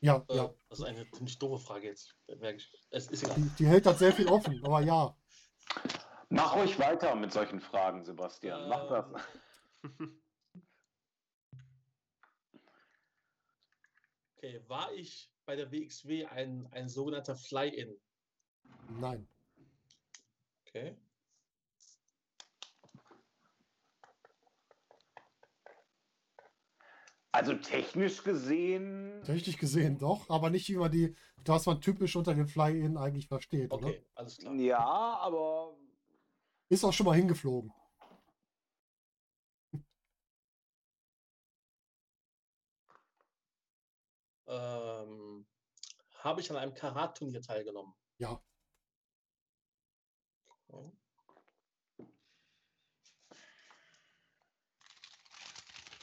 Ja, Äh, ja. Das ist eine ziemlich doofe Frage jetzt. merke ich. Es ist egal. Die, die hält das sehr viel offen, aber ja. Mach ruhig weiter mit solchen Fragen, Sebastian. Mach das. Ähm, Okay, war ich bei der WXW ein, ein sogenannter Fly-In? Nein. Okay. Also technisch gesehen. Technisch gesehen doch, aber nicht wie man die, das man typisch unter dem Fly-In eigentlich versteht, oder? Okay, alles klar. Ja, aber. Ist auch schon mal hingeflogen. Ähm, habe ich an einem Karat-Turnier teilgenommen? Ja. Okay.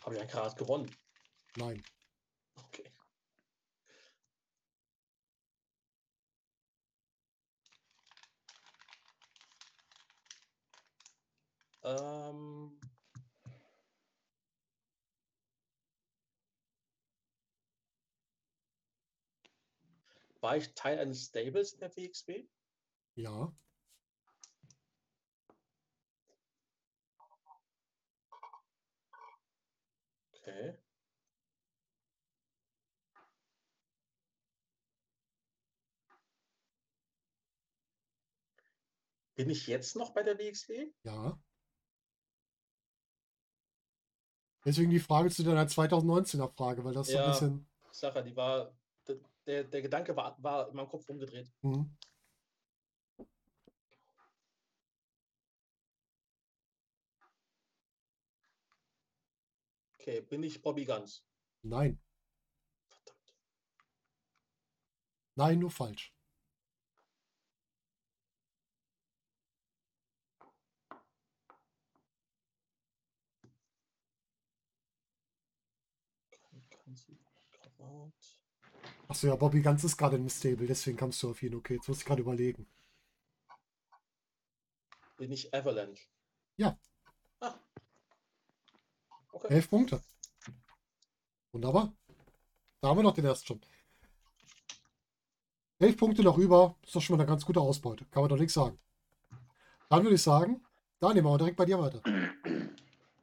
Habe ich ein Karat gewonnen? Nein. Okay. Ähm, War ich Teil eines Stables in der WXW? Ja. Okay. Bin ich jetzt noch bei der WXW? Ja. Deswegen die Frage zu deiner 2019er Frage, weil das ja, so ein bisschen. Sache, die war der, der Gedanke war, war in meinem Kopf umgedreht. Hm. Okay, bin ich Bobby Guns? Nein. Verdammt. Nein, nur falsch. Achso, ja, Bobby Ganz ist gerade im Stable, deswegen kamst du auf ihn. Okay, jetzt muss ich gerade überlegen. Bin ich Avalanche? Ja. Ah. Okay. Elf Punkte. Wunderbar. Da haben wir noch den ersten schon. Elf Punkte noch über. Ist doch schon mal eine ganz gute Ausbeute. Kann man doch nichts sagen. Dann würde ich sagen, da nehmen wir direkt bei dir weiter.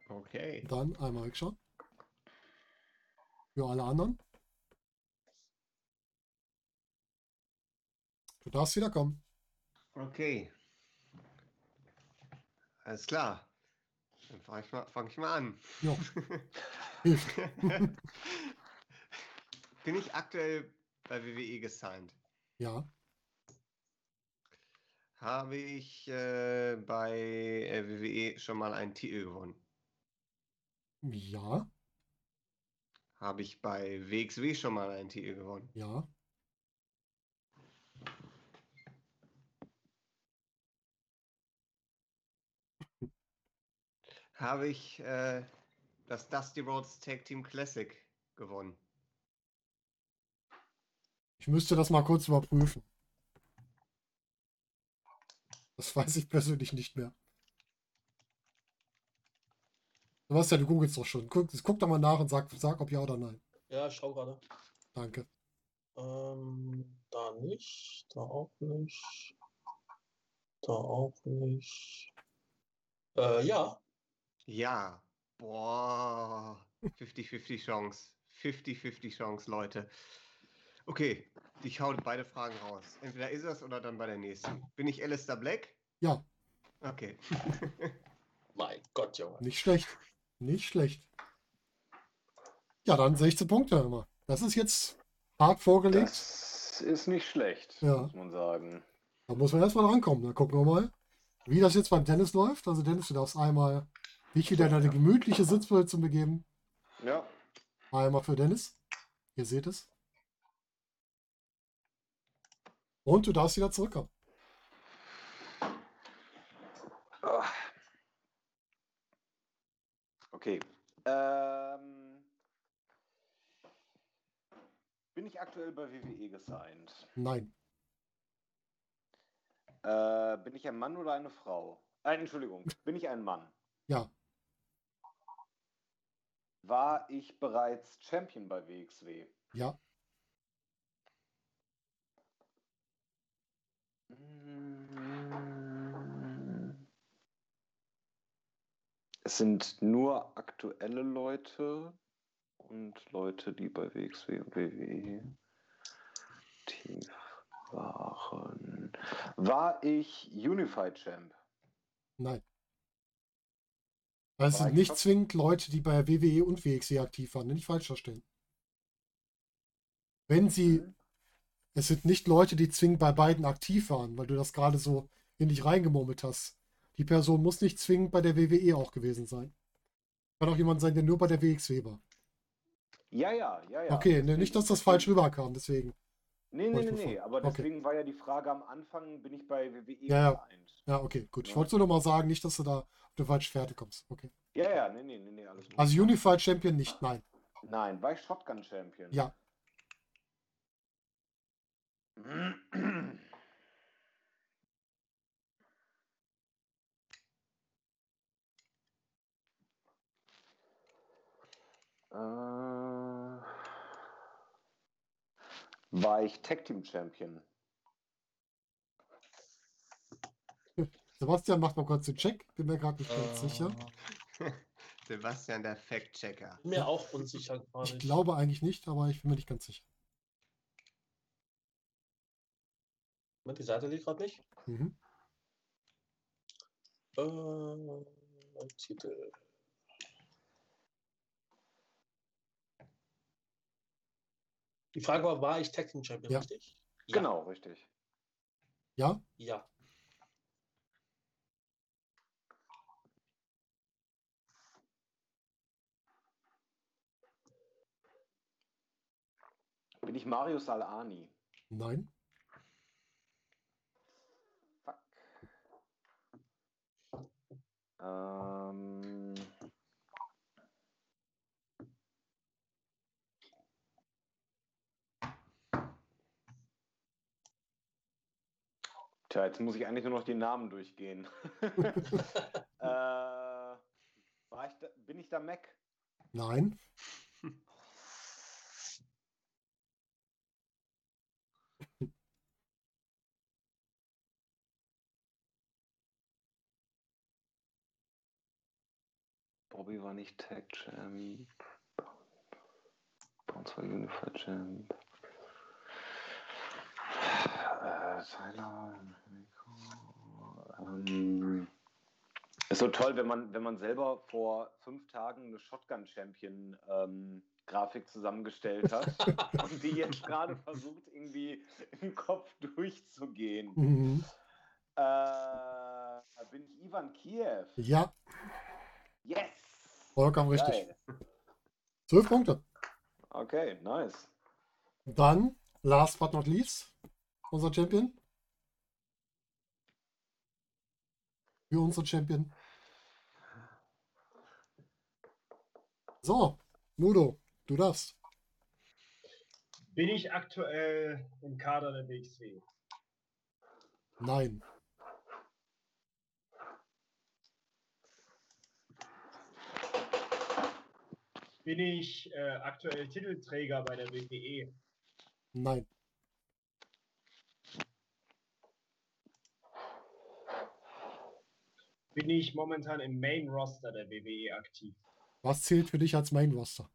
Okay. Dann einmal wegschauen. Für alle anderen. Du darfst wieder kommen. Okay. Alles klar. Dann fange ich, mal- fang ich mal an. Ja. Hilft. Bin ich aktuell bei WWE gesigned? Ja, Habe ich äh, bei äh, WWE schon mal einen Titel gewonnen? ja, Habe ich bei WXW schon mal einen Titel gewonnen? ja, Habe ich äh, das Dusty Rhodes Tag Team Classic gewonnen? Ich müsste das mal kurz überprüfen. Das weiß ich persönlich nicht mehr. Sebastian, du googelst doch schon. Guck, guck doch mal nach und sag, sag, ob ja oder nein. Ja, ich schau gerade. Danke. Ähm, da nicht, da auch nicht, da auch nicht. Äh, ja, Ja. Boah. 50-50 Chance. 50-50 Chance, Leute. Okay, ich hau beide Fragen raus. Entweder ist es oder dann bei der nächsten. Bin ich Alistair Black? Ja, Okay. mein Gott, Junge. nicht schlecht. Nicht schlecht. Ja, dann 16 Punkte immer. Das ist jetzt hart vorgelegt. Das ist nicht schlecht, Ja. muss man sagen. Da muss man erstmal rankommen. Dann gucken wir mal, wie das jetzt beim Tennis läuft. Also Dennis, du darfst einmal wieder in eine gemütliche Sitzposition begeben. Ja. Einmal für Dennis. Ihr seht es. Und du darfst wieder zurückkommen. Ah. Okay. Ähm, bin ich aktuell bei WWE gesigned? Nein. Äh, bin ich ein Mann oder eine Frau? Äh, Entschuldigung, bin ich ein Mann? Ja. War ich bereits Champion bei WXW? Ja. Es sind nur aktuelle Leute und Leute, die bei WXW und WWE tief waren. War ich Unified Champ? Nein. Also es sind ich nicht zwingend Leute, die bei WWE und WXW aktiv waren. Nicht falsch verstehen. Wenn sie, Mhm. es sind nicht Leute, die zwingend bei beiden aktiv waren, weil du das gerade so in dich reingemurmelt hast. Die Person muss nicht zwingend bei der WWE auch gewesen sein. Kann auch jemand sein, der nur bei der WXW war. Ja, ja, ja, ja. Okay, ne, nicht, dass das falsch rüberkam, deswegen. Nee, nee, nee, nee. Aber okay. deswegen war ja die Frage am Anfang, bin ich bei WWE Ja, ja. gesigned? Ja, okay, gut. Ich Ja. wollte nur noch mal sagen, nicht, dass du da auf die falsche Fährte kommst. Okay. Ja, ja, nee, nee, nee, nee, alles gut. Also Unified Champion nicht, nein. Nein, war ich Shotgun Champion? Ja. Äh, war ich Tag Team Champion? Sebastian macht mal kurz den Check. Bin mir gerade nicht ganz Äh, sicher. Sebastian, der Fact-Checker. Bin mir auch unsicher gerade. Ich glaube eigentlich nicht, aber ich bin mir nicht ganz sicher. Moment, die Seite liegt gerade nicht. Mhm. Äh, Titel. Die Frage war, war ich Tag Team Champion, Ja. richtig? Ja. Genau, richtig. Ja? Ja. Bin ich Marius Alani? Nein? Fuck. Ähm. Tja, jetzt muss ich eigentlich nur noch die Namen durchgehen. äh, war ich da, bin ich da Mac? Nein? Bobby war nicht Tag Champ. Bounce war Unified Champ. Äh. Ähm, ist so toll, wenn man, wenn man selber vor fünf Tagen eine Shotgun-Champion ähm, Grafik zusammengestellt hat und die jetzt gerade versucht, irgendwie im Kopf durchzugehen. Mhm. Äh, bin ich Ivan Kiev? Ja, Yes! vollkommen richtig. Zwölf Punkte. Okay, nice. Dann, last but not least, unser Champion. Für unsere Champion. So, Nudo, du darfst. Bin ich aktuell im Kader der WXW? Nein. Bin ich äh, aktuell Titelträger bei der? WWE? Nein. Bin ich momentan im Main Roster der WWE aktiv? Was zählt für dich als Main Roster?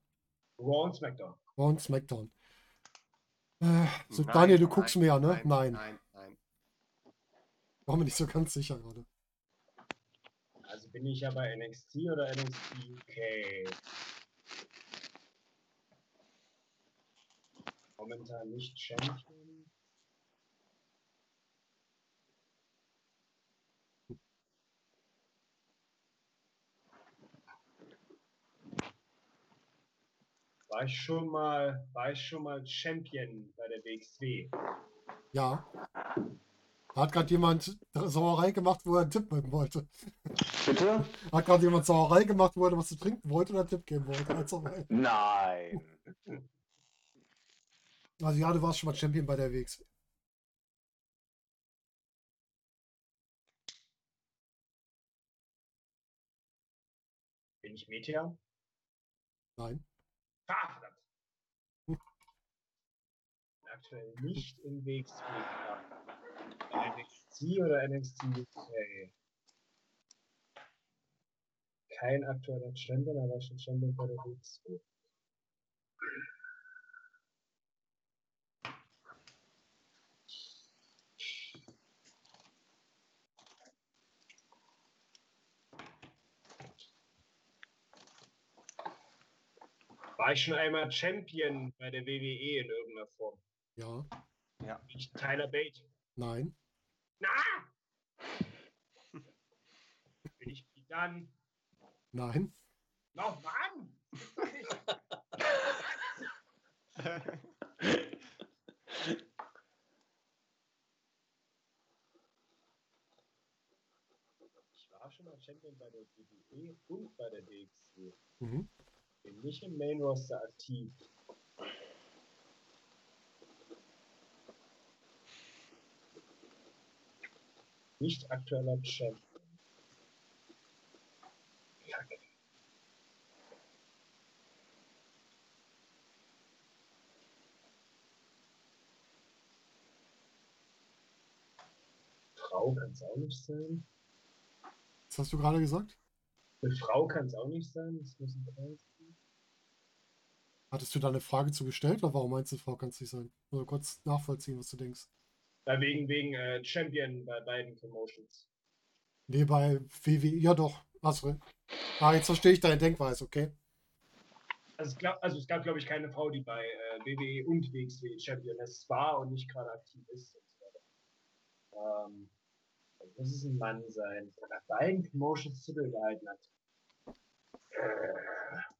Raw und SmackDown. Raw und SmackDown. Äh, so, Nein, Daniel, du nein, guckst mehr, ne? Nein, Nein. nein, nein. War mir nicht so ganz sicher gerade. Also bin ich ja bei NXT oder NXT UK? Momentan nicht Champion. War ich schon mal, war ich schon mal Champion bei der WXW? Ja. Da hat gerade jemand Sauerei gemacht, wo er einen Tipp geben wollte. Bitte? Hat gerade jemand Sauerei gemacht, wo er was zu trinken wollte oder einen Tipp geben wollte. Also, Nein. also ja, du warst schon mal Champion bei der WX. Bin ich Meteor? Nein. Ah, Aktuell nicht im WXW. Bei NXT oder NXT UK? Kein aktueller Champion, aber schon Champion bei der WXW. War ich schon einmal Champion bei der WWE in irgendeiner Form? Ja. Bin ich Tyler Bate? Nein. Na! Bin ich dann? Nein. Noch Mann! Ich war schon mal Champion bei der WWE und bei der DXW. Mhm. Bin nicht im Main Roster aktiv. Nicht aktueller Champion. Kacke. Frau kann es auch nicht sein. Was hast du gerade gesagt? Eine Frau kann es auch nicht sein. Das muss ein sein. Hattest du da eine Frage zu gestellt oder warum meinst du, Frau kann es nicht sein? Oder kurz nachvollziehen, was du denkst. Ja, wegen wegen äh, Champion bei beiden Promotions. Nee, bei WWE, ja doch. Achso. Ah, jetzt verstehe ich deine Denkweise, okay. Also es, glaub, also es gab, glaube ich, keine Frau, die bei äh, WWE und WXW Championess war und nicht gerade aktiv ist. Und so weiter. Ähm, muss es ein Mann sein, der nach beiden Promotions Titel gehalten hat. Äh,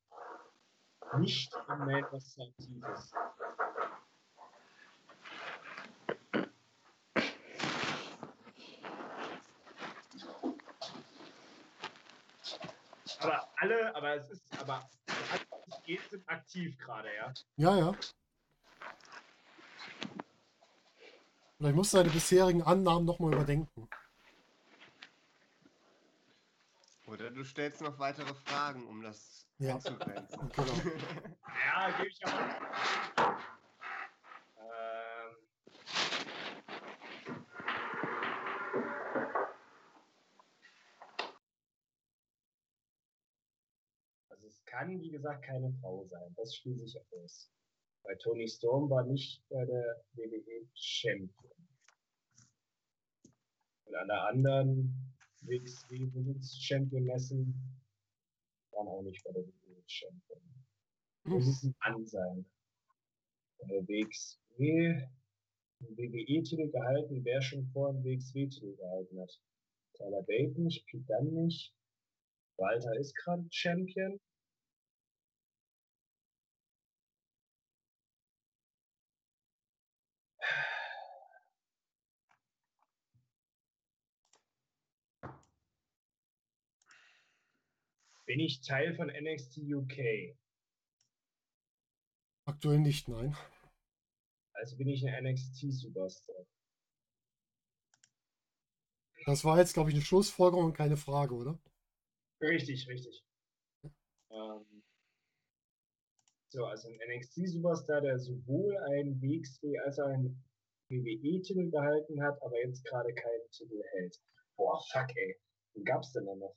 nicht im Main Roster aktiv ist. Aber alle, aber es ist, aber alle, geht, sind aktiv gerade, ja. Ja, ja. Vielleicht musst du deine bisherigen Annahmen nochmal überdenken. Oder du stellst noch weitere Fragen, um das Ja. einzugrenzen. Genau. Ja, gebe ich aber. Ähm, also es kann, wie gesagt, keine Frau sein. Das schließe ich aus. Weil Tony Storm war nicht bei der WWE Champion. Und alle anderen WXW Women's Championessen waren auch nicht bei der Champion. Muss es ein Mann sein. Von der WXW einen WWE-Titel gehalten, wer schon vor einen WXW-Titel gehalten hat. Tyler Bate nicht, Pete Dunne nicht. Walter ist gerade Champion. Bin ich Teil von NXT UK? Aktuell nicht, nein. Also bin ich ein NXT-Superstar. Das war jetzt, glaube ich, eine Schlussfolgerung und keine Frage, oder? Richtig, richtig. Ähm, so, also ein NXT-Superstar, der sowohl einen WXW als auch einen WWE-Titel gehalten hat, aber jetzt gerade keinen Titel hält. Boah, fuck, ey. Wen gab's denn da noch?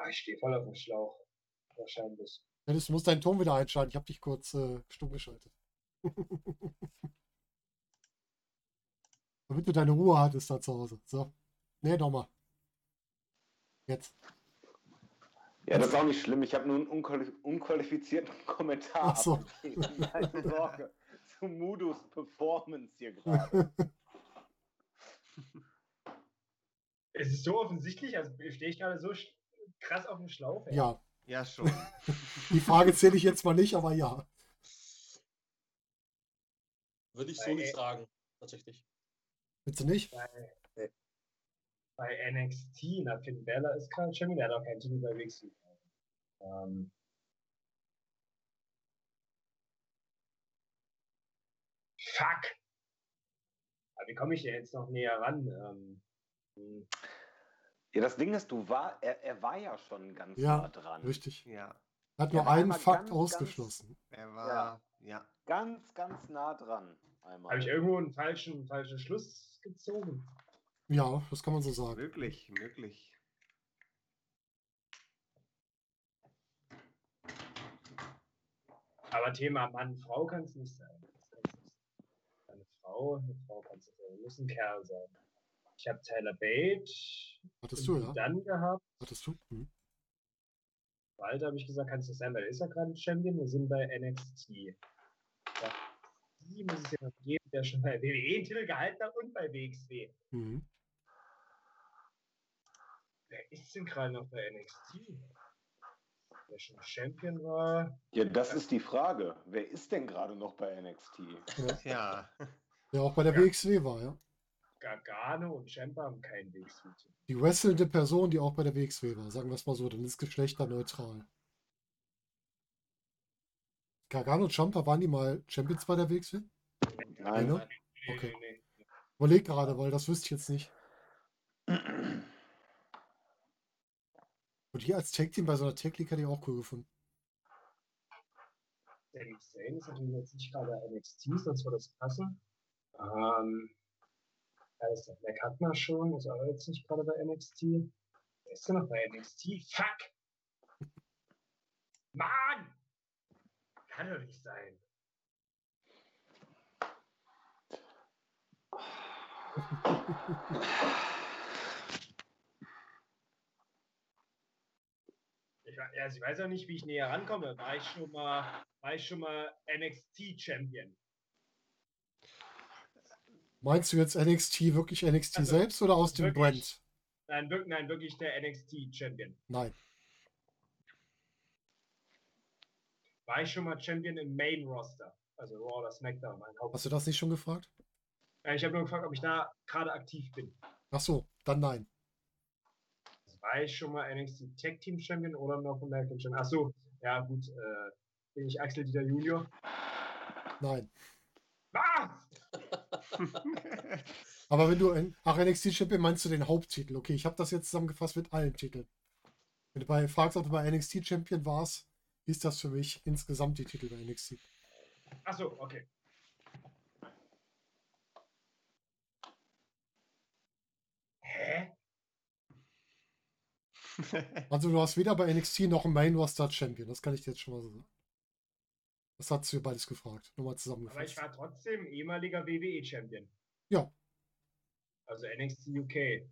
Ah, ich stehe voll auf dem Schlauch. Wahrscheinlich. Dennis, du musst deinen Ton wieder einschalten. Ich habe dich kurz äh, stumm geschaltet. Damit du deine Ruhe hattest da zu Hause. So. Nee, nochmal. Jetzt. Ja, das ist auch nicht schlimm. Ich habe nur einen unquali unqualifizierten Kommentar. Ach so. Keine Sorge. Zu Mudus Performance hier gerade. Es ist so offensichtlich, also stehe ich gerade so krass auf dem Schlauch. ey. Ja. Ja, schon. Die Frage zähle ich jetzt mal nicht, aber ja. Würde ich so nicht äh, sagen, tatsächlich. Bitte nicht? bei, bei NXT, na, Finn Balor ist gerade Champion, der hat auch keinen Titel bei WXW. Ähm, fuck! Aber wie komme ich denn jetzt noch näher ran? Ähm, hm, Ja, das Ding ist, du war, er, er war ja schon ganz Ja, nah dran. Richtig. Ja, Er hat Ja, nur einen Fakt ganz, ausgeschlossen. er war, ja. Ganz, ganz nah dran. Einmal. Habe ich irgendwo einen falschen, falschen Schluss gezogen? Ja, das kann man so sagen. Möglich, möglich. Aber Thema Mann, Frau kann es nicht sein. Eine Frau, eine Frau kann es nicht sein. Muss ein Kerl sein. Ich habe Tyler Bate Hattest du, ja? dann gehabt. Hattest du? Hm. Walter habe ich gesagt, kann es nicht sein, weil er ist ja gerade Champion. Wir sind bei NXT. Ja, die muss es ja noch geben, der schon bei WWE einen Titel gehalten hat und bei WXW. Mhm. Wer ist denn gerade noch bei NXT? Der schon Champion war. Ja, das ist die Frage. Wer ist denn gerade noch bei NXT? Ja, Der auch bei der Ja. WXW war, ja. Gargano und Ciampa haben keinen WXW-Titel. Die wrestlende Person, die auch bei der WXW war. Sagen wir es mal so, dann ist geschlechterneutral. Gargano und Champa, waren die mal Champions bei der WXW? Nein. ne? Nee, Okay. nee, nee. Überleg gerade, weil das wüsste ich jetzt nicht. Und hier als Tag-Team bei so einer Tag-League hätte ich auch cool gefunden. Sami Zayn ist natürlich jetzt nicht gerade NXT, sonst würde das passen. Ähm, heißt, Black hat man schon, ist aber jetzt nicht gerade bei NXT. Wer ist denn noch bei NXT? Fuck! Mann! Kann doch nicht sein. Ich, also ich weiß auch nicht, wie ich näher rankomme. War ich schon mal, war ich schon mal NXT Champion? Meinst du jetzt NXT, wirklich NXT Also, selbst oder aus dem? Brand? Nein, wirklich, nein, wirklich der NXT Champion. Nein. War ich schon mal Champion im Main Roster? Also Raw oder SmackDown, mein Haupt. Hast du das nicht schon gefragt? Ja, ich habe nur gefragt, ob ich da gerade aktiv bin. Ach so, dann nein. War ich schon mal NXT Tag Team Champion oder North American Champion? Ach so, ja gut. Äh, bin ich Axel Dieter Junior? Nein. Was? Aber wenn du in, ach, NXT Champion meinst du den Haupttitel. Okay, ich habe das jetzt zusammengefasst mit allen Titeln. Wenn du bei fragst, ob du bei NXT Champion warst, ist das für mich insgesamt die Titel bei NXT. Ach so, okay. Hä? Also du hast weder bei NXT noch im Main Roster Champion. Das kann ich dir jetzt schon mal so sagen. Das hat du beides gefragt. Nochmal Aber ich zusammengefasst. war trotzdem ehemaliger WWE Champion. Ja. Also NXT UK.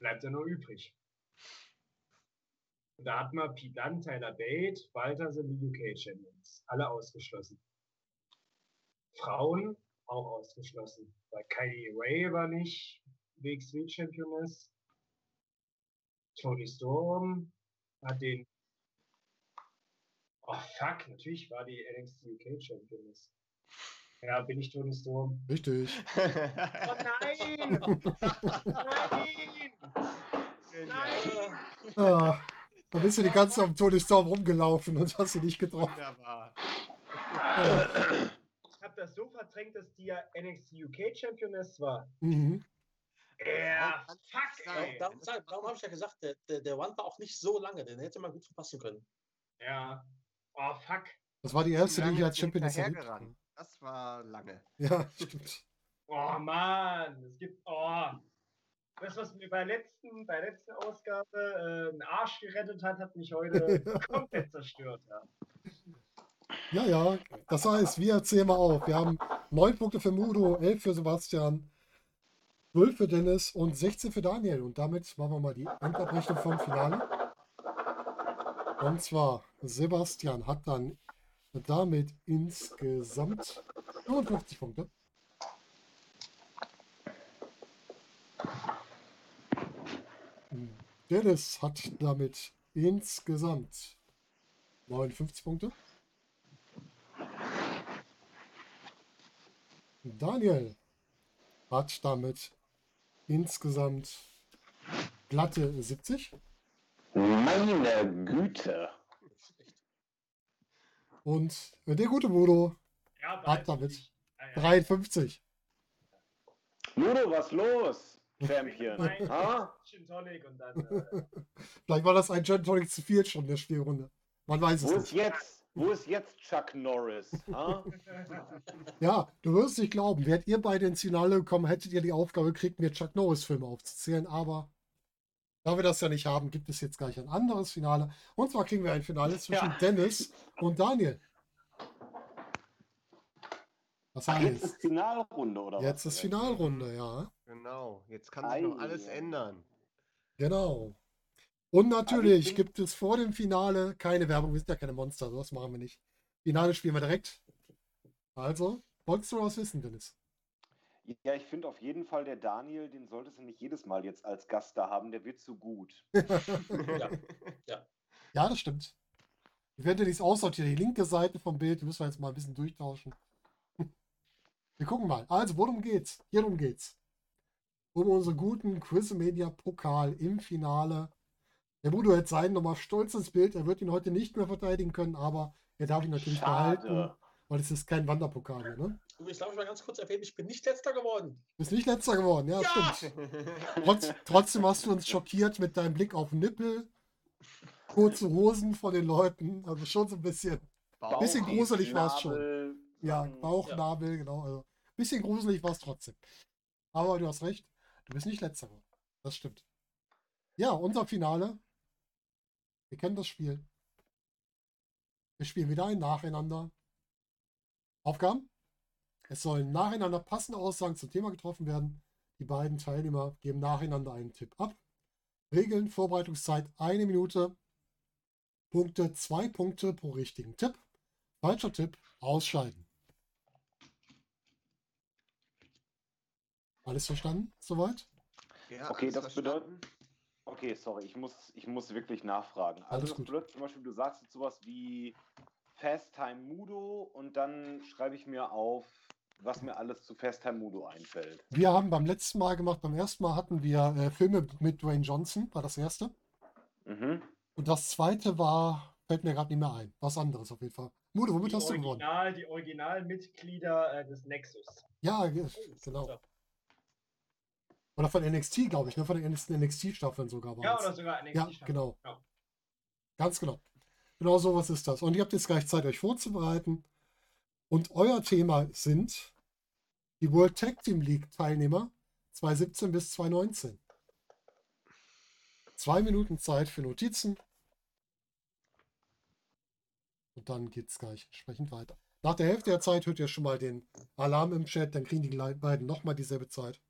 Bleibt ja nur übrig. Und da wir Pete Dunne, Tyler Bate, Walter sind die UK Champions. Alle ausgeschlossen. Frauen auch ausgeschlossen. Weil Kylie Ray war nicht WXW Championess. Tony Storm hat den. Oh fuck, natürlich war die NXT UK Championess. Ja, bin ich Tony Storm. Richtig. Oh nein! Nein! Nein! Ah, da bist du die ganze Zeit am Todestorm rumgelaufen und hast sie nicht getroffen. Wunderbar. Ich habe das so verdrängt, dass die ja NXT UK Championess war. Mhm. Ja, fuck, ey. Darum, darum, darum habe ich ja gesagt, der, der, der One war auch nicht so lange, den hätte man gut verpassen können. Ja. Oh, fuck. Das war die erste, die ich als erlebt hinterhergerannt. habe. Das war lange. Ja, stimmt. Oh, Mann. Es gibt, oh. Das, was mir bei, letzten, bei der letzten Ausgabe äh, einen Arsch gerettet hat, hat mich heute komplett zerstört. Ja. Ja, ja. Das heißt, wir zählen mal auf. Wir haben 9 Punkte für Mudo, 11 für Sebastian, 12 für Dennis und 16 für Daniel. Und damit machen wir mal die Endabrechnung vom Finale. Und zwar, Sebastian hat dann damit insgesamt 55 Punkte. Dennis hat damit insgesamt 59 Punkte. Daniel hat damit insgesamt glatte 70. Meine Güte. Und der gute Bodo Ja, Hat damit Ja, ja. 53. Ludo, was los? Champion. Ha? Gin Tonic und dann. Äh, Vielleicht war das ein Gin Tonic zu viel schon in der Spielrunde. Man weiß Wo es ist nicht. jetzt, wo ist jetzt Chuck Norris? Ja, du wirst nicht glauben. Wärt ihr beide ins Finale gekommen, hättet ihr die Aufgabe gekriegt, mir Chuck Norris-Filme aufzuzählen. Aber da wir das ja nicht haben, gibt es jetzt gleich ein anderes Finale. Und zwar kriegen wir ein Finale zwischen Ja. Dennis und Daniel. Das Ach, jetzt ist heißt, Finalrunde, oder jetzt was? ist Finalrunde, ja. Genau. Jetzt kann sich noch alles ändern. Genau. Und natürlich bin- gibt es vor dem Finale keine Werbung. Wir sind ja keine Monster, sowas machen wir nicht. Finale spielen wir direkt. Also, wolltest du was wissen, Dennis? Ja, ich finde auf jeden Fall, der Daniel, den solltest du nicht jedes Mal jetzt als Gast da haben, der wird zu gut. Ja. Ja, das stimmt. Ich werde dies aussortieren. Die linke Seite vom Bild, die müssen wir jetzt mal ein bisschen durchtauschen. Wir gucken mal. Also, worum geht's? Hierum geht's. Um unseren guten Quizmedia Pokal im Finale. Der Budo hat seinen nochmal stolz ins Bild. Er wird ihn heute nicht mehr verteidigen können, aber er darf ihn natürlich behalten, Schade. Weil es ist kein Wanderpokal hier, ne? Übrigens darf ich mal ganz kurz erwähnen, ich bin nicht letzter geworden. Du bist nicht letzter geworden, ja, Ja! stimmt. Trotz, trotzdem hast du uns schockiert mit deinem Blick auf Nippel, kurze Hosen von den Leuten. Also schon so ein bisschen. Bauch- Bisschen gruselig war's schon. Schnabel, Ja, Sachen. Bauch, Ja. Nabel, genau. Also, bisschen gruselig war es trotzdem. Aber du hast recht, du bist nicht letzter geworden. Das stimmt. Ja, unser Finale. Wir kennen das Spiel. Wir spielen wieder ein Nacheinander. Aufgaben? Es sollen nacheinander passende Aussagen zum Thema getroffen werden. Die beiden Teilnehmer geben nacheinander einen Tipp ab. Regeln, Vorbereitungszeit eine Minute. Punkte, zwei Punkte pro richtigen Tipp. Falscher Tipp, ausscheiden. Alles verstanden? Soweit? Ja, Okay, das verstanden. bedeutet. Okay, sorry, ich muss, ich muss wirklich nachfragen. Also Alles das gut. bedeutet zum Beispiel, du sagst jetzt sowas wie Fast Time Mudo und dann schreibe ich mir auf, was mir alles zu Fast Time Mudo einfällt. Wir haben beim letzten Mal gemacht, beim ersten Mal hatten wir äh, Filme mit Dwayne Johnson, war das erste. Mhm. Und das zweite war, fällt mir gerade nicht mehr ein. Was anderes auf jeden Fall. Mude, womit Die, hast du gewonnen? Original, die Originalmitglieder äh, des Nexus. Ja, ge- genau. Oder von NXT, glaube ich, ne? Von den NXT-Staffeln sogar war Ja, es. oder sogar NXT. Ja, genau. Ja. Ganz genau. Genau so was ist das. Und ihr habt jetzt gleich Zeit, euch vorzubereiten. Und euer Thema sind die World Tag Team League Teilnehmer 2017 bis 2019. Zwei Minuten Zeit für Notizen. Und dann geht es gleich entsprechend weiter. Nach der Hälfte der Zeit hört ihr schon mal den Alarm im Chat, dann kriegen die beiden nochmal dieselbe Zeit.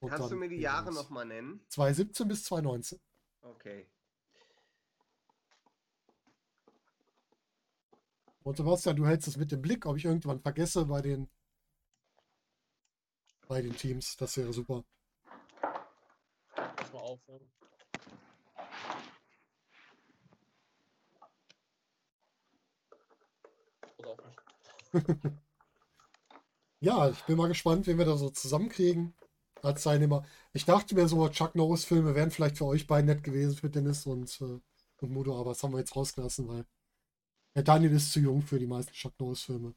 Und Kannst du mir die Jahre nochmal nennen? 2017 bis 2019. Okay. Und Sebastian, du hältst es mit dem Blick, ob ich irgendwann vergesse bei den bei den Teams. Das wäre super. Pass mal auf. Oder auch nicht. Ja, ich bin mal gespannt, wen wir da so zusammenkriegen als Teilnehmer. Ich dachte mir so, Chuck Norris-Filme wären vielleicht für euch beiden nett gewesen, für Dennis und, äh, und Mudo, aber das haben wir jetzt rausgelassen, weil der Daniel ist zu jung für die meisten Chuck Norris-Filme.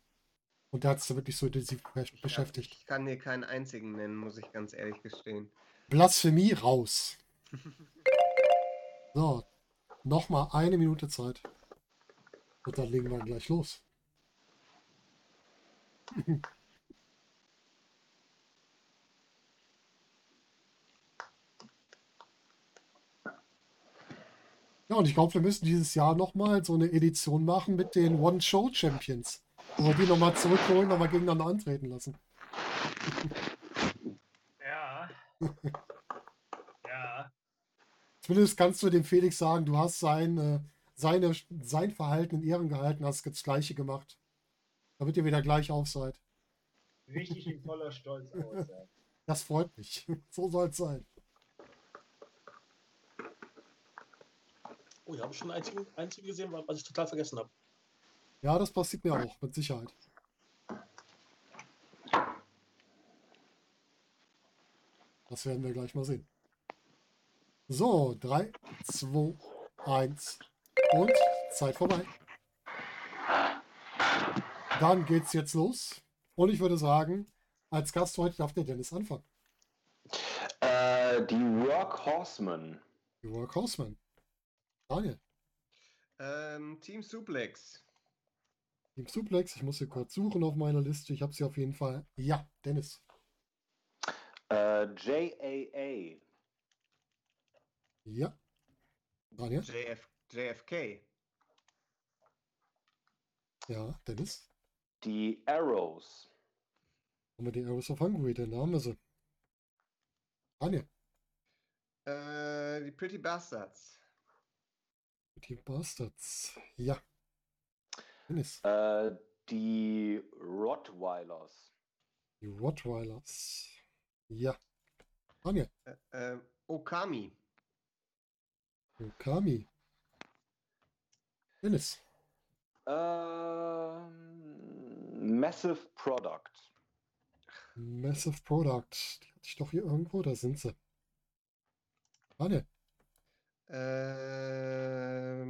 Und der hat sich da wirklich so intensiv Ja, beschäftigt. ich kann dir keinen einzigen nennen, muss ich ganz ehrlich gestehen. Blasphemie raus. So, nochmal eine Minute Zeit. Und dann legen wir gleich los. Ja, und ich glaube, wir müssen dieses Jahr nochmal so eine Edition machen mit den One-Show-Champions. Wo wir die nochmal zurückholen, nochmal gegeneinander antreten lassen. Ja. ja. Zumindest kannst du dem Felix sagen, du hast sein, äh, seine, sein Verhalten in Ehren gehalten, hast das Gleiche gemacht. Damit ihr wieder gleich auf seid. Richtig in voller Stolz aus. Ja. Das freut mich. So soll es sein. Oh, ja, habe ich schon einen einzigen, einzigen gesehen, was ich total vergessen habe. Ja, das passiert mir auch, mit Sicherheit. Das werden wir gleich mal sehen. So, 3, 2, 1 und Zeit vorbei. Dann geht's jetzt los. Und ich würde sagen, als Gast heute darf der Dennis anfangen. Äh, die Workhorsemen. Die Workhorseman. Daniel, Ähm, Team Suplex. Team Suplex. Ich muss hier kurz suchen auf meiner Liste. Ich habe sie auf jeden Fall. Ja, Dennis. Äh, JAA. Ja. Daniel. JF, JFK. Ja, Dennis. Die Arrows. Haben wir die Arrows of Hungary, den Namen ist sie. Daniel. Äh, die Pretty Bastards. Die Bastards. Ja. Dennis. Äh, die Rottweilers. Die Rottweilers. Ja. Daniel. Äh, äh, Okami. Okami. Dennis. Ähm, Massive Product. Massive Product. Die hatte ich doch hier irgendwo. Da sind sie. Daniel. Ähm,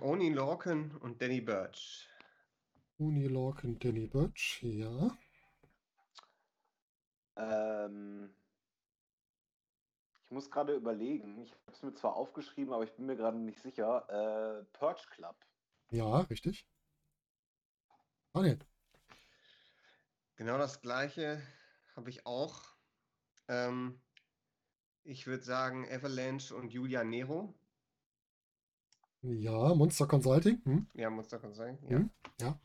Oni Lorcan und Danny Birch. Uni Lorcan, Danny Birch. Ja. Ähm, ich muss gerade überlegen. Ich habe es mir zwar aufgeschrieben, aber ich bin mir gerade nicht sicher. Äh, Purge Club. Ja, richtig. Daniel. Genau das gleiche habe ich auch. Ähm, ich würde sagen Avalanche und Julia Nero. Ja, Monster Consulting. Hm? Ja, doch sein. Ja. Hm? Ja,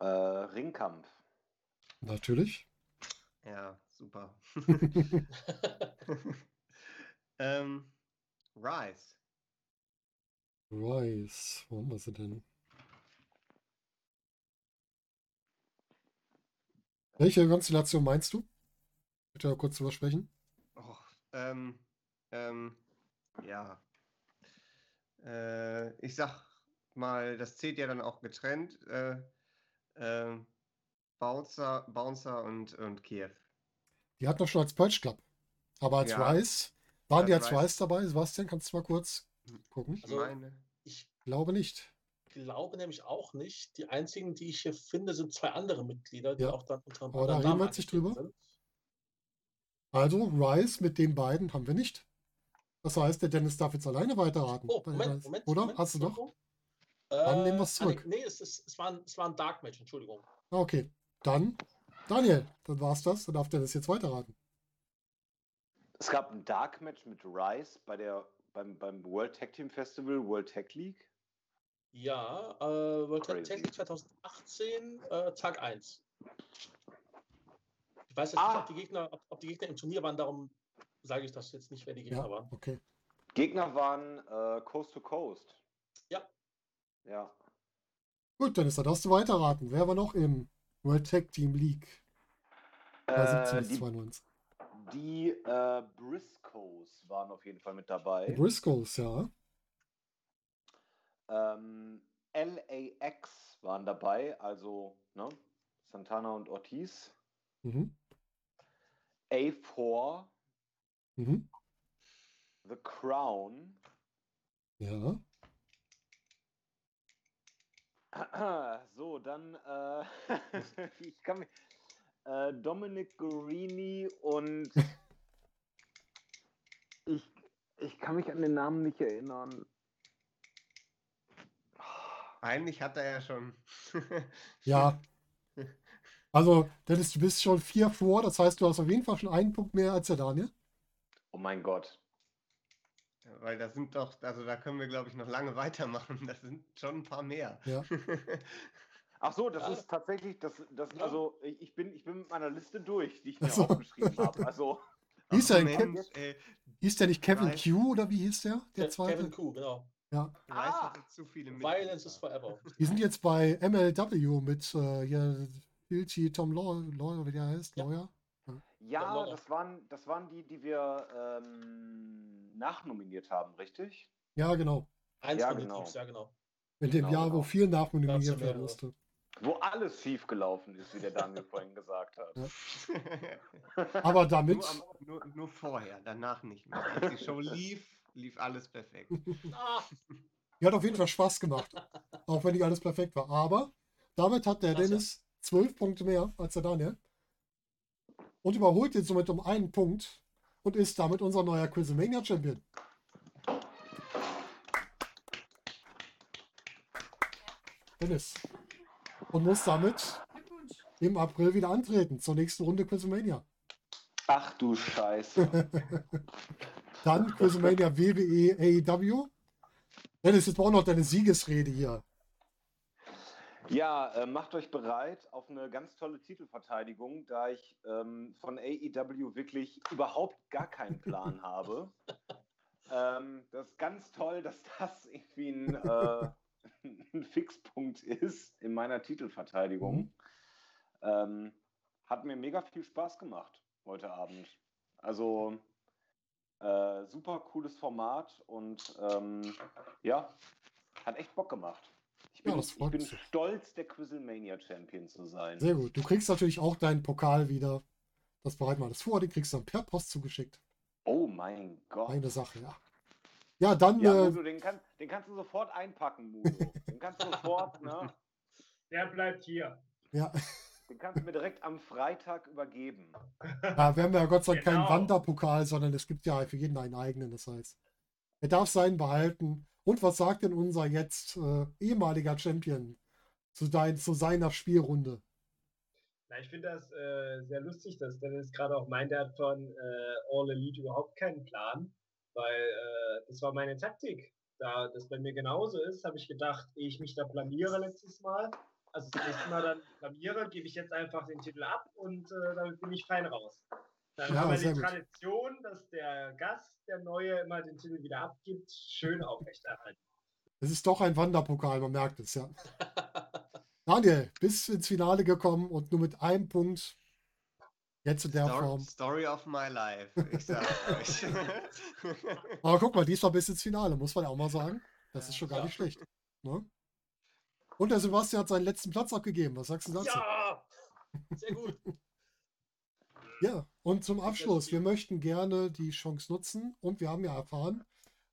Äh, Ringkampf. natürlich. Ja, super. Ähm, Rise. Rice. Wo haben wir sie denn? Welche Konstellation meinst du? Bitte kurz drüber sprechen. Oh, ähm, ähm, ja. Äh, ich sag mal, das zählt ja dann auch getrennt. Äh, äh, Bouncer, Bouncer und, und Kiew. Die hat noch schon als Purge Club. Aber als Ja. Rice. Waren die Als Rice. Rice dabei? Sebastian, kannst du mal kurz gucken? Ich Also- meine, Ich Glaube nicht. glaube nämlich auch nicht. Die einzigen, die ich hier finde, sind zwei andere Mitglieder, die Ja. auch dann unter Aber da reden wir Namen jetzt nicht angetreten drüber. sind. Also Rice mit den beiden haben wir nicht. Das heißt, der Dennis darf jetzt alleine weiterraten. Oh, Moment. Moment. Oder? Moment, Hast du doch? Entschuldigung. Dann nehmen wir's ah, nee, zurück. Nee, es, ist, es, war ein, es war ein Dark Match, Entschuldigung. Ah, Okay. Dann, Daniel, dann war's das. Dann darf Dennis jetzt weiterraten. Es gab ein Dark Match mit Rice bei der, beim, beim World Tag Team Festival, World Tag League. Ja, äh, World Tag Crazy. League 2018, äh, Tag 1. Ich weiß jetzt Ah. nicht, ob die, Gegner, ob, ob die Gegner im Turnier waren, darum sage ich das jetzt nicht, wer die Gegner Ja, waren. okay. Gegner waren äh, Coast to Coast. Ja. Ja. Gut, Dennis, dann darfst du weiterraten. Wer war noch im World Tag Team League bei 17 Äh, bis die 92? die äh, Briscoes waren auf jeden Fall mit dabei. Die Briscoes, ja. Ähm, LAX waren dabei, also ne, Santana und Ortiz. Mhm. A4, Mhm. The Crown. Ja. So, dann äh, ich kann mich, äh, Dominic Guarini und ich, ich kann mich an den Namen nicht erinnern. eigentlich hat er ja schon. Ja. Also, Dennis, du bist schon vier vor. Das heißt, du hast auf jeden Fall schon einen Punkt mehr als der Daniel. Oh mein Gott. Weil das sind doch, also da können wir, glaube ich, noch lange weitermachen. Das sind schon ein paar mehr. Ja. Ach so, das Ja. ist tatsächlich, das, das Ja. also ich ich bin, ich bin mit meiner Liste durch, die ich mir Ach so. aufgeschrieben habe. Also Ach, der? Kev- Hieß der nicht Kevin. Q oder wie hieß der? Der Ke- zweite? Kevin Kuh, genau. Ja. Ah, zu viele Violence is forever. Die sind jetzt bei MLW mit äh, hier Filchi Tom Law, Lawyer, wie der heißt, Ja. Lawyer. Ja, das waren, das waren die, die wir ähm, nachnominiert haben, richtig? Ja, genau. Eins Ja, genau. Teams, ja genau. In dem Genau, Jahr, wo genau. viel nachnominiert werden musste. Wo alles schief gelaufen ist, wie der Daniel vorhin gesagt hat. Ja. Aber damit, nur, am, nur, nur vorher, danach nicht mehr. Als die Show lief, lief alles perfekt. Die hat auf jeden Fall Spaß gemacht. Auch wenn nicht alles perfekt war. Aber damit hat der. Dennis zwölf Punkte mehr als der Daniel. Und überholt ihn somit um einen Punkt und ist damit unser neuer Quizmania Champion. Dennis. Und muss damit im April wieder antreten zur nächsten Runde Quizmania. Ach du Scheiße. Dann Quizmania WWE AEW. Dennis, jetzt auch noch deine Siegesrede hier. Ja, äh, macht euch bereit auf eine ganz tolle Titelverteidigung, da ich ähm, von AEW wirklich überhaupt gar keinen Plan habe. Ähm, das ist ganz toll, dass das irgendwie ein, äh, ein Fixpunkt ist in meiner Titelverteidigung. Ähm, hat mir mega viel Spaß gemacht heute Abend. Also äh, super cooles Format und ähm, ja, hat echt Bock gemacht. Ich Ja, bin, das ich bin stolz, der Quizzlemania Champion zu sein. Sehr gut. Du kriegst natürlich auch deinen Pokal wieder. Das bereiten wir alles vor. Den kriegst du dann per Post zugeschickt. Oh mein Gott. Eine Sache, ja. Ja, dann, Ja, äh, Mudo, den, kann, den kannst du sofort einpacken, Mudo. Den kannst du sofort, ne? Der bleibt hier. ja, Den kannst du mir direkt am Freitag übergeben. ja, wir haben ja Gott sei Dank keinen Genau. Wanderpokal, sondern es gibt ja für jeden einen eigenen. Das heißt, er darf seinen behalten. Und was sagt denn unser jetzt äh, ehemaliger Champion zu, dein, zu seiner Spielrunde? Na, ich finde das äh, sehr lustig, dass Dennis gerade auch meint, er hat von äh, All Elite überhaupt keinen Plan, weil äh, das war meine Taktik. Da das bei mir genauso ist, habe ich gedacht, ehe ich mich da blamiere letztes Mal, also das nächste Mal dann blamiere, gebe ich jetzt einfach den Titel ab und äh, damit bin ich fein raus. Dann Ja, haben wir die gut. Tradition, dass der Gast, der Neue, immer den Titel wieder abgibt, schön aufrechterhalten. Es ist doch ein Wanderpokal, man merkt es, ja. Daniel, bis ins Finale gekommen und nur mit einem Punkt. Jetzt in der Story, Form. Story of my life, ich sag euch. Aber guck mal, diesmal bis ins Finale, muss man ja auch mal sagen. Das ist schon gar Ja. nicht schlecht. Ne? Und der Sebastian hat seinen letzten Platz abgegeben. Was sagst du dazu? Ja! Sehr gut. Ja, und zum Abschluss, wir möchten gerne die Chance nutzen und wir haben ja erfahren,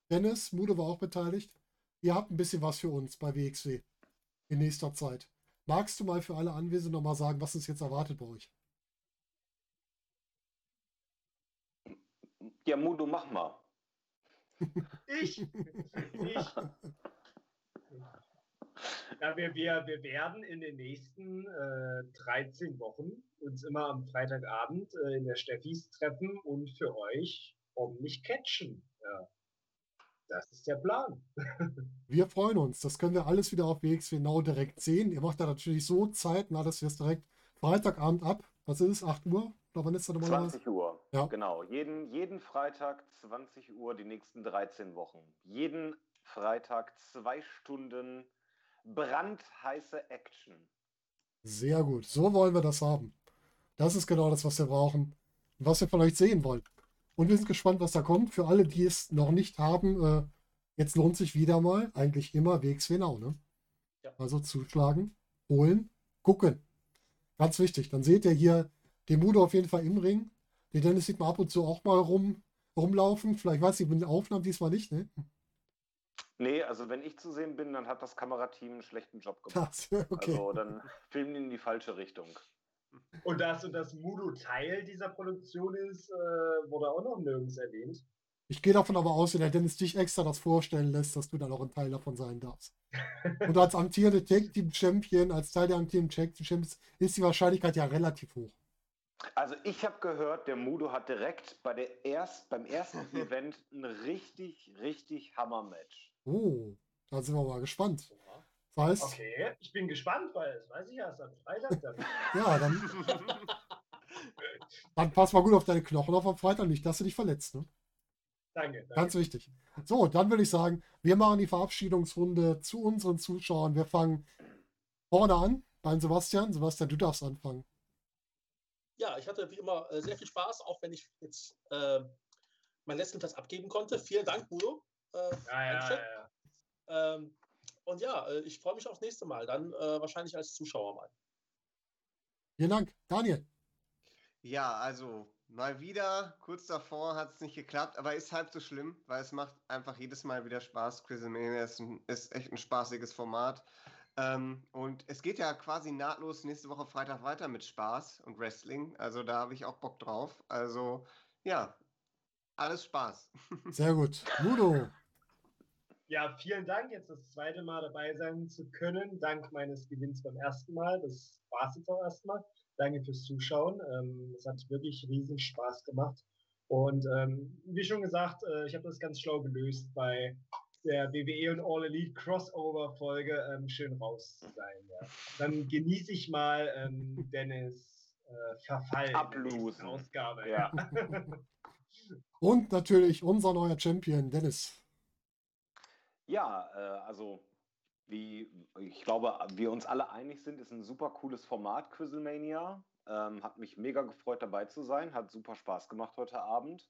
Dennis, Mude war auch beteiligt, ihr habt ein bisschen was für uns bei WXW in nächster Zeit. Magst du mal für alle Anwesenden nochmal sagen, was uns jetzt erwartet bei euch? Ja, Mudo, mach mal. Ich! ich. Ja, wir, wir, wir werden in den nächsten äh, 13 Wochen uns immer am Freitagabend äh, in der Steffis treffen und für euch ordentlich catchen. Ja. Das ist der Plan. Wir freuen uns. Das können wir alles wieder auf WXW Now direkt sehen. Ihr macht da natürlich so zeitnah, dass wir es direkt Freitagabend ab. Was ist es? 8 Uhr? Oder wann ist das normalerweise? 20 Uhr. Ja. Genau. Jeden, jeden Freitag 20 Uhr die nächsten 13 Wochen. Jeden Freitag zwei Stunden brandheiße Action. Sehr gut. So wollen wir das haben. Das ist genau das, was wir brauchen was wir von euch sehen wollen. Und wir sind gespannt, was da kommt. Für alle, die es noch nicht haben, äh, jetzt lohnt sich wieder mal, eigentlich immer WXW Now, ne? Ja. Also zuschlagen, holen, gucken. Ganz wichtig. Dann seht ihr hier den Mudo auf jeden Fall im Ring. Den Dennis sieht man ab und zu auch mal rum, rumlaufen. Vielleicht weiß ich mit den Aufnahmen diesmal nicht, ne? Nee, also wenn ich zu sehen bin, dann hat das Kamerateam einen schlechten Job gemacht. Das, okay. Also dann filmen die in die falsche Richtung. Und dass und das Mudo Teil dieser Produktion ist, äh, wurde auch noch nirgends erwähnt. Ich gehe davon aber aus, wenn der Dennis dich extra das vorstellen lässt, dass du dann auch ein Teil davon sein darfst. Und als amtierende Tag Team Champion, als Teil der amtierenden Tag Team Champions, ist die Wahrscheinlichkeit ja relativ hoch. Also ich habe gehört, der Mudo hat direkt bei der erst, beim ersten Event ein richtig, richtig Hammer-Match. Oh, da sind wir mal gespannt. Das heißt, Okay, ich bin gespannt, weil das weiß ich erst am Freitag dann. ja, dann, dann pass mal gut auf deine Knochen auf am Freitag, nicht, dass du dich verletzt. Ne? Danke. danke. Ganz wichtig. So, dann würde ich sagen, wir machen die Verabschiedungsrunde zu unseren Zuschauern. Wir fangen vorne an beim Sebastian. Sebastian, du darfst anfangen. Ja, ich hatte wie immer äh, sehr viel Spaß, auch wenn ich jetzt äh, meinen letzten Platz abgeben konnte. Vielen Dank, Budo. Äh, Ja, ja, ja, ja. Ähm, und ja, äh, ich freue mich aufs nächste Mal. Dann äh, wahrscheinlich als Zuschauer mal. Vielen Dank. Daniel. Ja, also mal wieder, kurz davor hat es nicht geklappt, aber ist halb so schlimm, weil es macht einfach jedes Mal wieder Spaß. Quizlemania ist, ein, ist echt ein spaßiges Format. Ähm, und es geht ja quasi nahtlos nächste Woche Freitag weiter mit Spaß und Wrestling. Also da habe ich auch Bock drauf. Also ja, alles Spaß. Sehr gut. Ludo. Ja, vielen Dank, jetzt das zweite Mal dabei sein zu können, dank meines Gewinns beim ersten Mal. Das war es jetzt auch erstmal. Danke fürs Zuschauen. Ähm, es hat wirklich riesen Spaß gemacht. Und ähm, wie schon gesagt, äh, ich habe das ganz schlau gelöst bei der WWE und All Elite Crossover Folge ähm, schön raus zu sein. Ja. Dann genieße ich mal ähm, Dennis äh, Verfall Ablosen. Ausgabe. Ja. Und natürlich unser neuer Champion, Dennis. Ja, äh, also wie ich glaube, wir uns alle einig sind, ist ein super cooles Format, Quizlemania. Ähm, hat mich mega gefreut, dabei zu sein. Hat super Spaß gemacht heute Abend.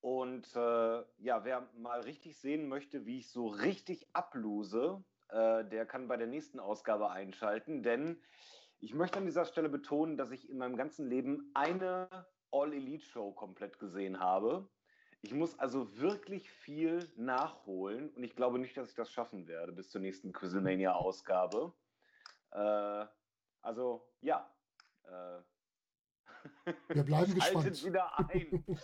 Und äh, ja, wer mal richtig sehen möchte, wie ich so richtig ablose, äh, der kann bei der nächsten Ausgabe einschalten. Denn ich möchte an dieser Stelle betonen, dass ich in meinem ganzen Leben eine All-Elite-Show komplett gesehen habe. Ich muss also wirklich viel nachholen und ich glaube nicht, dass ich das schaffen werde bis zur nächsten Quizlemania-Ausgabe. Äh, also ja. Äh, Wir bleiben Haltet gespannt. wieder ein.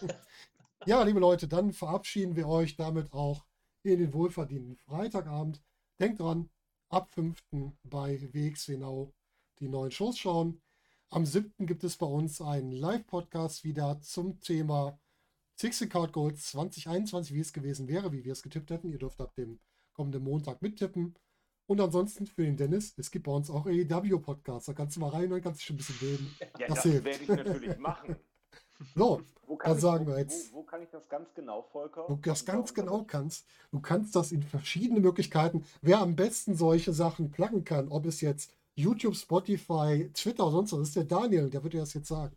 Ja, liebe Leute, dann verabschieden wir euch damit auch in den wohlverdienten Freitagabend. Denkt dran, ab 5. bei WXW Now die neuen Shows schauen. Am 7. gibt es bei uns einen Live-Podcast wieder zum Thema 60 Card Gold 2021, wie es gewesen wäre, wie wir es getippt hätten. Ihr dürft ab dem kommenden Montag mittippen. Und ansonsten für den Dennis, es gibt bei uns auch AEW-Podcasts. Da kannst du mal rein und kannst dich schon ein bisschen bilden. Ja, Das das, werde ich natürlich machen. So, Wo kann, Dann ich, sagen wo, wir jetzt- Wo, wo kann ich das ganz genau, Volker? du das ganz genau kannst. Du kannst das in verschiedene Möglichkeiten. Wer am besten solche Sachen pluggen kann, ob es jetzt YouTube, Spotify, Twitter sonst was, ist der Daniel, der wird dir das jetzt sagen.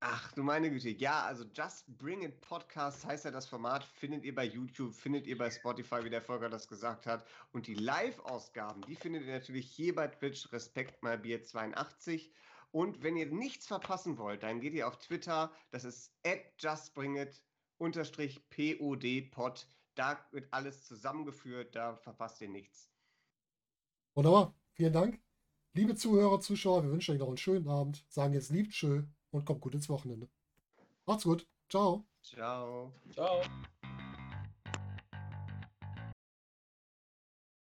Ach du meine Güte, ja, also Just Bring It Podcast heißt ja das Format, findet ihr bei YouTube, findet ihr bei Spotify, wie der Volker das gesagt hat. Und die Live-Ausgaben, die findet ihr natürlich hier bei Twitch, Respekt mal Bier 82. Und wenn ihr nichts verpassen wollt, dann geht ihr auf Twitter, das ist at justbringit unterstrich pod pod. Da wird alles zusammengeführt, da verpasst ihr nichts. Wunderbar, vielen Dank. Liebe Zuhörer, Zuschauer, wir wünschen euch noch einen schönen Abend. Sagen jetzt liebt schön und kommt gut ins Wochenende. Macht's gut. Ciao. Ciao. Ciao.